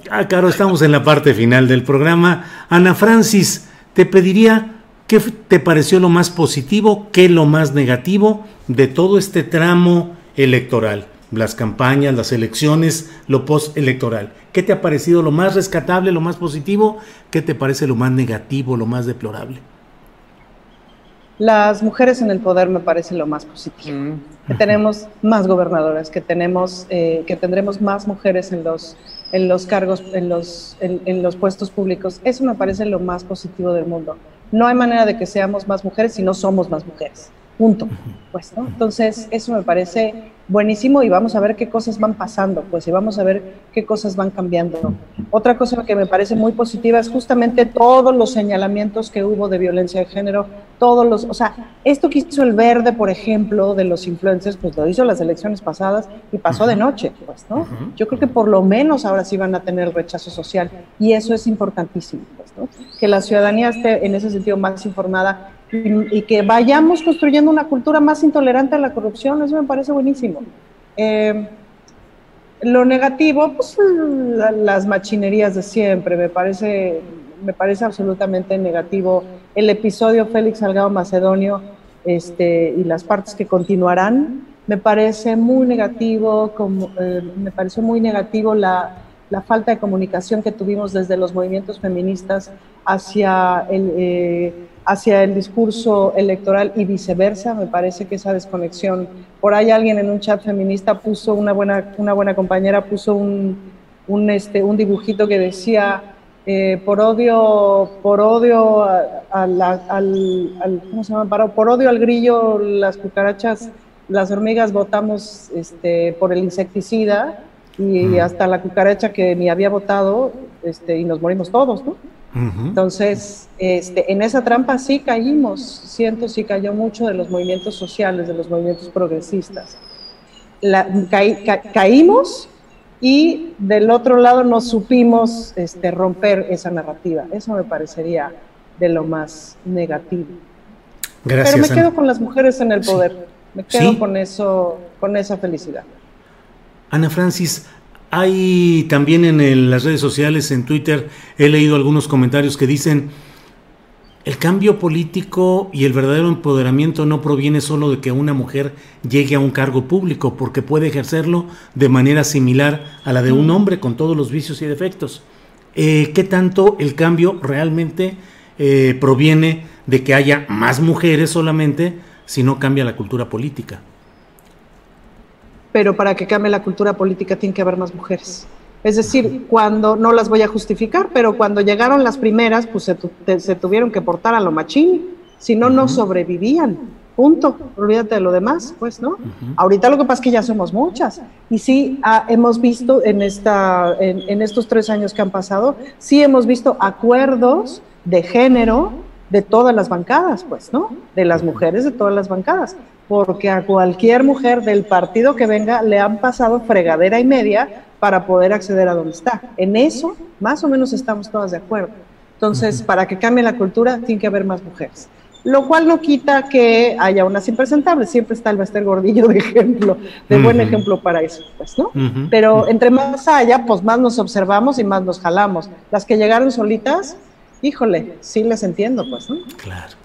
ah, Caro, estamos en la parte final del programa. Ana Francis, te pediría qué te pareció lo más positivo, qué lo más negativo de todo este tramo electoral, las campañas, las elecciones, lo postelectoral. ¿Qué te ha parecido lo más rescatable, lo más positivo? ¿Qué te parece lo más negativo, lo más deplorable? Las mujeres en el poder me parece lo más positivo. Mm. Que tenemos más gobernadoras, que tenemos, eh, que tendremos más mujeres en los, en los cargos, en los, en, los puestos públicos. Eso me parece lo más positivo del mundo. No hay manera de que seamos más mujeres si no somos más mujeres. Punto. Pues, ¿no? Entonces, eso me parece buenísimo y vamos a ver qué cosas van pasando, pues, y vamos a ver qué cosas van cambiando. Otra cosa que me parece muy positiva es justamente todos los señalamientos que hubo de violencia de género, todos los, o sea, esto que hizo el verde, por ejemplo, de los influencers, pues lo hizo las elecciones pasadas y pasó de noche, pues, ¿no? Yo creo que por lo menos ahora sí van a tener rechazo social y eso es importantísimo, pues, ¿no? Que la ciudadanía esté en ese sentido más informada y, que vayamos construyendo una cultura más intolerante a la corrupción, eso me parece buenísimo. Eh, lo negativo, pues la, las machinerías de siempre, me parece, me parece absolutamente negativo. El episodio Félix Salgado Macedonio este, y las partes que continuarán, me parece muy negativo, como, eh, me pareció muy negativo la, la falta de comunicación que tuvimos desde los movimientos feministas hacia el, eh, hacia el discurso electoral y viceversa. Me parece que esa desconexión, por ahí alguien en un chat feminista puso, una buena, una buena compañera puso un, un, este, un dibujito que decía, eh, por odio, por odio al, al, ¿cómo se llama? Por odio al grillo, las cucarachas, las hormigas votamos este, por el insecticida y hasta la cucaracha que ni había votado este, y nos morimos todos, ¿no? Entonces, este, en esa trampa sí caímos, siento sí cayó mucho de los movimientos sociales, de los movimientos progresistas. La, caímos y del otro lado no supimos este, romper esa narrativa. Eso me parecería de lo más negativo. Gracias, Pero me quedo con las mujeres en el poder. Me quedo con eso, con esa felicidad. Ana Francis, hay también en las redes sociales, en Twitter, he leído algunos comentarios que dicen, el cambio político y el verdadero empoderamiento no proviene solo de que una mujer llegue a un cargo público, porque puede ejercerlo de manera similar a la de un mm. hombre con todos los vicios y defectos. Eh, ¿Qué tanto el cambio realmente eh, proviene de que haya más mujeres solamente si no cambia la cultura política? Pero para que cambie la cultura política tiene que haber más mujeres. Es decir, cuando, no las voy a justificar, pero cuando llegaron las primeras, pues se, tuvieron que portar a lo machín, si no, no sobrevivían. Punto. Olvídate de lo demás, pues, ¿no? Ahorita lo que pasa es que ya somos muchas. Y sí, ah, hemos visto en, esta, en, en estos tres años que han pasado, sí hemos visto acuerdos de género de todas las bancadas, pues, ¿no? De las mujeres de todas las bancadas porque a cualquier mujer del partido que venga le han pasado fregadera y media para poder acceder a donde está. En eso, más o menos estamos todas de acuerdo. Entonces, para que cambie la cultura, tiene que haber más mujeres. Lo cual no quita que haya unas impresentables. Siempre está el Bester Gordillo de ejemplo, de buen ejemplo para eso, pues, ¿no? Pero entre más haya, pues más nos observamos y más nos jalamos. Las que llegaron solitas, híjole, sí les entiendo, pues, ¿no? Claro.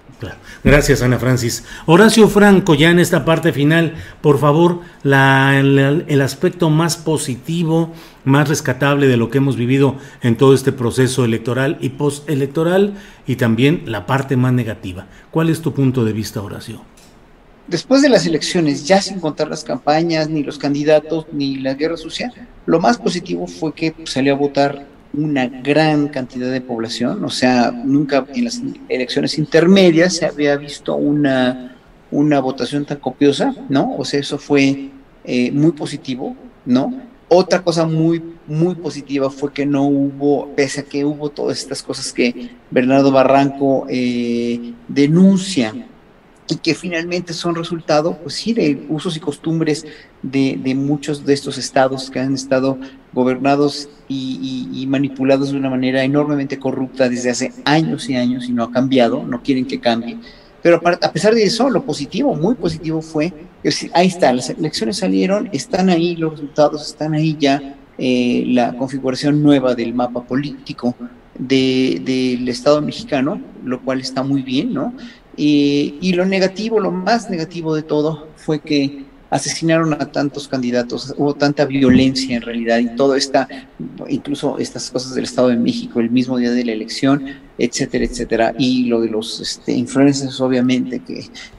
Gracias, Ana Francis. Horacio Franco, ya en esta parte final, por favor, el, aspecto más positivo, más rescatable de lo que hemos vivido en todo este proceso electoral y postelectoral, y también la parte más negativa. ¿Cuál es tu punto de vista, Horacio? Después de las elecciones, ya sin contar las campañas, ni los candidatos, ni la guerra social, lo más positivo fue que salió a votar una gran cantidad de población, o sea, nunca en las elecciones intermedias se había visto una, una votación tan copiosa, ¿no? O sea, eso fue eh, muy positivo, ¿no? Otra cosa muy, muy positiva fue que no hubo, pese a que hubo todas estas cosas que Bernardo Barranco eh, denuncia y que finalmente son resultado, pues sí, de usos y costumbres de, de muchos de estos estados que han estado gobernados y, manipulados de una manera enormemente corrupta desde hace años y años y no ha cambiado, no quieren que cambie. Pero a pesar de eso, lo positivo, muy positivo fue, ahí está, las elecciones salieron, están ahí los resultados, están ahí ya eh, la configuración nueva del mapa político del Estado mexicano, lo cual está muy bien, ¿no? Y lo negativo, lo más negativo de todo fue que asesinaron a tantos candidatos, hubo tanta violencia en realidad y todo esta, incluso estas cosas del Estado de México, el mismo día de la elección, etcétera, etcétera, y lo de los este, influencers obviamente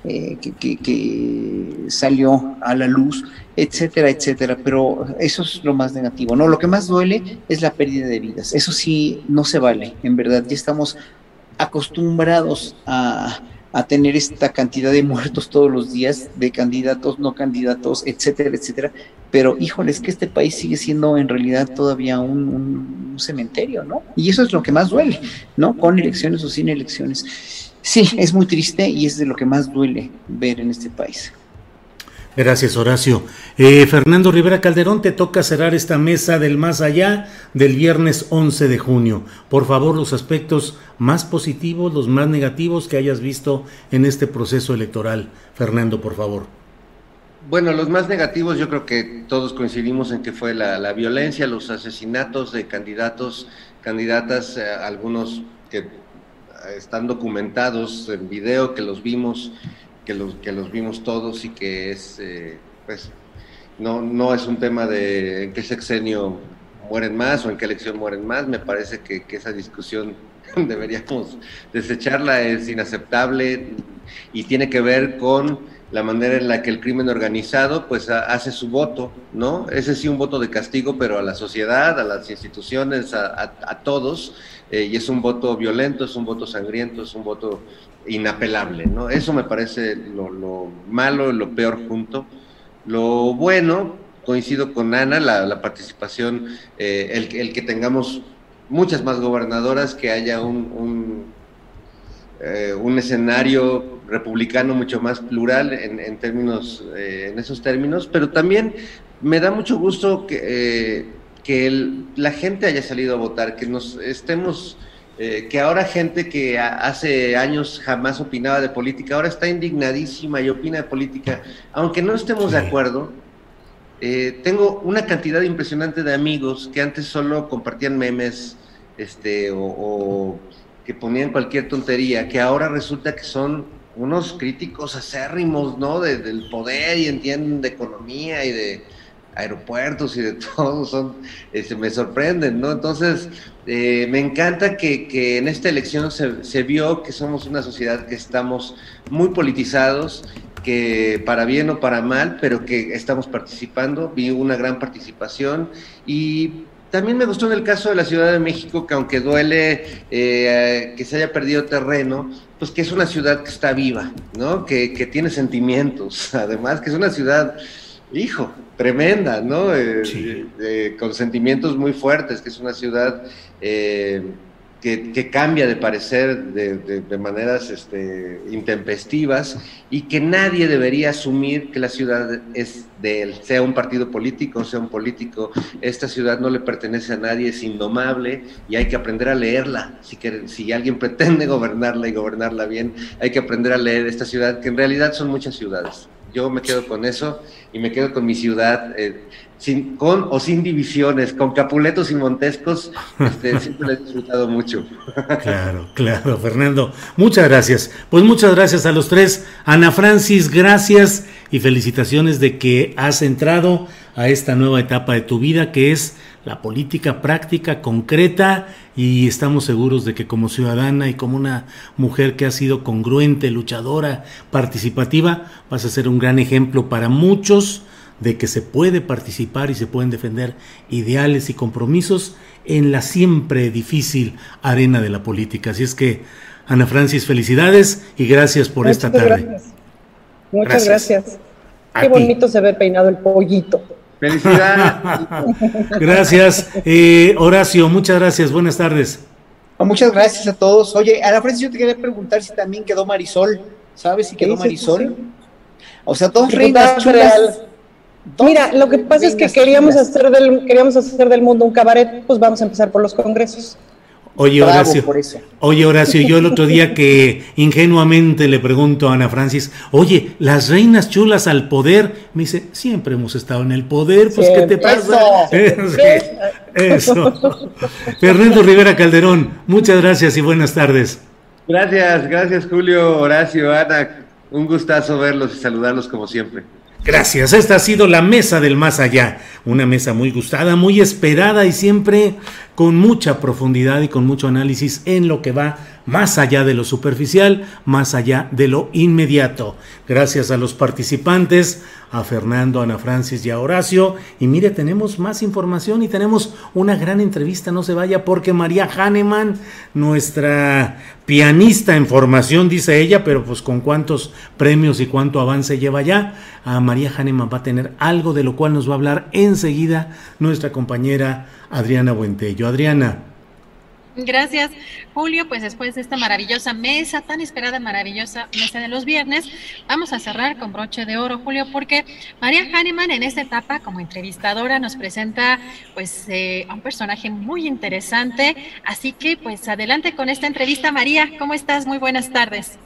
eh, que, que, salió a la luz, etcétera, etcétera, pero eso es lo más negativo, ¿no? Lo que más duele es la pérdida de vidas, eso sí no se vale, en verdad, ya estamos acostumbrados a a tener esta cantidad de muertos todos los días, de candidatos, no candidatos, etcétera, etcétera. Pero híjole, es que este país sigue siendo en realidad todavía un, cementerio, ¿no? Y eso es lo que más duele, ¿no? Con elecciones o sin elecciones. Sí, es muy triste y es de lo que más duele ver en este país. Gracias, Horacio. Eh, Fernando Rivera Calderón, te toca cerrar esta mesa del más allá del viernes 11 de junio. Por favor, los aspectos más positivos, los más negativos que hayas visto en este proceso electoral. Fernando, por favor. Bueno, los más negativos yo creo que todos coincidimos en que fue la, violencia, los asesinatos de candidatos, candidatas, eh, algunos que están documentados en video, que los vimos que los, que los vimos todos y que es, eh, pues, no, no es un tema de en qué sexenio mueren más o en qué elección mueren más. Me parece que, esa discusión deberíamos desecharla, es inaceptable y tiene que ver con la manera en la que el crimen organizado pues hace su voto, ¿no? Ese sí un voto de castigo, pero a la sociedad, a las instituciones, a, todos, eh, y es un voto violento, es un voto sangriento, es un voto inapelable, ¿no? Eso me parece lo, lo malo, lo peor junto. Lo bueno, coincido con Ana, la, participación, eh, el, que tengamos muchas más gobernadoras, que haya un, eh, un, escenario republicano mucho más plural en, términos, eh, en esos términos, pero también me da mucho gusto que, que la gente haya salido a votar, que nos estemos... que ahora gente que hace años jamás opinaba de política, ahora está indignadísima y opina de política, aunque no estemos de acuerdo, eh, tengo una cantidad impresionante de amigos que antes solo compartían memes este, o, que ponían cualquier tontería, que ahora resulta que son unos críticos acérrimos, ¿no? del poder y entienden de economía y de aeropuertos y de todo, son, este, me sorprenden, ¿no? Entonces, eh, me encanta que, que, en esta elección se, se vio que somos una sociedad que estamos muy politizados que para bien o para mal, pero que estamos participando, vi una gran participación y también me gustó en el caso de la Ciudad de México que aunque duele eh, que se haya perdido terreno, pues que es una ciudad que está viva, ¿no? Que, tiene sentimientos, además que es una ciudad, hijo, tremenda, ¿no? Eh, eh, con sentimientos muy fuertes, que es una ciudad que, cambia de parecer de, maneras este, intempestivas y que nadie debería asumir que la ciudad es de él, sea un partido político, sea un político. Esta ciudad no le pertenece a nadie, es indomable y hay que aprender a leerla. Si, que, si alguien pretende gobernarla y gobernarla bien, hay que aprender a leer esta ciudad, que en realidad son muchas ciudades. Yo me quedo con eso y me quedo con mi ciudad. Eh, sin, con o sin divisiones, con Capuletos y Montescos, este, siempre lo he disfrutado mucho. Claro, claro, Fernando. Muchas gracias. Pues muchas gracias a los tres. Ana Francis, gracias y felicitaciones de que has entrado a esta nueva etapa de tu vida que es la política práctica, concreta y estamos seguros de que como ciudadana y como una mujer que ha sido congruente, luchadora, participativa, vas a ser un gran ejemplo para muchos de que se puede participar y se pueden defender ideales y compromisos en la siempre difícil arena de la política. Así es que, Ana Francis, felicidades y gracias por esta tarde. Muchas gracias. Qué bonito se ve peinado el pollito. Felicidades. gracias. Eh, Horacio, muchas gracias. Buenas tardes. Muchas gracias a todos. Oye, Ana Francis, yo te quería preguntar si también quedó Marisol. ¿Sabes si quedó Marisol? O sea, dos reinas chulas. Mira, lo que pasa es que queríamos hacer, del, queríamos hacer del mundo un cabaret, pues vamos a empezar por los congresos. Oye Horacio, oye Horacio, yo el otro día que ingenuamente le pregunto a Ana Francis, oye, las reinas chulas al poder, me dice, siempre hemos estado en el poder, pues ¿qué te pasa? Eso. Fernando Rivera Calderón, muchas gracias y buenas tardes. Gracias, gracias Julio, Horacio, Ana, un gustazo verlos y saludarlos como siempre. Gracias, esta ha sido la mesa del más allá, una mesa muy gustada, muy esperada y siempre con mucha profundidad y con mucho análisis en lo que va más allá de lo superficial, más allá de lo inmediato. Gracias a los participantes, a Fernando, Ana Francis y a Horacio. Y mire, tenemos más información y tenemos una gran entrevista, no se vaya, porque María Hahnemann, nuestra pianista en formación, dice ella, pero pues con cuántos premios y cuánto avance lleva ya, a María Hahnemann va a tener algo de lo cual nos va a hablar enseguida nuestra compañera Adriana Buentello. Adriana. Gracias, Julio. Pues después de esta maravillosa mesa, tan esperada, maravillosa mesa de los viernes, vamos a cerrar con broche de oro, Julio, porque María Hahnemann en esta etapa como entrevistadora nos presenta pues eh, a un personaje muy interesante. Así que pues adelante con esta entrevista, María. ¿Cómo estás? Muy buenas tardes.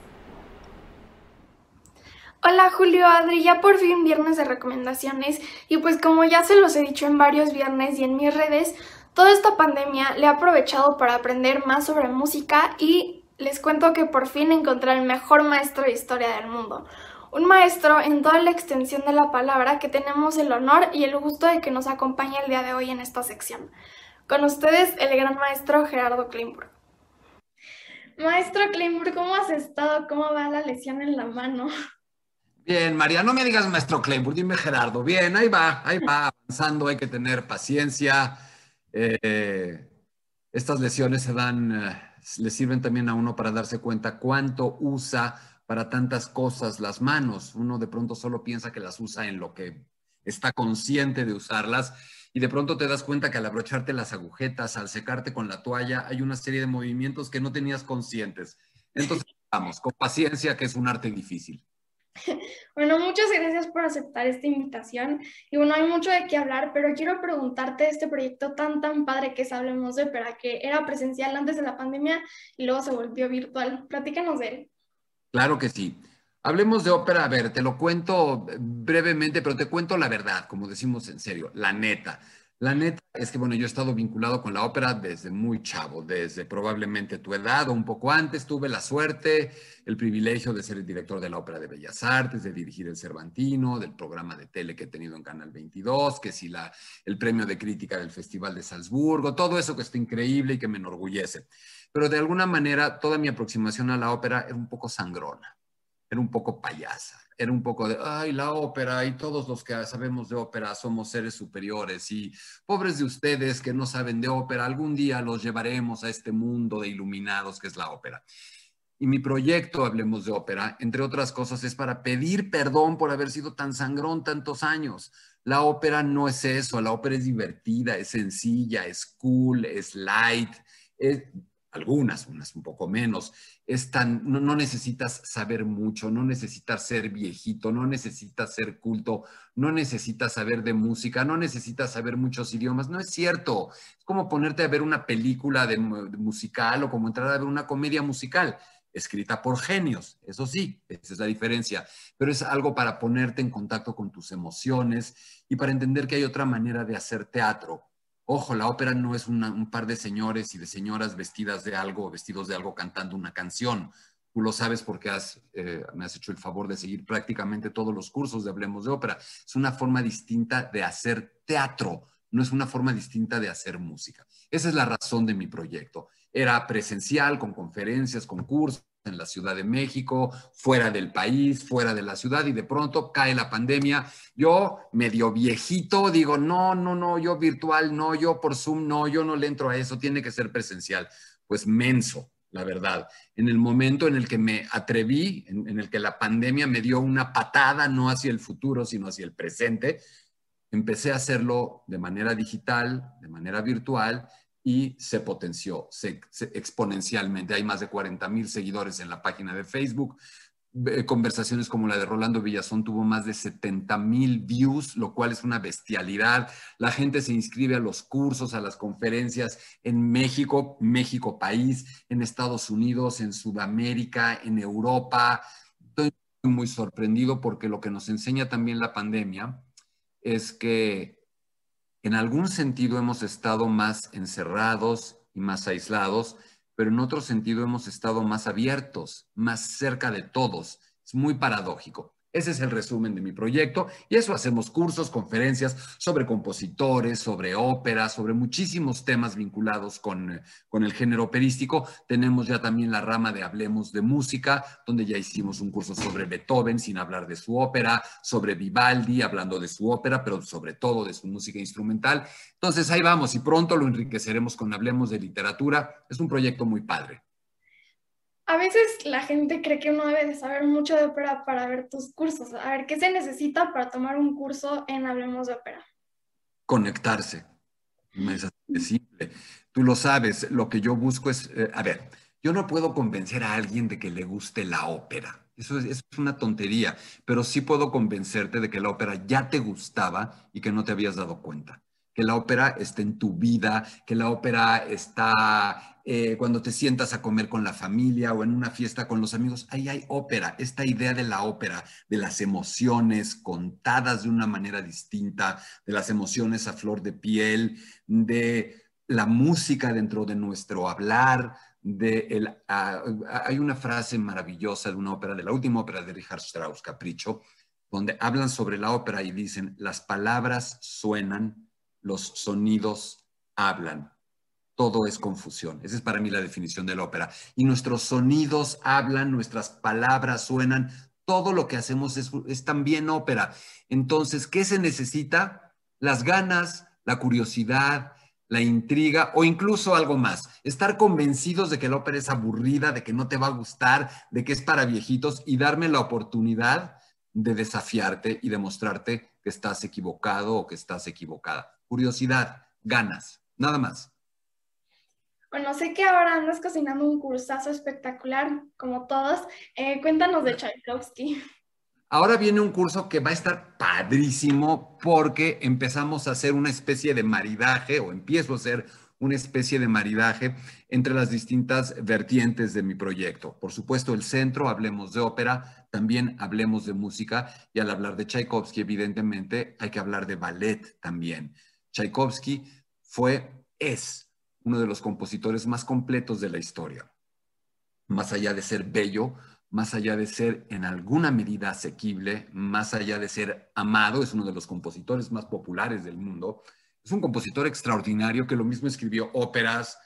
Hola Julio, Adri, ya por fin viernes de recomendaciones y pues como ya se los he dicho en varios viernes y en mis redes, Toda esta pandemia le he aprovechado para aprender más sobre música y les cuento que por fin encontré el mejor maestro de historia del mundo. un maestro en toda la extensión de la palabra que tenemos el honor y el gusto de que nos acompañe el día de hoy en esta sección. Con ustedes, el gran maestro Gerardo Kleinburg. Maestro Kleinburg, ¿cómo has estado? ¿Cómo va la lesión en la mano? Bien, María, no me digas maestro Kleinburg, dime Gerardo. Bien, ahí va, ahí va avanzando, hay que tener paciencia. Eh, estas lesiones se dan, eh, le sirven también a uno para darse cuenta cuánto usa para tantas cosas las manos. Uno de pronto solo piensa que las usa en lo que está consciente de usarlas y de pronto te das cuenta que al abrocharte las agujetas, al secarte con la toalla, hay una serie de movimientos que no tenías conscientes. Entonces, vamos, con paciencia, que es un arte difícil. Bueno, muchas gracias por aceptar esta invitación. Y bueno, hay mucho de qué hablar, pero quiero preguntarte este proyecto tan, tan padre que es Hablemos de Ópera, que era presencial antes de la pandemia y luego se volvió virtual. Platícanos de él. Claro que sí. Hablemos de ópera. A ver, te lo cuento brevemente, pero te cuento la verdad, como decimos en serio, la neta. La neta es que, bueno, yo he estado vinculado con la ópera desde muy chavo, desde probablemente tu edad o un poco antes. Tuve la suerte, el privilegio de ser el director de la Ópera de Bellas Artes, de dirigir el Cervantino, del programa de tele que he tenido en Canal 22, que si la, el premio de crítica del Festival de Salzburgo, todo eso que está increíble y que me enorgullece. Pero de alguna manera, toda mi aproximación a la ópera era un poco sangrona, era un poco payasa era un poco de, ay, la ópera y todos los que sabemos de ópera somos seres superiores y pobres de ustedes que no saben de ópera, algún día los llevaremos a este mundo de iluminados que es la ópera. Y mi proyecto, hablemos de ópera, entre otras cosas, es para pedir perdón por haber sido tan sangrón tantos años. La ópera no es eso, la ópera es divertida, es sencilla, es cool, es light, es, algunas, unas un poco menos. Tan, no, necesitas saber mucho, no necesitas ser viejito, no necesitas ser culto, no necesitas saber de música, no necesitas saber muchos idiomas. No es cierto. Es como ponerte a ver una película de, musical o como entrar a ver una comedia musical escrita por genios, eso sí, esa es la diferencia, pero es algo para ponerte en contacto con tus emociones y para entender que hay otra manera de hacer teatro, Ojo, la ópera no es un par de señores y de señoras vestidas de algo, vestidos de algo cantando una canción. Tú lo sabes porque eh, me has hecho el favor de seguir prácticamente todos los cursos de Hablemos de Ópera. Es una forma distinta de hacer teatro, no es una forma distinta de hacer música. Esa es la razón de mi proyecto. Era presencial, con conferencias, con cursos en la Ciudad de México, fuera del país, fuera de la ciudad, y de pronto cae la pandemia. Yo, medio viejito, digo, no, no, no, yo virtual, no, yo por Zoom, no, yo no le entro a eso, tiene que ser presencial. Pues menso, la verdad. En el momento en el que me atreví, en, en el que la pandemia me dio una patada, no hacia el futuro, sino hacia el presente, empecé a hacerlo de manera digital, de manera virtual, y se potenció exponencialmente. Hay más de 40 mil seguidores en la página de Facebook. Conversaciones como la de Rolando Villazón tuvo más de 70 mil views, lo cual es una bestialidad. La gente se inscribe a los cursos, a las conferencias en México, México país, en Estados Unidos, en Sudamérica, en Europa. Estoy muy sorprendido porque lo que nos enseña también la pandemia es que en algún sentido hemos estado más encerrados y más aislados, pero en otro sentido hemos estado más abiertos, más cerca de todos. Es muy paradójico. Ese es el resumen de mi proyecto y eso hacemos cursos, conferencias sobre compositores, sobre ópera, sobre muchísimos temas vinculados con, con, el género operístico. Tenemos ya también la rama de Hablemos de Música, donde ya hicimos un curso sobre Beethoven sin hablar de su ópera, sobre Vivaldi hablando de su ópera, pero sobre todo de su música instrumental. Entonces ahí vamos y pronto lo enriqueceremos con Hablemos de Literatura. Es un proyecto muy padre. A veces la gente cree que uno debe de saber mucho de ópera para ver tus cursos. A ver, ¿qué se necesita para tomar un curso en Hablemos de Ópera? Conectarse. Es simple. Tú lo sabes, lo que yo busco es, eh, a ver, yo no puedo convencer a alguien de que le guste la ópera. Eso es, eso es, una tontería, pero sí puedo convencerte de que la ópera ya te gustaba y que no te habías dado cuenta que la ópera está en tu vida, que la ópera está eh, cuando te sientas a comer con la familia o en una fiesta con los amigos. Ahí hay ópera, esta idea de la ópera, de las emociones contadas de una manera distinta, de las emociones a flor de piel, de la música dentro de nuestro hablar, de el, hay una frase maravillosa de una ópera, de la última ópera de Richard Strauss, Capricho, donde hablan sobre la ópera y dicen, las palabras suenan, los sonidos hablan. Todo es confusión. Esa es para mí la definición de la ópera. Y nuestros sonidos hablan, nuestras palabras suenan, todo lo que hacemos es, también ópera. Entonces, ¿qué se necesita? Las ganas, la curiosidad, la intriga o incluso algo más. Estar convencidos de que la ópera es aburrida, de que no te va a gustar, de que es para viejitos y darme la oportunidad de desafiarte y demostrarte que estás equivocado o que estás equivocada. Curiosidad, ganas, nada más. Bueno, sé que ahora andas cocinando un cursazo espectacular, como todos. Eh, cuéntanos de Tchaikovsky. Ahora viene un curso que va a estar padrísimo porque empezamos a hacer una especie de maridaje o empiezo a hacer una especie de maridaje entre las distintas vertientes de mi proyecto. Por supuesto, el centro, hablemos de ópera, también hablemos de música y al hablar de Tchaikovsky, evidentemente, hay que hablar de ballet también. Tchaikovsky fue, es uno de los compositores más completos de la historia. Más allá de ser bello, más allá de ser en alguna medida asequible, más allá de ser amado, es uno de los compositores más populares del mundo. Es un compositor extraordinario que lo mismo escribió óperas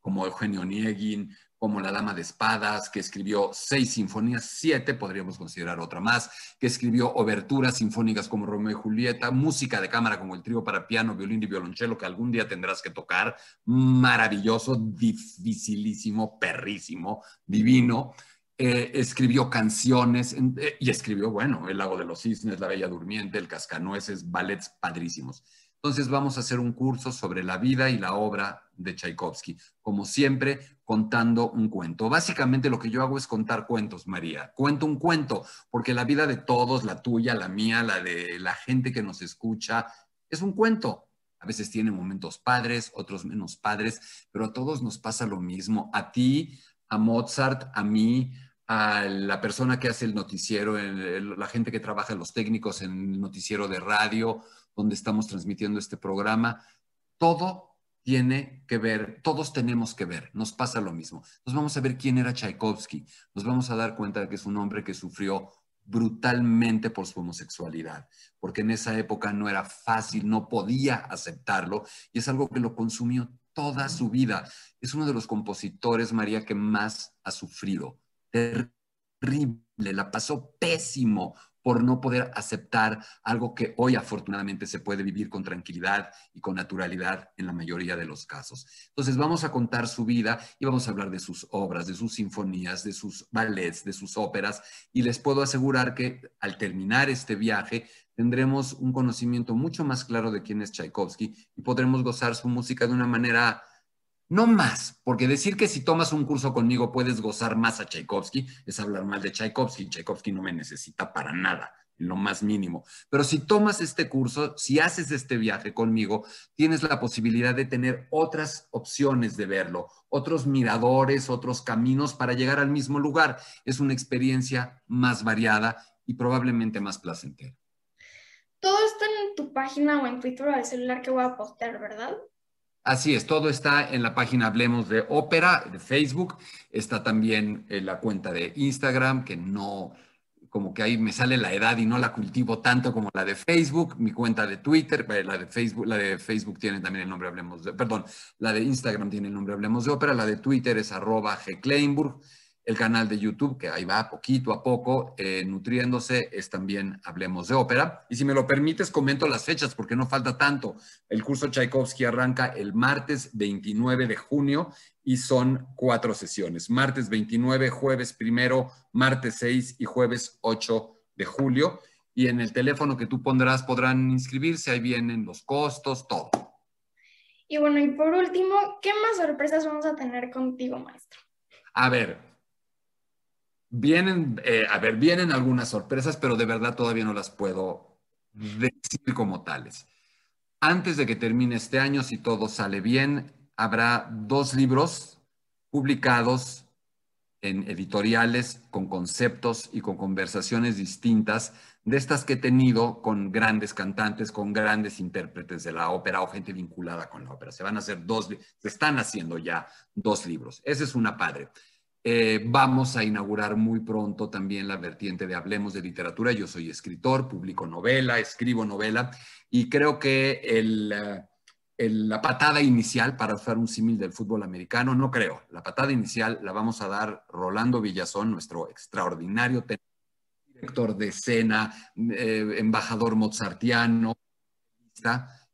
como Eugenio Niegin, como La Dama de Espadas, que escribió seis sinfonías, siete, podríamos considerar otra más, que escribió oberturas sinfónicas como Romeo y Julieta, música de cámara como el trío para piano, violín y violonchelo, que algún día tendrás que tocar, maravilloso, dificilísimo, perrísimo, divino. Eh, escribió canciones eh, y escribió, bueno, El lago de los cisnes, La Bella Durmiente, El Cascanueces, ballets padrísimos. Entonces vamos a hacer un curso sobre la vida y la obra de Tchaikovsky, como siempre, contando un cuento. Básicamente lo que yo hago es contar cuentos, María. Cuento un cuento, porque la vida de todos, la tuya, la mía, la de la gente que nos escucha, es un cuento. A veces tiene momentos padres, otros menos padres, pero a todos nos pasa lo mismo. A ti, a Mozart, a mí, a la persona que hace el noticiero, la gente que trabaja, los técnicos en el noticiero de radio, donde estamos transmitiendo este programa. Todo tiene que ver, todos tenemos que ver, nos pasa lo mismo. Nos vamos a ver quién era Tchaikovsky, nos vamos a dar cuenta de que es un hombre que sufrió brutalmente por su homosexualidad, porque en esa época no era fácil, no podía aceptarlo y es algo que lo consumió toda su vida. Es uno de los compositores, María, que más ha sufrido terrible, la pasó pésimo por no poder aceptar algo que hoy afortunadamente se puede vivir con tranquilidad y con naturalidad en la mayoría de los casos. Entonces vamos a contar su vida y vamos a hablar de sus obras, de sus sinfonías, de sus ballets, de sus óperas y les puedo asegurar que al terminar este viaje tendremos un conocimiento mucho más claro de quién es Tchaikovsky y podremos gozar su música de una manera no más, porque decir que si tomas un curso conmigo puedes gozar más a Tchaikovsky es hablar mal de Tchaikovsky. Tchaikovsky no me necesita para nada, lo más mínimo. Pero si tomas este curso, si haces este viaje conmigo, tienes la posibilidad de tener otras opciones de verlo, otros miradores, otros caminos para llegar al mismo lugar. Es una experiencia más variada y probablemente más placentera. Todo está en tu página o en Twitter o el celular que voy a postear, ¿verdad? Así es, todo está en la página Hablemos de Ópera de Facebook. Está también en la cuenta de Instagram, que no, como que ahí me sale la edad y no la cultivo tanto como la de Facebook. Mi cuenta de Twitter, eh, la de Facebook, la de Facebook tiene también el nombre Hablemos de, perdón, la de Instagram tiene el nombre Hablemos de Ópera, la de Twitter es arroba el canal de YouTube, que ahí va poquito a poco eh, nutriéndose, es también Hablemos de Ópera. Y si me lo permites, comento las fechas porque no falta tanto. El curso Tchaikovsky arranca el martes 29 de junio y son cuatro sesiones. Martes 29, jueves primero, martes 6 y jueves 8 de julio. Y en el teléfono que tú pondrás podrán inscribirse, ahí vienen los costos, todo. Y bueno, y por último, ¿qué más sorpresas vamos a tener contigo, maestro? A ver, Vienen, eh, a ver, vienen algunas sorpresas, pero de verdad todavía no las puedo decir como tales. Antes de que termine este año, si todo sale bien, habrá dos libros publicados en editoriales con conceptos y con conversaciones distintas de estas que he tenido con grandes cantantes, con grandes intérpretes de la ópera o gente vinculada con la ópera. Se van a hacer dos, se están haciendo ya dos libros. Esa es una padre. Eh, vamos a inaugurar muy pronto también la vertiente de Hablemos de Literatura. Yo soy escritor, publico novela, escribo novela y creo que eh, la patada inicial, para usar un símil del fútbol americano, no creo. La patada inicial la vamos a dar Rolando Villazón, nuestro extraordinario director de escena, eh, embajador mozartiano,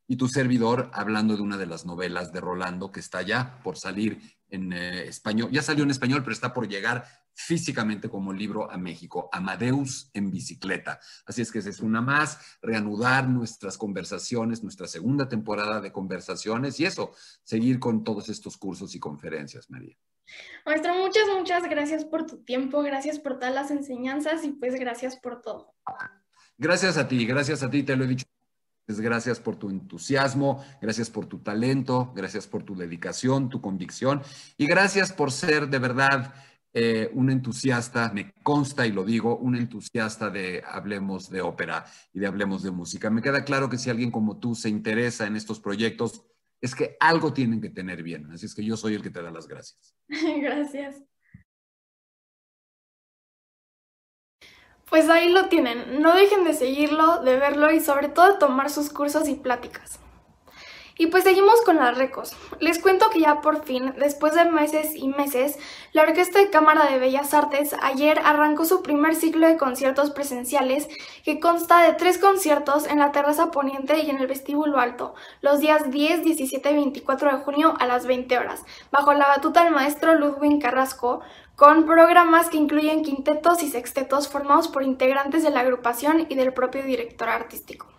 y tu servidor hablando de una de las novelas de Rolando que está ya por salir en eh, español. Ya salió en español, pero está por llegar físicamente como libro a México, Amadeus en bicicleta. Así es que es una más, reanudar nuestras conversaciones, nuestra segunda temporada de conversaciones y eso, seguir con todos estos cursos y conferencias, María. Maestro, muchas, muchas gracias por tu tiempo, gracias por todas las enseñanzas y pues gracias por todo. Gracias a ti, gracias a ti, te lo he dicho Gracias por tu entusiasmo, gracias por tu talento, gracias por tu dedicación, tu convicción y gracias por ser de verdad eh, un entusiasta, me consta y lo digo, un entusiasta de Hablemos de ópera y de Hablemos de música. Me queda claro que si alguien como tú se interesa en estos proyectos, es que algo tienen que tener bien. Así es que yo soy el que te da las gracias. Gracias. Pues ahí lo tienen, no dejen de seguirlo, de verlo y sobre todo tomar sus cursos y pláticas. Y pues seguimos con las recos. Les cuento que ya por fin, después de meses y meses, la Orquesta de Cámara de Bellas Artes ayer arrancó su primer ciclo de conciertos presenciales que consta de tres conciertos en la terraza poniente y en el vestíbulo alto, los días 10, 17 y 24 de junio a las 20 horas, bajo la batuta del maestro Ludwig Carrasco, con programas que incluyen quintetos y sextetos formados por integrantes de la agrupación y del propio director artístico.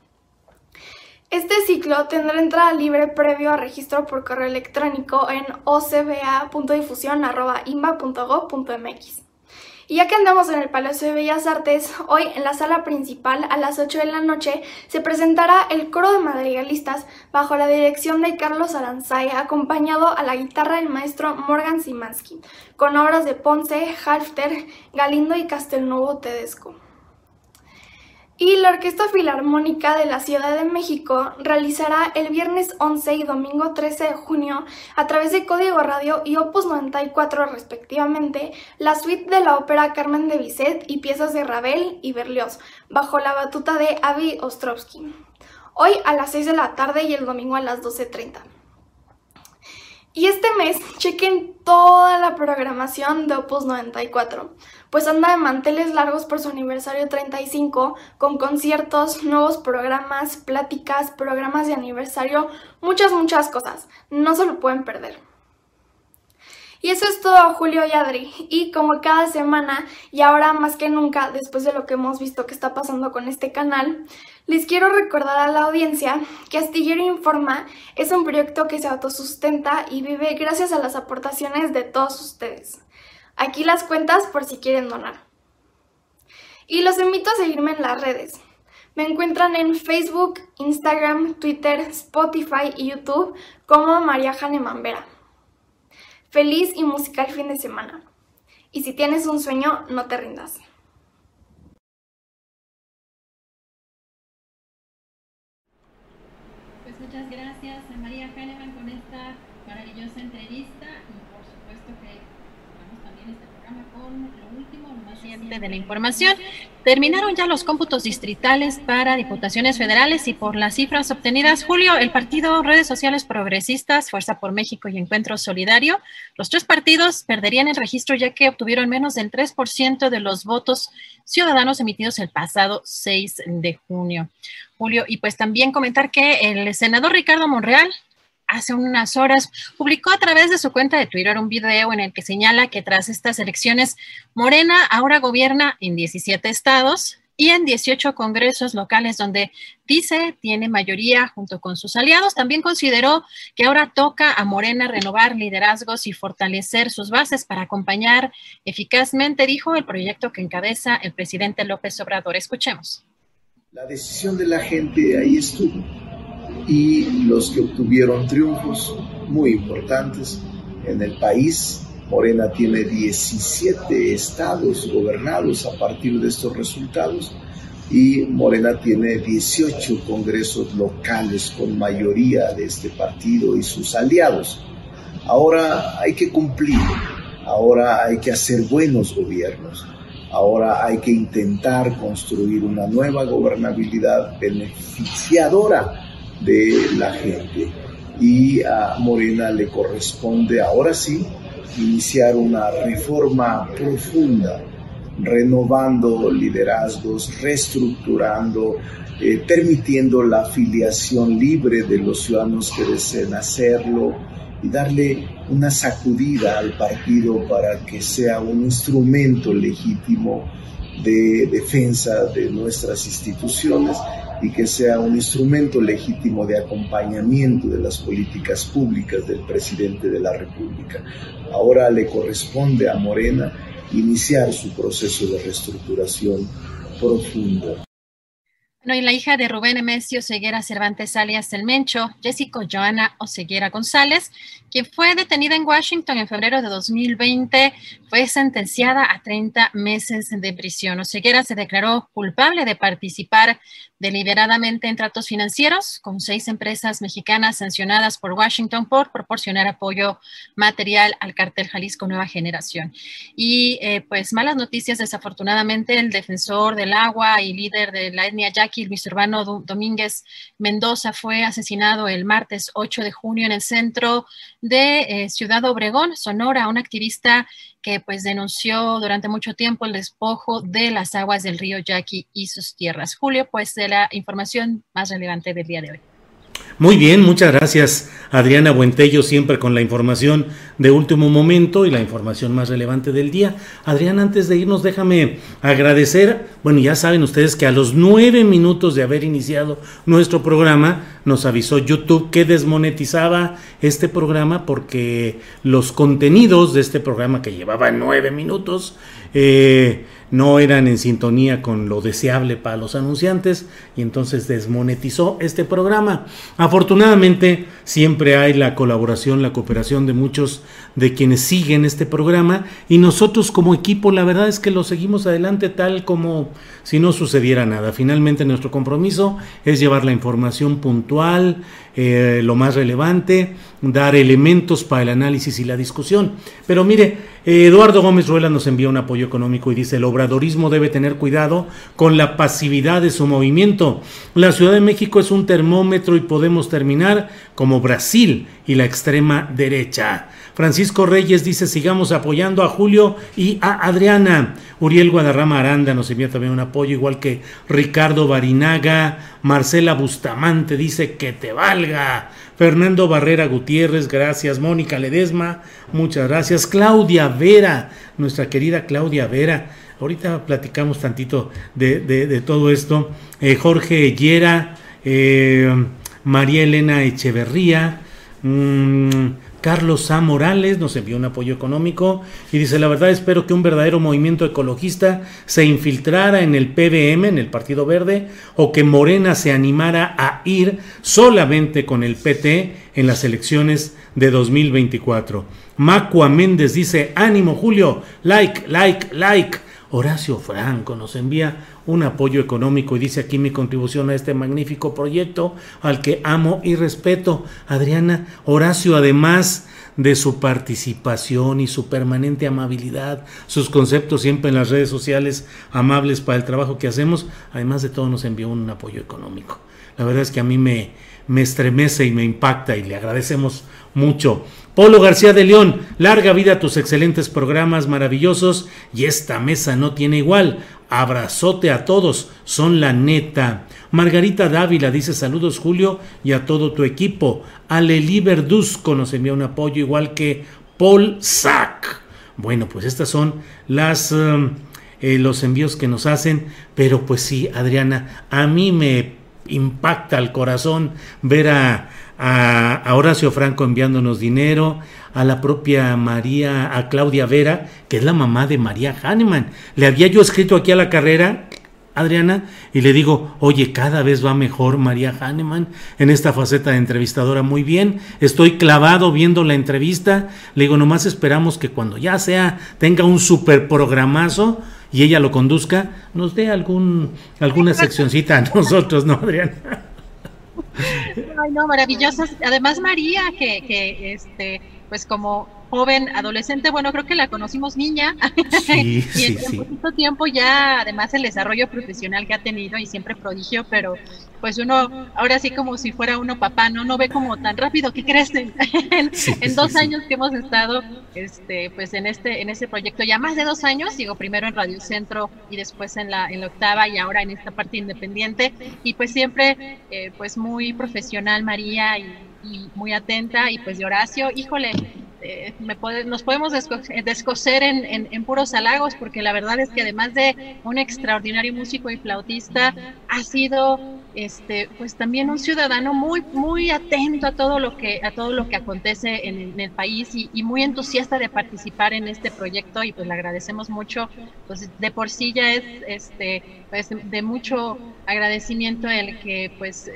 Este ciclo tendrá entrada libre previo a registro por correo electrónico en ocba.difusión.imba.gov.mx. Y ya que andamos en el Palacio de Bellas Artes, hoy en la sala principal a las 8 de la noche se presentará el coro de madrigalistas bajo la dirección de Carlos Aranzay, acompañado a la guitarra del maestro Morgan Simansky, con obras de Ponce, Halfter, Galindo y Castelnuovo Tedesco. Y la Orquesta Filarmónica de la Ciudad de México realizará el viernes 11 y domingo 13 de junio, a través de Código Radio y Opus 94 respectivamente, la suite de la ópera Carmen de Bizet y piezas de Ravel y Berlioz, bajo la batuta de Avi Ostrovsky. Hoy a las 6 de la tarde y el domingo a las 12.30. Y este mes chequen toda la programación de Opus 94, pues anda de manteles largos por su aniversario 35, con conciertos, nuevos programas, pláticas, programas de aniversario, muchas, muchas cosas. No se lo pueden perder. Y eso es todo, Julio y Adri. Y como cada semana, y ahora más que nunca, después de lo que hemos visto que está pasando con este canal, les quiero recordar a la audiencia que Astillero Informa es un proyecto que se autosustenta y vive gracias a las aportaciones de todos ustedes. Aquí las cuentas por si quieren donar. Y los invito a seguirme en las redes. Me encuentran en Facebook, Instagram, Twitter, Spotify y YouTube como María Jane Mambera. Feliz y musical fin de semana. Y si tienes un sueño, no te rindas. Muchas gracias a María Hahnemann con esta maravillosa entrevista y por supuesto que vamos también este programa con lo último, de la información. Terminaron ya los cómputos distritales para diputaciones federales y por las cifras obtenidas, Julio, el partido Redes Sociales Progresistas, Fuerza por México y Encuentro Solidario, los tres partidos perderían el registro ya que obtuvieron menos del 3% de los votos ciudadanos emitidos el pasado 6 de junio. Julio, y pues también comentar que el senador Ricardo Monreal hace unas horas publicó a través de su cuenta de Twitter un video en el que señala que tras estas elecciones, Morena ahora gobierna en 17 estados y en 18 congresos locales donde dice tiene mayoría junto con sus aliados. También consideró que ahora toca a Morena renovar liderazgos y fortalecer sus bases para acompañar eficazmente, dijo, el proyecto que encabeza el presidente López Obrador. Escuchemos. La decisión de la gente ahí estuvo y los que obtuvieron triunfos muy importantes en el país. Morena tiene 17 estados gobernados a partir de estos resultados y Morena tiene 18 congresos locales con mayoría de este partido y sus aliados. Ahora hay que cumplir, ahora hay que hacer buenos gobiernos, ahora hay que intentar construir una nueva gobernabilidad beneficiadora de la gente. Y a Morena le corresponde ahora sí iniciar una reforma profunda renovando liderazgos, reestructurando, eh, permitiendo la afiliación libre de los ciudadanos que deseen hacerlo y darle una sacudida al partido para que sea un instrumento legítimo de defensa de nuestras instituciones y que sea un instrumento legítimo de acompañamiento de las políticas públicas del presidente de la República. Ahora le corresponde a Morena iniciar su proceso de reestructuración profunda. Y la hija de Rubén Emesio Ceguera Cervantes alias El Mencho, Jessica Joana Oseguera González, quien fue detenida en Washington en febrero de 2020, fue sentenciada a 30 meses de prisión. Oseguera se declaró culpable de participar deliberadamente en tratos financieros con seis empresas mexicanas sancionadas por Washington por proporcionar apoyo material al cartel Jalisco Nueva Generación. Y eh, pues malas noticias, desafortunadamente, el defensor del agua y líder de la etnia Yaqui, Luis Urbano Domínguez Mendoza, fue asesinado el martes 8 de junio en el centro de eh, Ciudad Obregón, Sonora, un activista que pues denunció durante mucho tiempo el despojo de las aguas del río Yaqui y sus tierras. Julio, pues la información más relevante del día de hoy. Muy bien, muchas gracias Adriana Buentello, siempre con la información de último momento y la información más relevante del día. Adriana, antes de irnos, déjame agradecer, bueno, ya saben ustedes que a los nueve minutos de haber iniciado nuestro programa, nos avisó YouTube que desmonetizaba este programa porque los contenidos de este programa que llevaba nueve minutos, eh, no eran en sintonía con lo deseable para los anunciantes y entonces desmonetizó este programa. Afortunadamente siempre hay la colaboración, la cooperación de muchos de quienes siguen este programa y nosotros como equipo la verdad es que lo seguimos adelante tal como si no sucediera nada. Finalmente nuestro compromiso es llevar la información puntual, eh, lo más relevante, dar elementos para el análisis y la discusión. Pero mire, Eduardo Gómez Ruela nos envía un apoyo económico y dice, el obradorismo debe tener cuidado con la pasividad de su movimiento. La Ciudad de México es un termómetro y podemos terminar como Brasil y la extrema derecha. Francisco Reyes dice, sigamos apoyando a Julio y a Adriana. Uriel Guadarrama Aranda nos envía también un apoyo, igual que Ricardo Barinaga. Marcela Bustamante dice, que te valga. Fernando Barrera Gutiérrez, gracias. Mónica Ledesma, muchas gracias. Claudia Vera, nuestra querida Claudia Vera. Ahorita platicamos tantito de, todo esto. Eh, Jorge Yera, eh, María Elena Echeverría. Mm, Carlos A. Morales nos envió un apoyo económico y dice, la verdad espero que un verdadero movimiento ecologista se infiltrara en el PBM, en el Partido Verde, o que Morena se animara a ir solamente con el PT en las elecciones de 2024. Macua Méndez dice, ánimo Julio, like, like, like. Horacio Franco nos envía un apoyo económico y dice aquí mi contribución a este magnífico proyecto al que amo y respeto. Adriana, Horacio, además de su participación y su permanente amabilidad, sus conceptos siempre en las redes sociales amables para el trabajo que hacemos, además de todo nos envió un apoyo económico. La verdad es que a mí me, me estremece y me impacta y le agradecemos mucho. Polo García de León, larga vida a tus excelentes programas maravillosos y esta mesa no tiene igual. Abrazote a todos, son la neta. Margarita Dávila dice saludos Julio y a todo tu equipo. Aleli Verduzco nos envía un apoyo igual que Paul Sack. Bueno, pues estas son las... Um, eh, los envíos que nos hacen, pero pues sí, Adriana, a mí me impacta el corazón ver a, a, Horacio Franco enviándonos dinero, a la propia María, a Claudia Vera, que es la mamá de María Hahnemann. Le había yo escrito aquí a la carrera, Adriana, y le digo, oye, cada vez va mejor María Hahnemann en esta faceta de entrevistadora, muy bien, estoy clavado viendo la entrevista, le digo, nomás esperamos que cuando ya sea, tenga un super programazo, y ella lo conduzca, nos dé algún alguna seccioncita a nosotros, ¿no, Adriana? Ay, no, maravillosas. Además, María, que, que este, pues como joven, adolescente, bueno, creo que la conocimos niña. Y en, poquito tiempo ya, además el desarrollo profesional que ha tenido y siempre prodigio, pero pues uno, ahora sí como si fuera uno papá, no, no ve como tan rápido que crecen. En, dos años que hemos estado, este, pues en este, en este proyecto ya más de dos años, digo primero en Radio Centro y después en la, en la octava y ahora en esta parte independiente. Y pues siempre, eh, pues muy profesional María y y muy atenta. Y pues de Horacio, híjole, eh, me nos podemos descoser en, en, puros halagos, porque la verdad es que además de un extraordinario músico y flautista, ha sido este, pues también un ciudadano muy, muy atento a todo lo que, a todo lo que acontece en, el país y, muy entusiasta de participar en este proyecto, y pues le agradecemos mucho, pues de por sí ya es este, pues, de mucho agradecimiento el que pues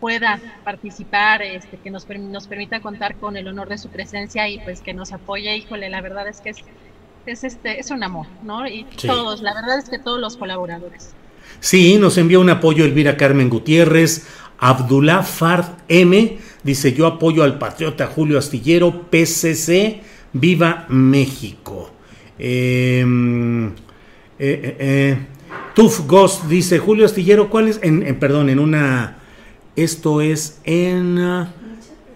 pueda participar, este, que nos, nos permita contar con el honor de su presencia y pues que nos apoye, híjole, la verdad es que es, es, este, es un amor, ¿no? Y todos, la verdad es que todos los colaboradores. Sí, nos envió un apoyo Elvira Carmen Gutiérrez, Abdullah Fard M, dice yo apoyo al patriota Julio Astillero, PCC, viva México. Em, eh, eh, eh, Tuf Ghost dice Julio Astillero, ¿cuál es? En, en, perdón, en una esto es en, ah,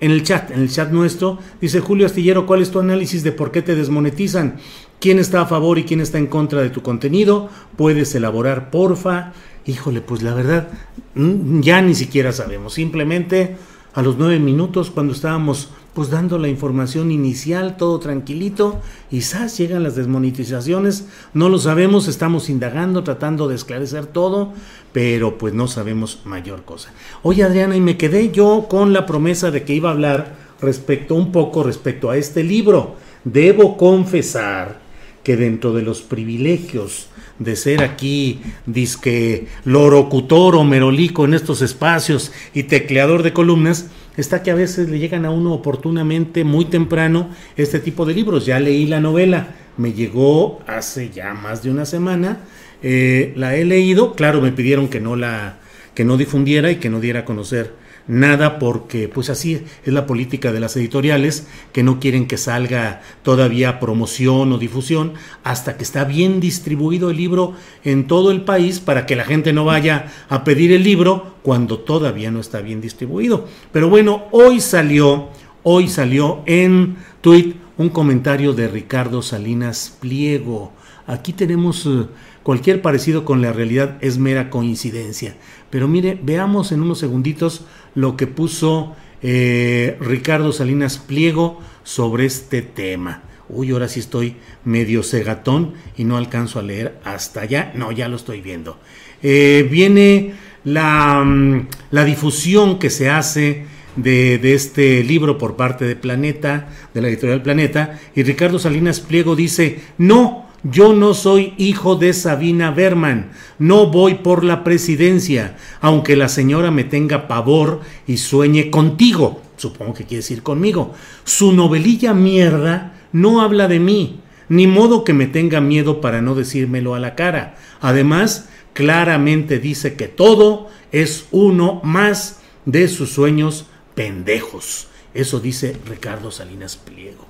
en el chat, en el chat nuestro. Dice Julio Astillero, ¿cuál es tu análisis de por qué te desmonetizan? ¿Quién está a favor y quién está en contra de tu contenido? Puedes elaborar, porfa. Híjole, pues la verdad, mm, ya ni siquiera sabemos. Simplemente a los nueve minutos, cuando estábamos pues dando la información inicial, todo tranquilito, quizás llegan las desmonetizaciones, no lo sabemos, estamos indagando, tratando de esclarecer todo, pero pues no sabemos mayor cosa. Oye Adriana, y me quedé yo con la promesa de que iba a hablar respecto un poco respecto a este libro. Debo confesar que dentro de los privilegios de ser aquí disque lorocutor o merolico en estos espacios y tecleador de columnas, está que a veces le llegan a uno oportunamente, muy temprano, este tipo de libros. Ya leí la novela, me llegó hace ya más de una semana, eh, la he leído, claro, me pidieron que no la que no difundiera y que no diera a conocer nada porque pues así es la política de las editoriales que no quieren que salga todavía promoción o difusión hasta que está bien distribuido el libro en todo el país para que la gente no vaya a pedir el libro cuando todavía no está bien distribuido. Pero bueno, hoy salió, hoy salió en tweet un comentario de Ricardo Salinas Pliego. Aquí tenemos eh, cualquier parecido con la realidad es mera coincidencia. Pero mire, veamos en unos segunditos lo que puso eh, Ricardo Salinas Pliego sobre este tema. Uy, ahora sí estoy medio cegatón y no alcanzo a leer hasta allá. No, ya lo estoy viendo. Eh, viene la, mm, la, difusión que se hace de, de, este libro por parte de Planeta, de la editorial Planeta, y Ricardo Salinas Pliego dice, no, yo no soy hijo de Sabina Berman, no voy por la presidencia, aunque la señora me tenga pavor y sueñe contigo, supongo que quiere decir conmigo. Su novelilla mierda no habla de mí, ni modo que me tenga miedo para no decírmelo a la cara. Además, claramente dice que todo es uno más de sus sueños pendejos. Eso dice Ricardo Salinas Pliego.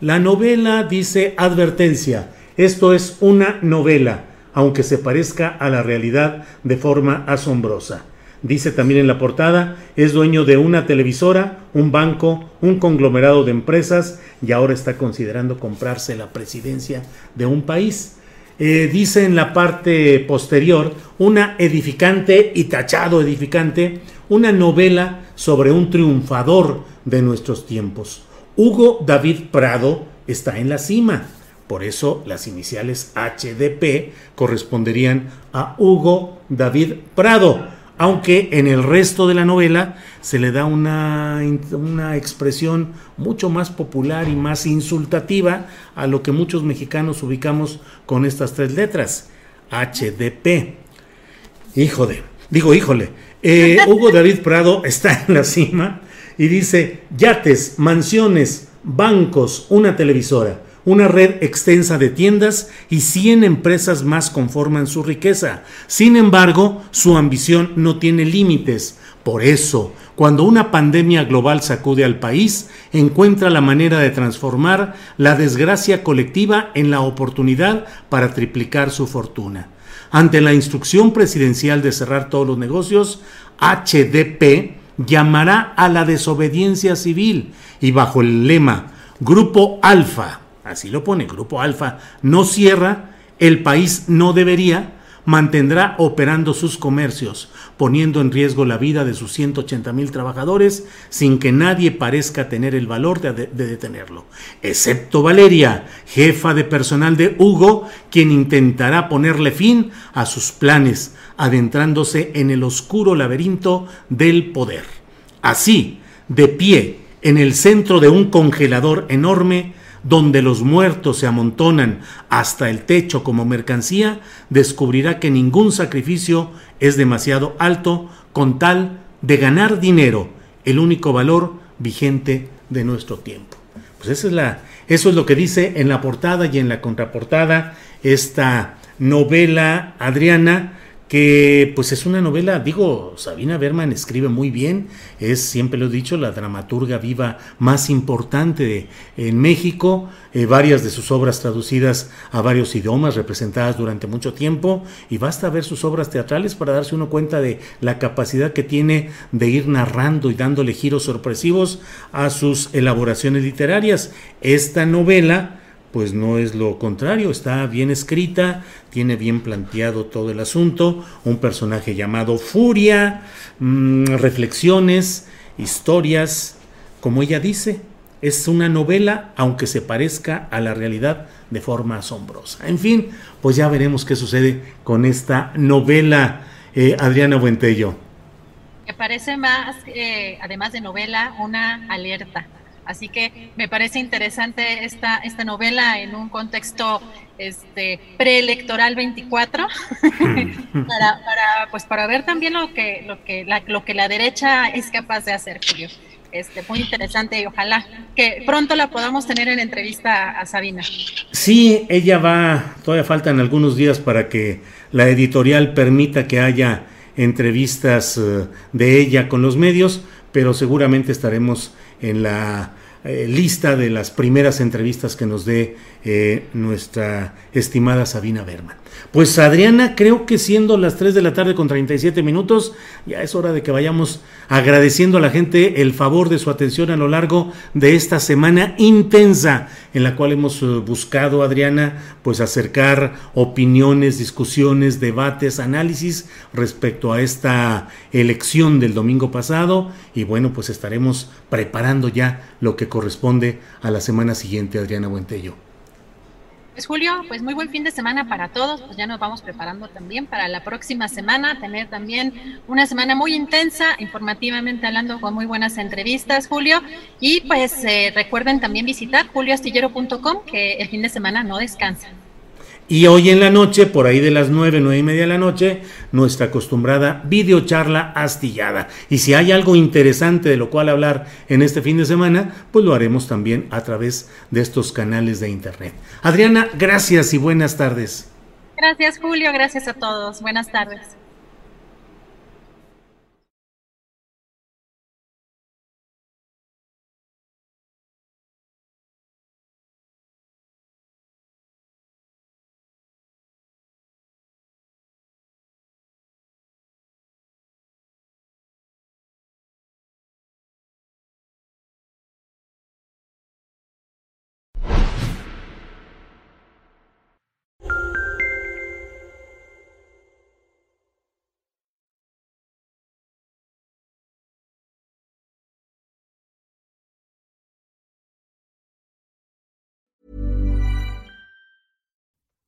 La novela dice advertencia esto es una novela, aunque se parezca a la realidad de forma asombrosa. Dice también en la portada, es dueño de una televisora, un banco, un conglomerado de empresas y ahora está considerando comprarse la presidencia de un país. Eh, dice en la parte posterior, una edificante y tachado edificante, una novela sobre un triunfador de nuestros tiempos. Hugo David Prado está en la cima por eso las iniciales HDP corresponderían a Hugo David Prado, aunque en el resto de la novela se le da una, una, expresión mucho más popular y más insultativa a lo que muchos mexicanos ubicamos con estas tres letras, HDP. Hijo de, digo híjole, eh, Hugo David Prado está en la cima y dice, yates, mansiones, bancos, una televisora una red extensa de tiendas y 100 empresas más conforman su riqueza. Sin embargo, su ambición no tiene límites. Por eso, cuando una pandemia global sacude al país, encuentra la manera de transformar la desgracia colectiva en la oportunidad para triplicar su fortuna. Ante la instrucción presidencial de cerrar todos los negocios, HDP llamará a la desobediencia civil y bajo el lema Grupo Alfa, así lo pone, Grupo Alfa, no cierra, el país no debería, mantendrá operando sus comercios, poniendo en riesgo la vida de sus 180 mil trabajadores sin que nadie parezca tener el valor de, de, detenerlo, excepto Valeria, jefa de personal de Hugo, quien intentará ponerle fin a sus planes, adentrándose en el oscuro laberinto del poder. Así, de pie, en el centro de un congelador enorme, donde los muertos se amontonan hasta el techo como mercancía, descubrirá que ningún sacrificio es demasiado alto con tal de ganar dinero, el único valor vigente de nuestro tiempo. Pues eso es lo que dice en la portada y en la contraportada esta novela Adriana que pues es una novela, digo, Sabina Berman escribe muy bien, es, siempre lo he dicho, la dramaturga viva más importante en México, eh, varias de sus obras traducidas a varios idiomas, representadas durante mucho tiempo, y basta ver sus obras teatrales para darse uno cuenta de la capacidad que tiene de ir narrando y dándole giros sorpresivos a sus elaboraciones literarias. Esta novela, pues no es lo contrario, está bien escrita, tiene bien planteado todo el asunto, un personaje llamado Furia, mmm, reflexiones, historias, como ella dice, es una novela, aunque se parezca a la realidad de forma asombrosa. En fin, pues ya veremos qué sucede con esta novela, eh, Adriana Buentello. Me parece más, eh, además de novela, una alerta Así que me parece interesante esta, esta novela en un contexto este, preelectoral 24, para, para, pues para ver también lo que, lo, que la, lo que la derecha es capaz de hacer, Julio. Este, muy interesante y ojalá que pronto la podamos tener en entrevista a Sabina. Sí, ella va, todavía faltan algunos días para que la editorial permita que haya entrevistas eh, de ella con los medios, pero seguramente estaremos en la eh, lista de las primeras entrevistas que nos dé eh, nuestra estimada Sabina Berman. Pues Adriana, creo que siendo las 3 de la tarde con 37 minutos, ya es hora de que vayamos agradeciendo a la gente el favor de su atención a lo largo de esta semana intensa en la cual hemos eh, buscado, Adriana, pues acercar opiniones, discusiones, debates, análisis respecto a esta elección del domingo pasado y bueno, pues estaremos preparando ya lo que corresponde a la semana siguiente, Adriana Buentello. Pues Julio, pues muy buen fin de semana para todos, pues ya nos vamos preparando también para la próxima semana, tener también una semana muy intensa, informativamente hablando con muy buenas entrevistas, Julio, y pues eh, recuerden también visitar julioastillero.com, que el fin de semana no descansa. Y hoy en la noche, por ahí de las nueve, nueve y media de la noche, nuestra acostumbrada videocharla astillada. Y si hay algo interesante de lo cual hablar en este fin de semana, pues lo haremos también a través de estos canales de internet. Adriana, gracias y buenas tardes. Gracias, Julio. Gracias a todos. Buenas tardes.